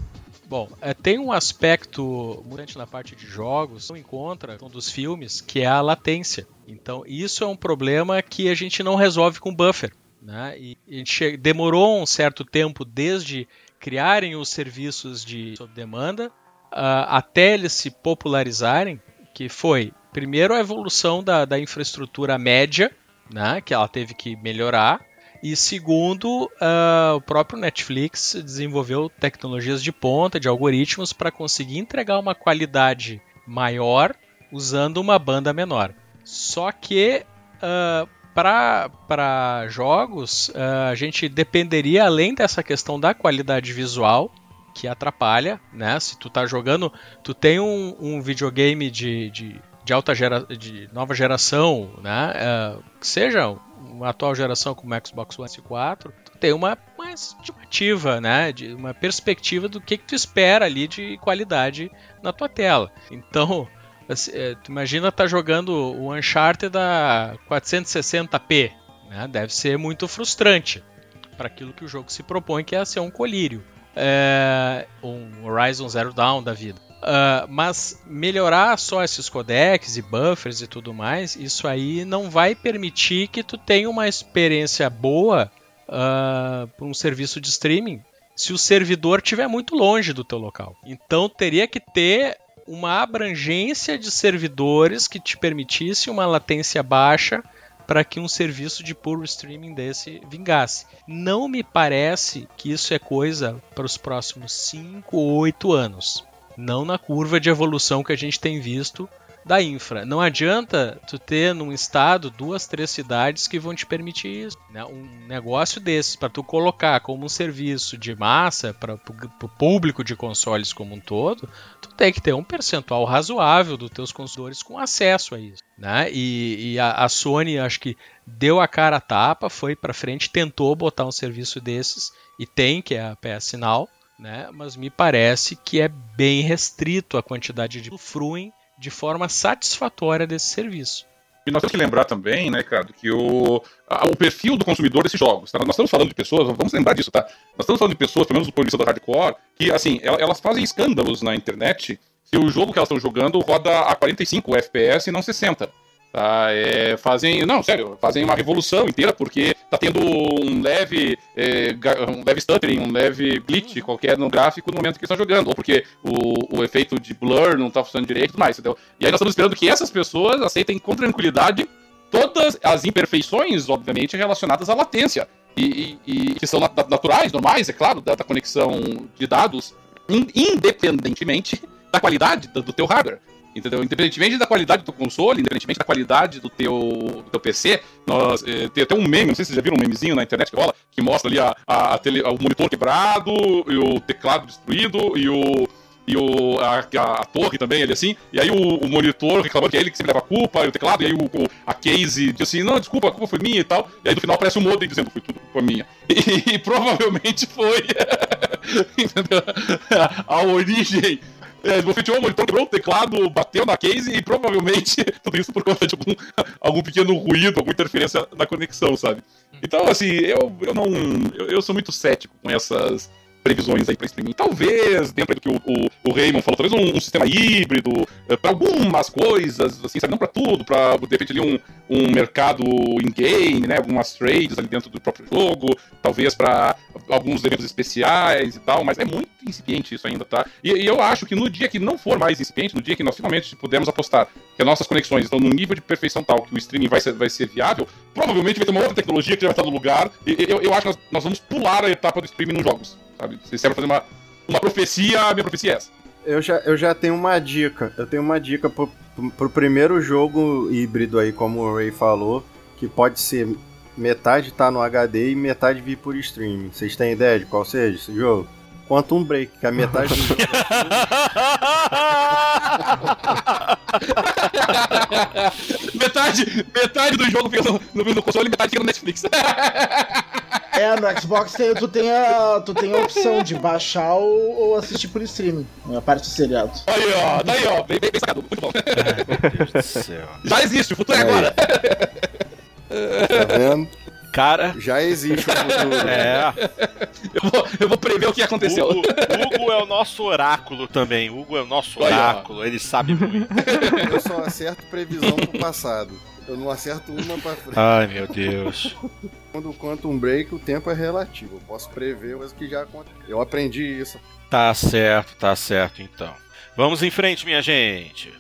S4: Bom, é, tem um aspecto importante na parte de jogos, não encontra um dos filmes, que é a latência. Então, isso é um problema que a gente não resolve com buffer. Né? E a gente demorou um certo tempo desde criarem os serviços de sob demanda uh, até eles se popularizarem, que foi primeiro a evolução da, da infraestrutura média, né, que ela teve que melhorar, e segundo, uh, o próprio Netflix desenvolveu tecnologias de ponta, de algoritmos, para conseguir entregar uma qualidade maior usando uma banda menor. Só que uh, para jogos, uh, a gente dependeria, além dessa questão da qualidade visual, que atrapalha, né? Se tu tá jogando, tu tem um, um videogame de, de, de, alta gera, de nova geração, né? Que seja uma atual geração como o Xbox One S4, tu tem uma, uma estimativa, né? De uma perspectiva do que, que tu espera ali de qualidade na tua tela. Então, assim, é, tu imagina tá jogando o Uncharted a 460p, né? Deve ser muito frustrante para aquilo que o jogo se propõe, que é ser um colírio é, um Horizon Zero Dawn da vida. Uh, mas melhorar só esses codecs e buffers e tudo mais, isso aí não vai permitir que tu tenha uma experiência boa uh, para um serviço de streaming se o servidor estiver muito longe do teu local. Então teria que ter uma abrangência de servidores que te permitisse uma latência baixa para que um serviço de puro streaming desse vingasse. Não me parece que isso é coisa para os próximos 5 ou 8 anos. Não na curva de evolução que a gente tem visto da infra. Não adianta tu ter num estado duas, três cidades que vão te permitir isso. Né? Um negócio desses, para tu colocar como um serviço de massa para o público de consoles como um todo, tu tem que ter um percentual razoável dos teus consumidores com acesso a isso. Né? E, e a, a, Sony, acho que deu a cara a tapa, foi para frente, tentou botar um serviço desses, e tem, que é a PS Now, né? mas me parece que é bem restrito a quantidade de fruem de forma satisfatória desse serviço.
S3: E nós temos que lembrar também, né, cara, que o, a, o perfil do consumidor desses jogos. Tá? Nós estamos falando de pessoas, vamos lembrar disso, tá? Nós estamos falando de pessoas, pelo menos do polícia do hardcore, que, assim, elas fazem escândalos na internet se o jogo que elas estão jogando roda a 45 FPS e não 60. Tá, é, fazem, não, sério, fazem uma revolução inteira porque tá tendo um leve, é, um leve stuttering, um leve glitch qualquer no gráfico no momento que estão jogando, ou porque o, o efeito de blur não tá funcionando direito e tudo mais, entendeu? E aí nós estamos esperando que essas pessoas aceitem com tranquilidade todas as imperfeições, obviamente, relacionadas à latência. E, e, e que são naturais, normais, é claro, da, da conexão de dados, independentemente da qualidade do, do teu hardware. Entendeu? Independentemente da qualidade do console, independentemente da qualidade do teu, do teu PC, nós, é, tem até um meme, não sei se vocês já viram um memezinho na internet que rola, que mostra ali a, a, a tele, o monitor quebrado, e o teclado destruído, e o, e o, a, a, a, torre também, ele assim, e aí o, o, monitor reclamando que é ele que sempre leva a culpa, e o teclado, e aí o, o, a case diz assim, não, desculpa, a culpa foi minha e tal, e aí no final aparece o modem dizendo foi tudo culpa minha. *laughs* E, e provavelmente foi *laughs* *laughs* a origem é, esbofeteou o monitor, quebrou o teclado, bateu na case e provavelmente *laughs* tudo isso por conta de algum, algum pequeno ruído, alguma interferência na conexão, sabe? Então, assim, eu, eu não. Eu, eu sou muito cético com essas previsões aí para streaming. Talvez, dentro do que o, o, o Raymond falou, talvez um, um sistema híbrido, uh, para algumas coisas, assim, sabe? Não para tudo, para de repente ali um, um mercado in-game, né? Algumas trades ali dentro do próprio jogo, talvez para alguns eventos especiais e tal, mas é muito incipiente isso ainda, tá? E, e, eu acho que no dia que não for mais incipiente, no dia que nós finalmente pudermos apostar que as nossas conexões estão num nível de perfeição tal que o streaming vai ser, vai ser viável, provavelmente vai ter uma outra tecnologia que já vai estar no lugar, e eu, eu acho que nós, nós vamos pular a etapa do streaming nos jogos sabe? Se serve fazer uma, uma profecia, a minha profecia é essa.
S6: Eu já, eu já tenho uma dica. Eu tenho uma dica pro, pro primeiro jogo híbrido aí, como o Ray falou, que pode ser metade tá no HD e metade vir por streaming. Vocês têm ideia de qual seja esse jogo? Quantum Break, que a metade do jogo. *laughs*
S3: metade, metade do jogo fica no, no, no console e metade fica no Netflix. *laughs*
S2: É, no Xbox tem, tu, tem a, tu tem a opção de baixar ou, ou assistir por streaming, a parte do seriado.
S3: Aí, ó, daí, ó, bem, bem, bem sacado, muito bom.
S1: Meu Deus do céu. *laughs*
S3: Já existe, o futuro é
S6: Aí.
S3: agora.
S6: Tá vendo?
S1: Cara,
S6: Já existe o futuro.
S1: é.
S3: Eu vou, eu vou prever o que aconteceu.
S1: Hugo, Hugo é o nosso oráculo também. Hugo é o nosso
S3: Olha,
S1: oráculo, ele sabe muito.
S6: Eu só acerto previsão pro passado. Eu não acerto uma pra frente.
S1: Ai, meu Deus.
S6: Quando o Quantum Break, o tempo é relativo. Eu posso prever coisas que já aconteceu. Eu aprendi isso.
S1: Tá certo, tá certo então. Vamos em frente, minha gente.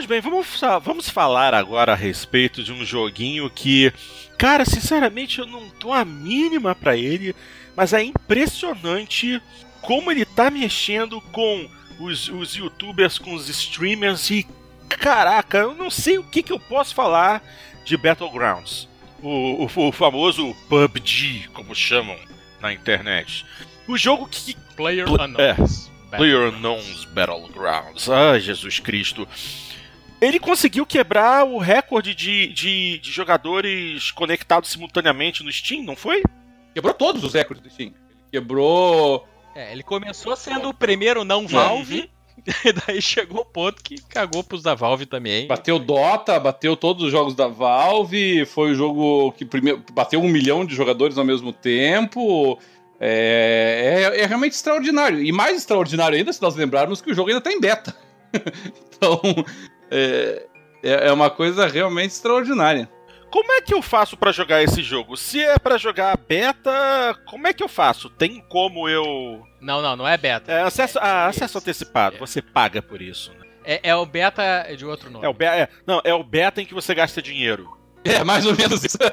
S1: Pois bem, vamos, vamos falar agora a respeito de um joguinho que, cara, sinceramente eu não dou a mínima pra ele, mas é impressionante como ele tá mexendo com os, os youtubers, com os streamers e, caraca, eu não sei o que, que eu posso falar de Battlegrounds. O, o, o famoso PUBG, como chamam na internet. O jogo que
S4: Player
S1: Pl-
S4: Unknowns.
S1: Player Unknown's Battlegrounds. Ai, Jesus Cristo. Ele conseguiu quebrar o recorde de, de, de jogadores conectados simultaneamente no Steam, não foi?
S3: Quebrou todos os recordes do Steam. Ele quebrou.
S4: É, ele começou sendo o primeiro não Valve, *laughs* e daí chegou o ponto que cagou pros da Valve também.
S3: Bateu Dota, bateu todos os jogos da Valve. Foi o jogo que primeiro bateu um milhão de jogadores ao mesmo tempo. É, é- é realmente extraordinário. E mais extraordinário ainda se nós lembrarmos que o jogo ainda está em beta. *laughs* então, é, é é uma coisa realmente extraordinária.
S1: Como é que eu faço pra jogar esse jogo? Se é pra jogar beta, como é que eu faço? Tem como eu.
S4: Não, não, não é beta.
S1: É, acesso, ah, acesso
S4: Isso.
S1: antecipado, você paga por isso. né?
S4: É, é o beta de outro nome.
S1: É o, be- é, não, é o beta em que você gasta dinheiro.
S3: É, mais ou menos isso. *laughs*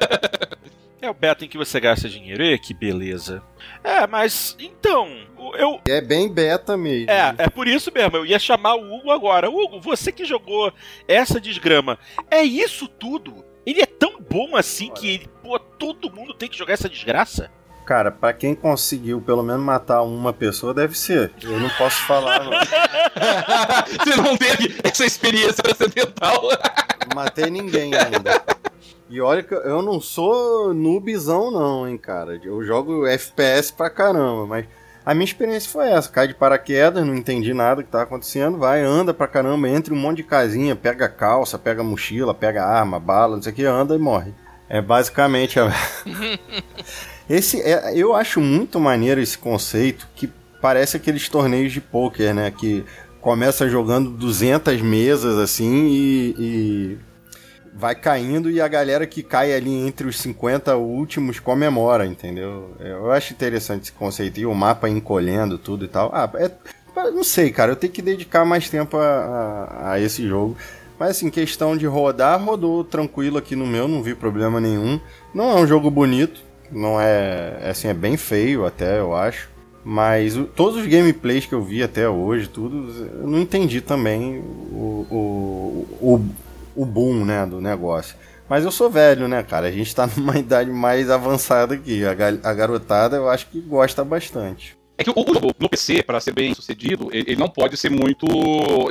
S1: É o beta em que você gasta dinheiro. Ê, que beleza. É, mas então, eu.
S6: É bem beta mesmo.
S1: É, é por isso mesmo. Eu ia chamar o Hugo agora. Hugo, você que jogou essa desgrama, é isso tudo? Ele é tão bom assim que ele, pô, todo mundo tem que jogar essa desgraça?
S6: Cara, pra quem conseguiu pelo menos matar uma pessoa, deve ser. Eu não posso falar. não. *laughs*
S3: Você não teve essa experiência transcendental.
S6: Não matei ninguém ainda. E olha que eu não sou noobzão não, hein, cara. Eu jogo FPS pra caramba, mas a minha experiência foi essa. Cai de paraquedas, não entendi nada que tá acontecendo, vai, anda pra caramba, entra um monte de casinha, pega calça, pega mochila, pega arma, bala, não sei o que, anda e morre. É basicamente a... *laughs* Esse é, eu acho muito maneiro esse conceito que parece aqueles torneios de pôquer, né, que começa jogando 200 mesas assim e, e vai caindo e a galera que cai ali entre os 50 últimos comemora, entendeu? Eu acho interessante esse conceito. E o mapa encolhendo tudo e tal. Ah, é, não sei, cara. Eu tenho que dedicar mais tempo a, a, a esse jogo. Mas assim, questão de rodar, rodou tranquilo aqui no meu, não vi problema nenhum. Não é um jogo bonito, não é. Assim, é bem feio até, eu acho. Mas o- todos os gameplays que eu vi até hoje, tudo, eu não entendi também o, o, o, o boom, né, do negócio. Mas eu sou velho, né, cara? A gente tá *laughs* numa idade mais avançada aqui. A, a garotada eu acho que gosta bastante.
S3: É que o, jogo no PC, para ser bem sucedido, ele, não pode ser muito.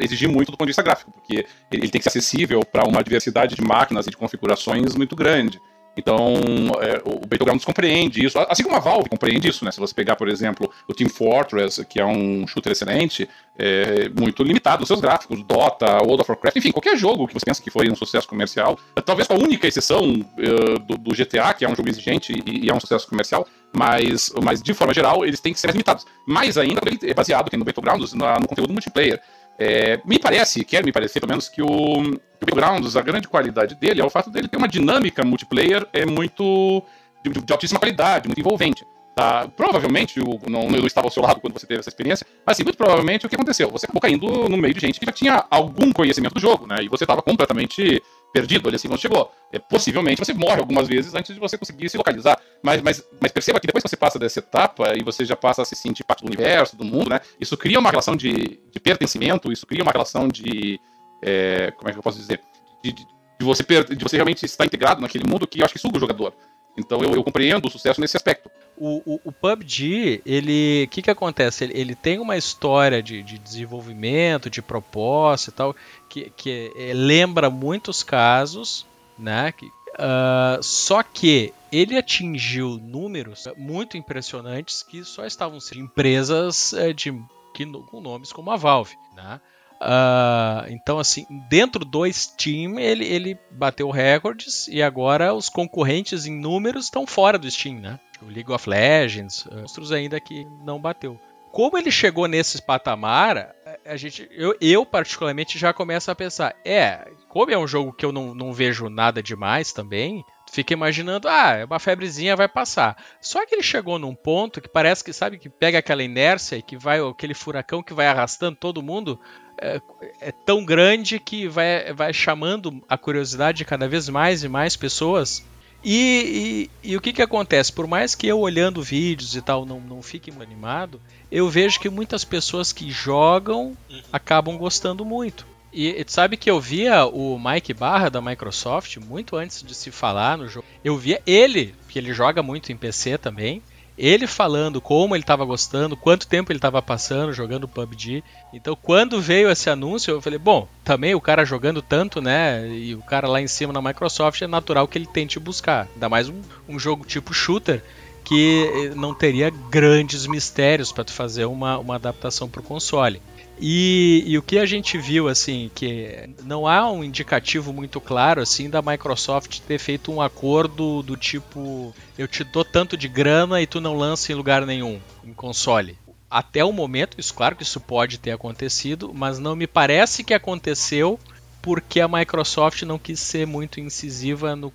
S3: exigir muito do ponto de vista gráfico, porque ele tem que ser acessível para uma diversidade de máquinas e de configurações muito grande. Então, é, o Battlegrounds compreende isso, assim como a Valve compreende isso, né? Se você pegar, por exemplo, o Team Fortress, que é um shooter excelente, é muito limitado nos seus gráficos, Dota, World of Warcraft, enfim, qualquer jogo que você pensa que foi um sucesso comercial, talvez com a única exceção eh, do, do GTA, que é um jogo exigente e, e é um sucesso comercial, mas, mas de forma geral eles têm que ser limitados. Mais ainda, é baseado aqui no Battlegrounds na- no conteúdo multiplayer. É, me parece, quer me parecer pelo menos, que o, o Battlegrounds, a grande qualidade dele é o fato dele ter uma dinâmica multiplayer é muito de, de altíssima qualidade, muito envolvente. Tá? Provavelmente, o, não, eu estava ao seu lado quando você teve essa experiência, mas muito provavelmente o que aconteceu? Você acabou caindo no meio de gente que já tinha algum conhecimento do jogo, né? E você estava completamente perdido ali assim quando chegou. É, possivelmente você morre algumas vezes antes de você conseguir se localizar. Mas, mas, mas perceba que depois que você passa dessa etapa e você já passa a se sentir parte do universo, do mundo, né? Isso cria uma relação de, de pertencimento, isso cria uma relação de. é, como é que eu posso dizer? De, de- de você, de você realmente estar integrado naquele mundo que eu acho que suga o jogador.
S7: Então eu, eu compreendo o sucesso nesse aspecto.
S4: O, o, o PUBG, ele. O que, que acontece? Ele, ele tem uma história de, de desenvolvimento, de proposta e tal, que, que é, lembra muitos casos, né? Que, uh, só que ele atingiu números muito impressionantes que só estavam sendo empresas uh, de, que, com nomes como a Valve, né? Uh, então, assim, dentro do Steam ele, ele bateu recordes e agora os concorrentes em números estão fora do Steam, né? O League of Legends, outros ainda que não bateu. Como ele chegou nesse patamar, a gente, eu, eu particularmente já começo a pensar, é, como é um jogo que eu não, não vejo nada demais também, fica imaginando, ah, é uma febrezinha vai passar. Só que ele chegou num ponto que parece que, sabe, que pega aquela inércia e que vai, aquele furacão que vai arrastando todo mundo, é, é, tão grande que vai, vai chamando a curiosidade de cada vez mais e mais pessoas. E, e, e, o que, que acontece? Por mais que eu olhando vídeos e tal não, não fique animado, eu vejo que muitas pessoas que jogam acabam gostando muito. E, e sabe que eu via o Mike Barra da Microsoft muito antes de se falar no jogo. Eu via ele, que ele joga muito em PC também ele falando como ele estava gostando, quanto tempo ele estava passando jogando PUBG. Então, quando veio esse anúncio, eu falei: bom, também o cara jogando tanto, né? E o cara lá em cima na Microsoft, é natural que ele tente buscar. Ainda mais um, um jogo tipo shooter que não teria grandes mistérios para tu fazer uma, uma adaptação para o console. E, e, o que a gente viu, assim, que não há um indicativo muito claro, assim, da Microsoft ter feito um acordo do tipo: eu te dou tanto de grana e tu não lança em lugar nenhum, em console. Até o momento, isso claro que isso pode ter acontecido, mas não me parece que aconteceu porque a Microsoft não quis ser muito incisiva no,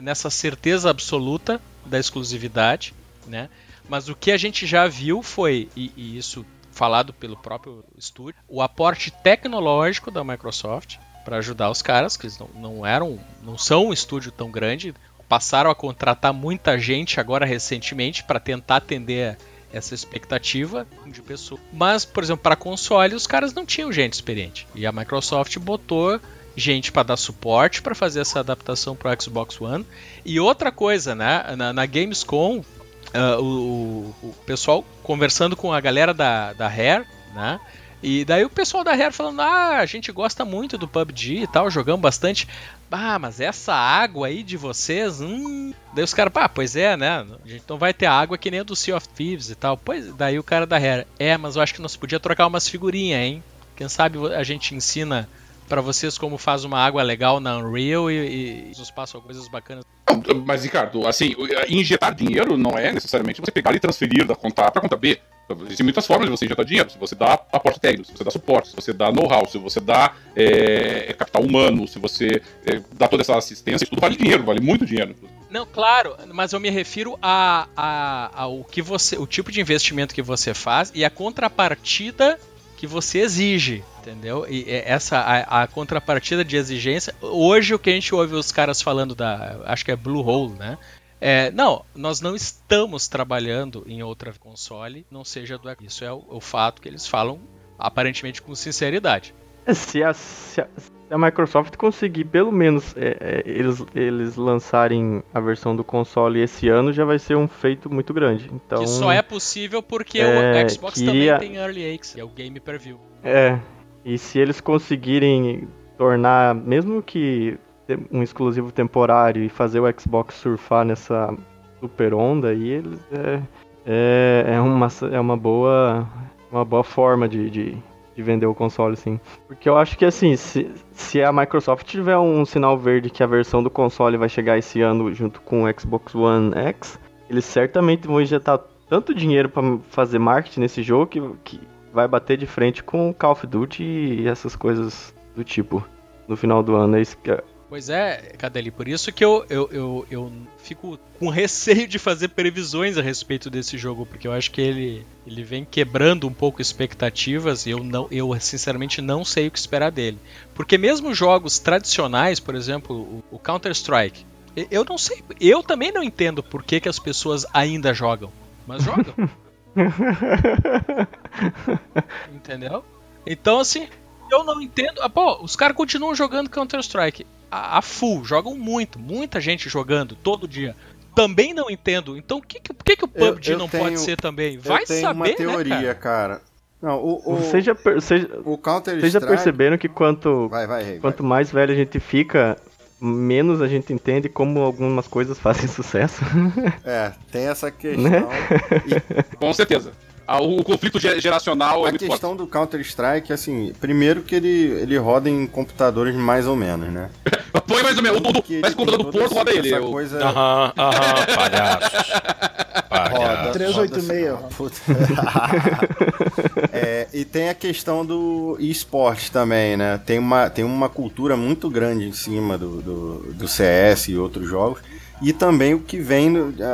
S4: nessa certeza absoluta da exclusividade, né? Mas o que a gente já viu foi, e, e isso falado pelo próprio estúdio, o aporte tecnológico da Microsoft para ajudar os caras, que eles não, não eram, não são um estúdio tão grande, passaram a contratar muita gente agora recentemente para tentar atender essa expectativa de pessoas. Mas, por exemplo, para console, os caras não tinham gente experiente. E a Microsoft botou gente para dar suporte para fazer essa adaptação para o Xbox One. E outra coisa, né? Na, na Gamescom uh, o, o, pessoal conversando com a galera da, da Rare, né? E daí o pessoal da Rare falando: Ah, a gente gosta muito do PUBG e tal, jogamos bastante. Ah, mas essa água aí de vocês, hum. Daí os caras, pá, pois é, né? A gente não vai ter água que nem a do Sea of Thieves e tal. Pois, daí o cara da Rare, é, mas eu acho que nós podia trocar umas figurinhas, hein? Quem sabe a gente ensina para vocês como faz uma água legal na Unreal e, e nos passam coisas bacanas.
S7: Mas, Ricardo, assim, injetar dinheiro não é necessariamente você pegar e transferir da conta A para conta B. Existem muitas formas de você injetar dinheiro. Se você dá aporte técnico, se você dá suporte, se você dá know-how, se você dá é, capital humano, se você é, dá toda essa assistência, isso tudo vale dinheiro, vale muito dinheiro.
S4: Não, claro, mas eu me refiro a, a, ao que você, o tipo de investimento que você faz e a contrapartida que você exige, entendeu? E essa a, a, contrapartida de exigência. Hoje o que a gente ouve os caras falando da, acho que é Blue Hole, né? É, não, nós não estamos trabalhando em outra console, não seja do Isso é o, o fato que eles falam aparentemente com sinceridade.
S5: Se a, se a, se a Microsoft conseguir pelo menos é, é, eles, eles lançarem a versão do console esse ano, já vai ser um feito muito grande. Então,
S4: que só é possível porque é, o Xbox também tem Early Access, que é o Game Per View.
S5: É, e se eles conseguirem tornar, mesmo que um exclusivo temporário e fazer o Xbox surfar nessa super onda aí, eles é, é, é, uma, é uma boa uma boa forma de, de de vender o console, sim. Porque eu acho que, assim, se, se a Microsoft tiver um sinal verde que a versão do console vai chegar esse ano junto com o Xbox One X, eles certamente vão injetar tanto dinheiro para fazer marketing nesse jogo que, que vai bater de frente com Call of Duty e essas coisas do tipo no final do ano. É isso que,
S4: Pois é, Cadeli, por isso que eu, eu, eu, eu, fico com *laughs* receio de fazer previsões a respeito desse jogo, porque eu acho que ele, ele vem quebrando um pouco expectativas e eu, não, eu sinceramente não sei o que esperar dele. Porque mesmo jogos tradicionais, por exemplo, o, o Counter-Strike, eu não sei, eu também não entendo por que, que as pessoas ainda jogam, mas jogam. *laughs* *laughs* Entendeu? Então, assim, eu não entendo. Ah, pô, os caras continuam jogando Counter-Strike a, a full, jogam muito, muita gente jogando todo dia. também não entendo. Então, que que, por que, que o
S6: Eu-
S4: PUBG
S6: eu
S4: não
S6: tenho-
S4: pode ser também? Vai
S6: eu tenho
S4: saber,
S6: uma
S4: né,
S6: teoria,
S4: cara?
S6: cara. Não, o, o,
S5: Vocês já, per- vocês-
S6: o Counter
S5: vocês já perceberam que quanto,
S6: Vai, vai, Rei.
S5: quanto mais velho a gente fica, menos a gente entende como algumas coisas fazem *laughs* sucesso?
S6: É, tem essa questão.
S5: Né? *laughs*
S3: Com certeza. O, conflito ge- geracional é
S6: A
S3: muito forte.
S6: questão do Counter Strike, assim, primeiro que ele, ele roda em computadores mais ou menos, né? *laughs*
S3: Põe mais ou menos. O, o,
S6: Que ele
S3: mas o computador do
S6: toda
S3: roda ele.
S6: essa
S3: o-
S6: coisa
S1: Aham, aham, palhaços. *laughs*
S6: roda.
S1: Palhaços.
S2: 386,
S6: roda- Puta. *laughs* É, e tem a questão do esporte também, né? Tem uma, tem uma cultura muito grande em cima do, do, do CS e outros jogos. E também o que vem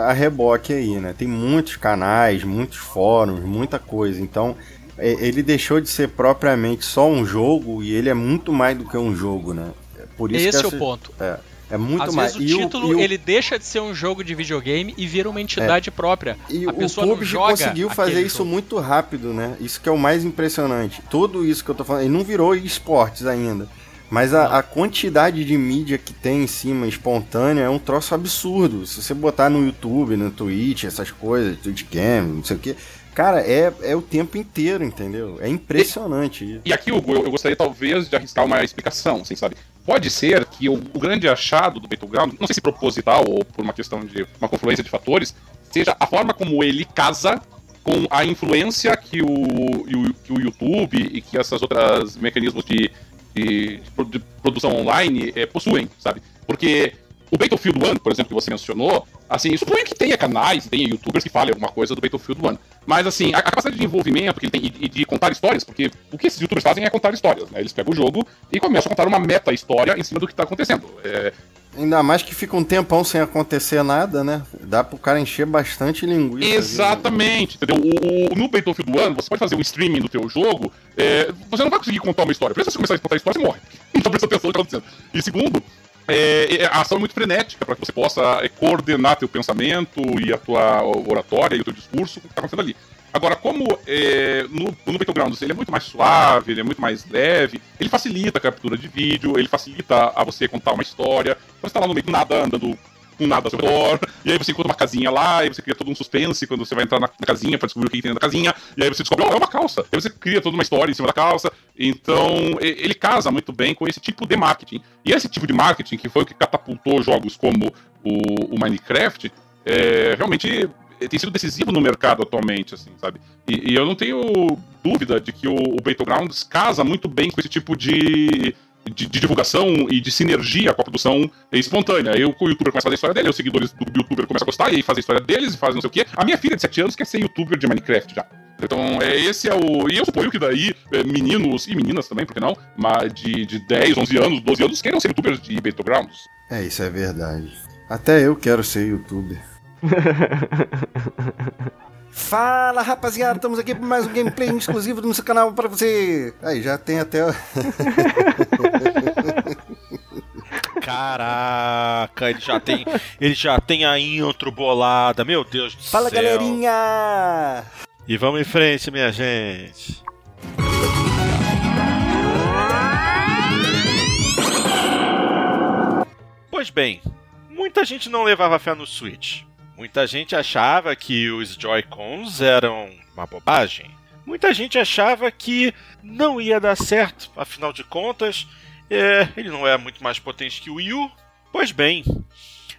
S6: a reboque aí, né? Tem muitos canais, muitos fóruns, muita coisa. Então, é, ele deixou de ser propriamente só um jogo e ele é muito mais do que um jogo, né? É Por isso
S4: Esse
S6: que
S4: é o
S6: essa-
S4: ponto.
S6: É, é muito
S4: Às
S6: mais.
S4: vezes o
S6: E
S4: título
S6: e o-
S4: ele deixa de ser um jogo de videogame e vira uma entidade própria.
S6: E
S4: a
S6: o
S4: pessoa
S6: PUBG
S4: joga
S6: conseguiu fazer isso
S4: jogo.
S6: muito rápido, né? Isso que é o mais impressionante. Tudo isso que eu tô falando, ele não virou esportes ainda. Mas a, a quantidade de mídia que tem em cima, espontânea, é um troço absurdo. Se você botar no YouTube, no Twitch, essas coisas, Twitch Game, não sei o que. Cara, é, é o tempo inteiro, entendeu? É impressionante isso.
S3: E aqui, Hugo, eu, eu gostaria talvez de arriscar uma explicação, assim, sabe? Pode ser que o, o grande achado do Battleground, não sei se proposital ou por uma questão de uma confluência de fatores, seja a forma como ele casa com a influência que o, e o- que o YouTube e que essas outras mecanismos de, de, de produção online eh, possuem, sabe? Porque o Battlefield 1, por exemplo, que você mencionou, assim, suponho que tenha canais, tenha youtubers que falem alguma coisa do Battlefield 1. Mas, assim, a, capacidade de envolvimento que ele tem e, e de contar histórias, porque o que esses youtubers fazem é contar histórias, né? Eles pegam o jogo e começam a contar uma meta-história em cima do que tá acontecendo. É,
S6: Ainda mais que fica um tempão sem acontecer nada, né? Dá pro cara encher bastante linguiça. ali, né?
S3: Exatamente, entendeu? O, o- no Battlefield 1, você pode fazer um streaming do teu jogo, é, você não vai conseguir contar uma história. Primeiro, se você começar a contar a história, você morre. *laughs* Então presta atenção no que está acontecendo. E segundo, é, é, a ação é muito frenética para que você possa é, coordenar teu pensamento e a tua oratória e o teu discurso o que está acontecendo ali. Agora, como é, no, no Battlegrounds ele é muito mais suave, ele é muito mais leve, ele facilita a captura de vídeo, ele facilita a você contar uma história. Você está lá no meio do nada, andando com nada ao seu redor, e aí você encontra uma casinha lá, e você cria todo um suspense quando você vai entrar na, na casinha pra descobrir o que tem da casinha, e aí você descobre, ó, é uma calça. Aí você cria toda uma história em cima da calça. Então, e- ele casa muito bem com esse tipo de marketing. E esse tipo de marketing, que foi o que catapultou jogos como o, o Minecraft, é, realmente tem sido decisivo no mercado atualmente, assim, sabe? E, e eu não tenho dúvida de que o, o Battlegrounds casa muito bem com esse tipo de, de, de divulgação e de sinergia com a produção espontânea. Eu, o youtuber começa a fazer a história dele, os seguidores do youtuber começam a gostar, e aí fazem a história deles, e fazem não sei o quê. A minha filha de 7 anos quer ser youtuber de Minecraft já. Então, é, esse é o. E eu suponho que daí, é, meninos e meninas também, por que não? Mas de, de 10, 11 anos, 12 anos, queiram ser youtubers de Battlegrounds.
S6: É, isso é verdade. Até eu quero ser youtuber. *laughs* Fala rapaziada, estamos aqui para mais um gameplay exclusivo do nosso canal para você. Aí já tem até. *laughs*
S1: Caraca, ele já tem, ele já tem a intro bolada, meu Deus do
S6: Fala
S1: céu.
S6: galerinha!
S1: E vamos em frente, minha gente. Pois bem, muita gente não levava fé no Switch. Muita gente achava que os Joy-Cons eram uma bobagem. Muita gente achava que não ia dar certo, afinal de contas, é, ele não é muito mais potente que o Wii U. Pois bem,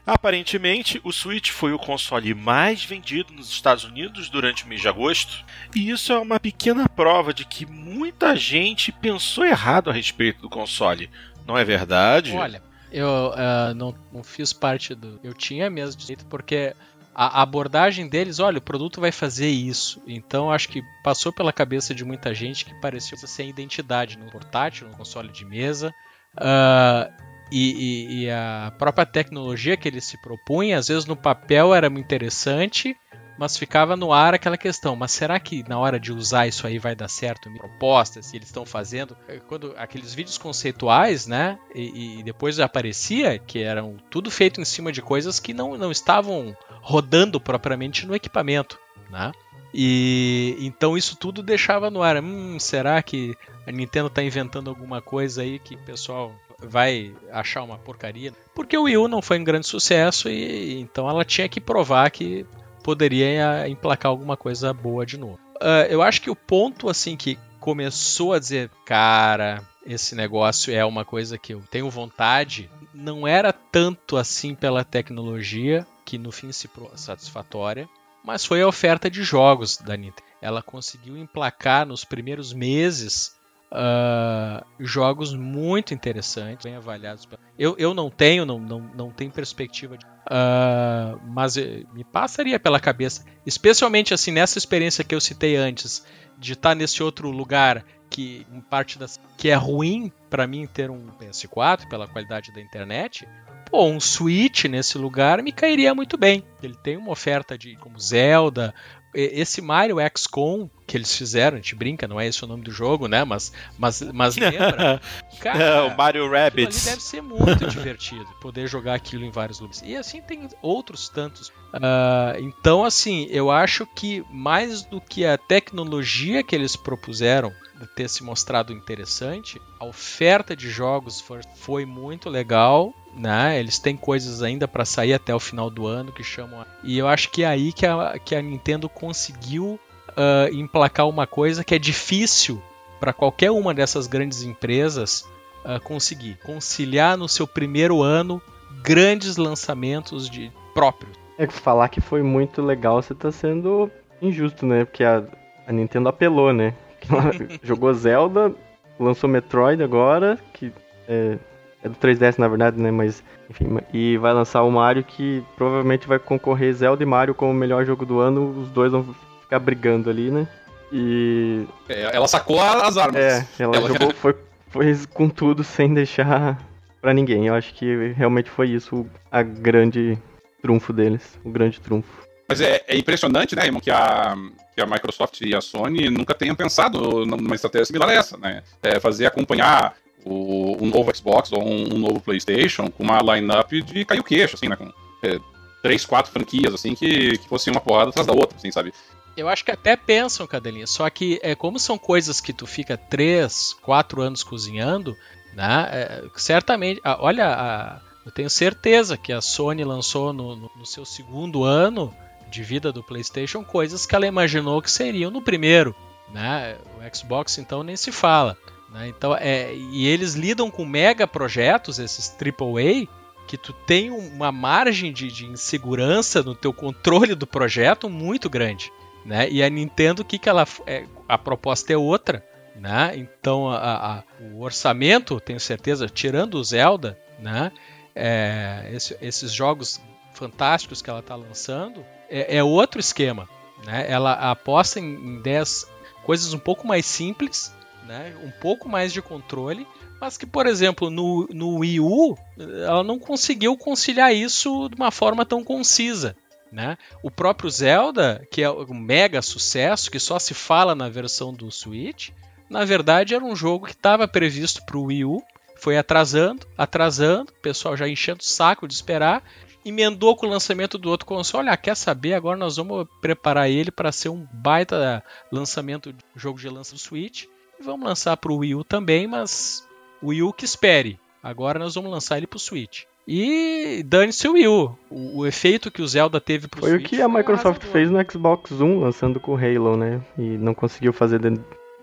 S1: Aparentemente, o Switch foi o console mais vendido nos Estados Unidos durante o mês de agosto, e isso é uma pequena prova de que muita gente pensou errado a respeito do console. Não é verdade?
S4: Olha, eu ah, não, não fiz parte do. Eu tinha mesmo direito, porque a abordagem deles, olha, o produto vai fazer isso. Então acho que passou pela cabeça de muita gente que parecia sem identidade no portátil, no console de mesa. Ah, e, e- e a própria tecnologia que ele se propunha, às vezes no papel era muito interessante, mas ficava no ar aquela questão, mas será que na hora de usar isso aí vai dar certo? Propostas que eles estão fazendo, eh, quando aqueles vídeos conceituais, né? E, e depois aparecia que eram tudo feito em cima de coisas que não, não estavam rodando propriamente no equipamento, né? E então isso tudo deixava no ar. Hum, será que a Nintendo está inventando alguma coisa aí que o pessoal vai achar uma porcaria. Porque o Wii U não foi um grande sucesso e então ela tinha que provar que poderia emplacar alguma coisa boa de novo. Uh, eu acho que o ponto assim que começou a dizer, cara, esse negócio é uma coisa que eu tenho vontade, não era tanto assim pela tecnologia, que no fim se satisfatória, mas foi a oferta de jogos da Nintendo. Ela conseguiu emplacar nos primeiros meses Uh, jogos muito interessantes, bem avaliados. Eu, eu não tenho, não, não, não tenho perspectiva, de, uh, mas me passaria pela cabeça, especialmente assim nessa experiência que eu citei antes, de estar nesse outro lugar que parte das que é ruim para mim ter um PS4 pela qualidade da internet. Pô, um Switch nesse lugar me cairia muito bem. Ele tem uma oferta de como Zelda, esse Mario XCOM que eles fizeram, a gente brinca, não é esse o nome do jogo, né? Mas, mas, mas *laughs* lembra?
S1: Cara, o Mario Rabbids.
S4: deve ser muito *laughs* divertido poder jogar aquilo em vários lugares. E assim tem outros tantos. Uh, então, assim, eu acho que mais do que a tecnologia que eles propuseram ter se mostrado interessante, a oferta de jogos foi, muito legal né? Eles têm coisas ainda para sair até o final do ano que chamam. E eu acho que é aí que a, que a Nintendo conseguiu uh, emplacar uma coisa que é difícil para qualquer uma dessas grandes empresas uh, conseguir conciliar no seu primeiro ano grandes lançamentos de próprios.
S5: É que falar que foi muito legal, você tá sendo injusto, né? Porque a, a Nintendo apelou, né? *laughs* Jogou Zelda, lançou Metroid agora, que é, é do 3DS na verdade, né? Mas, enfim, e vai lançar o Mario que provavelmente vai concorrer Zelda e Mario como o melhor jogo do ano. Os dois vão ficar brigando ali, né? E.
S7: É, ela sacou as armas.
S5: É, ela, ela... jogou, *laughs* foi, foi com tudo sem deixar para ninguém. Eu acho que realmente foi isso a grande trunfo deles, o grande trunfo.
S7: Mas é, é impressionante, né, irmão, que a, que a Microsoft e a Sony nunca tenham pensado numa estratégia similar a essa, né? É fazer acompanhar o, um novo Xbox ou um, um, novo PlayStation com uma lineup de cair o queixo, assim, né? Com é, três, quatro franquias, assim, que, que fosse uma porrada atrás da outra, assim, sabe?
S4: Eu acho que até pensam, Cadelinha, só que é como são coisas que tu fica três, quatro anos cozinhando, né? É, certamente, olha, a, eu tenho certeza que a Sony lançou no, no, no seu segundo ano de vida do PlayStation coisas que ela imaginou que seriam no primeiro, né? O Xbox então nem se fala. Né? Então, é, e eles lidam com mega projetos, esses AAA, que tu tem uma margem de, de insegurança no teu controle do projeto muito grande. Né? E a Nintendo, o que, que ela. É, a proposta é outra. Né? Então a, a, o orçamento, tenho certeza, tirando o Zelda, né? É, esse, esses jogos fantásticos que ela está lançando, é, é, outro esquema. Né? Ela aposta em, 10 coisas um pouco mais simples, né? Um pouco mais de controle, mas que, por exemplo, no, no Wii U, ela não conseguiu conciliar isso de uma forma tão concisa. Né? O próprio Zelda, que é um mega sucesso, que só se fala na versão do Switch, na verdade era um jogo que estava previsto para o Wii U, foi atrasando, atrasando, o pessoal já enchendo o saco de esperar, emendou com o lançamento do outro console. Ah, quer saber? Agora nós vamos preparar ele para ser um baita lançamento de jogo de lança do Switch. E vamos lançar para o Wii U também, mas o Wii U que espere. Agora nós vamos lançar ele para o Switch. E dane-se o Wii U. O, o, efeito que o Zelda teve pro
S5: Foi
S4: Switch.
S5: Foi o que a Microsoft fez no Xbox One, lançando com o Halo, né? E não conseguiu fazer.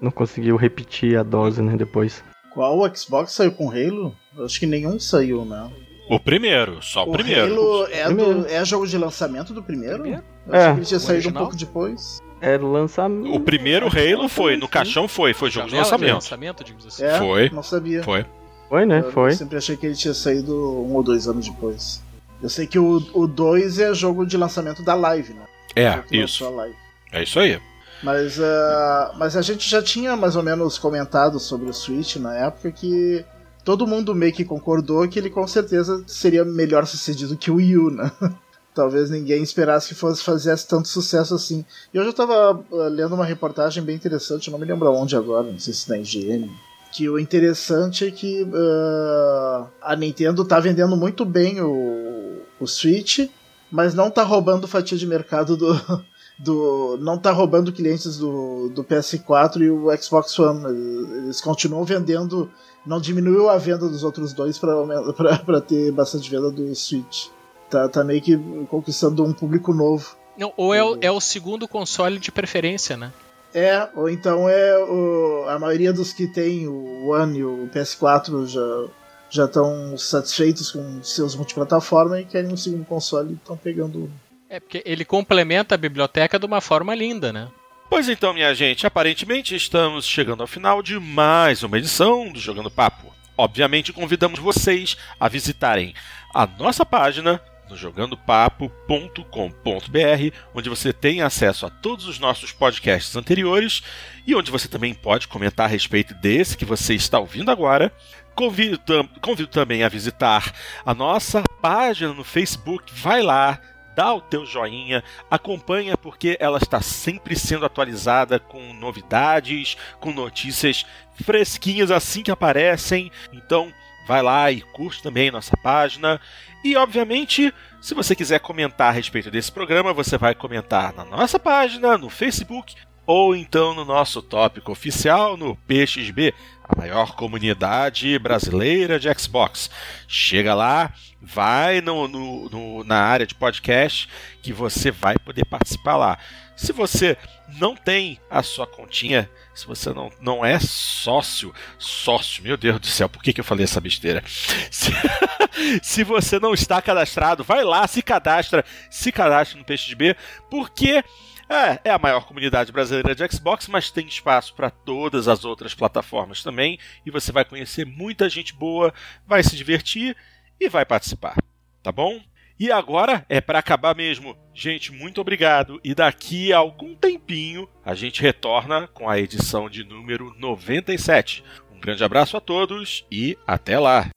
S5: Não conseguiu repetir a dose, né? Depois.
S2: Qual Xbox saiu com Halo? Acho que nenhum saiu, né?
S1: O primeiro, só o,
S2: o
S1: primeiro.
S2: Halo é,
S1: primeiro.
S2: Do, é jogo de lançamento do primeiro? primeiro?
S5: Eu é.
S2: achei que ele tinha saído original? um pouco depois.
S5: É lançamento.
S1: O primeiro Halo foi, no caixão foi, foi jogo de lançamento. lançamento
S2: assim. É,
S1: foi.
S2: Não sabia.
S1: Foi.
S5: Foi, né?
S2: Eu
S5: foi.
S2: sempre achei que ele tinha saído um ou dois anos depois. Eu sei que o 2 é jogo de lançamento da live, né?
S1: É, isso. É isso aí.
S2: Mas, uh, mas a gente já tinha mais ou menos comentado sobre o Switch na época que todo mundo meio que concordou que ele com certeza seria melhor sucedido que o U, né? *laughs* talvez ninguém esperasse que fosse fazer tanto sucesso assim. E eu já estava uh, lendo uma reportagem bem interessante, não me lembro onde agora, não sei se na IGN, que o interessante é que uh, a Nintendo está vendendo muito bem o, o Switch, mas não está roubando fatia de mercado do, *laughs* do não tá roubando clientes do, do PS4 e o Xbox One. Eles continuam vendendo, não diminuiu a venda dos outros dois para *laughs* ter bastante venda do Switch. Tá, tá meio que conquistando um público novo.
S4: Não, ou é o, é o segundo console de preferência, né?
S2: É, ou então é o, a maioria dos que tem o One e o PS4 já já estão satisfeitos com seus multiplataformas e querem um segundo console e estão pegando.
S4: É porque ele complementa a biblioteca de uma forma linda, né?
S1: Pois então, minha gente, aparentemente estamos chegando ao final de mais uma edição do Jogando Papo. Obviamente convidamos vocês a visitarem a nossa página no jogandopapo.com.br, onde você tem acesso a todos os nossos podcasts anteriores e onde você também pode comentar a respeito desse que você está ouvindo agora. Convido, convido também a visitar a nossa página no Facebook. Vai lá, dá o teu joinha, acompanha porque ela está sempre sendo atualizada com novidades, com notícias fresquinhas assim que aparecem. Então, vai lá e curte também nossa página. E, obviamente, se você quiser comentar a respeito desse programa, você vai comentar na nossa página, no Facebook ou então no nosso tópico oficial no PXB, maior comunidade brasileira de Xbox. Chega lá, vai no, no, no, na área de podcast que você vai poder participar lá. Se você não tem a sua continha, se você não, não é sócio, sócio, meu Deus do céu, por que, que eu falei essa besteira? *laughs* Se, se você não está cadastrado, vai lá, se cadastra, se cadastra no PXB, porque é, é a maior comunidade brasileira de Xbox, mas tem espaço para todas as outras plataformas também, e você vai conhecer muita gente boa, vai se divertir e vai participar, tá bom? E agora é para acabar mesmo. Gente, muito obrigado. E daqui a algum tempinho a gente retorna com a edição de número 97. Um grande abraço a todos e até lá.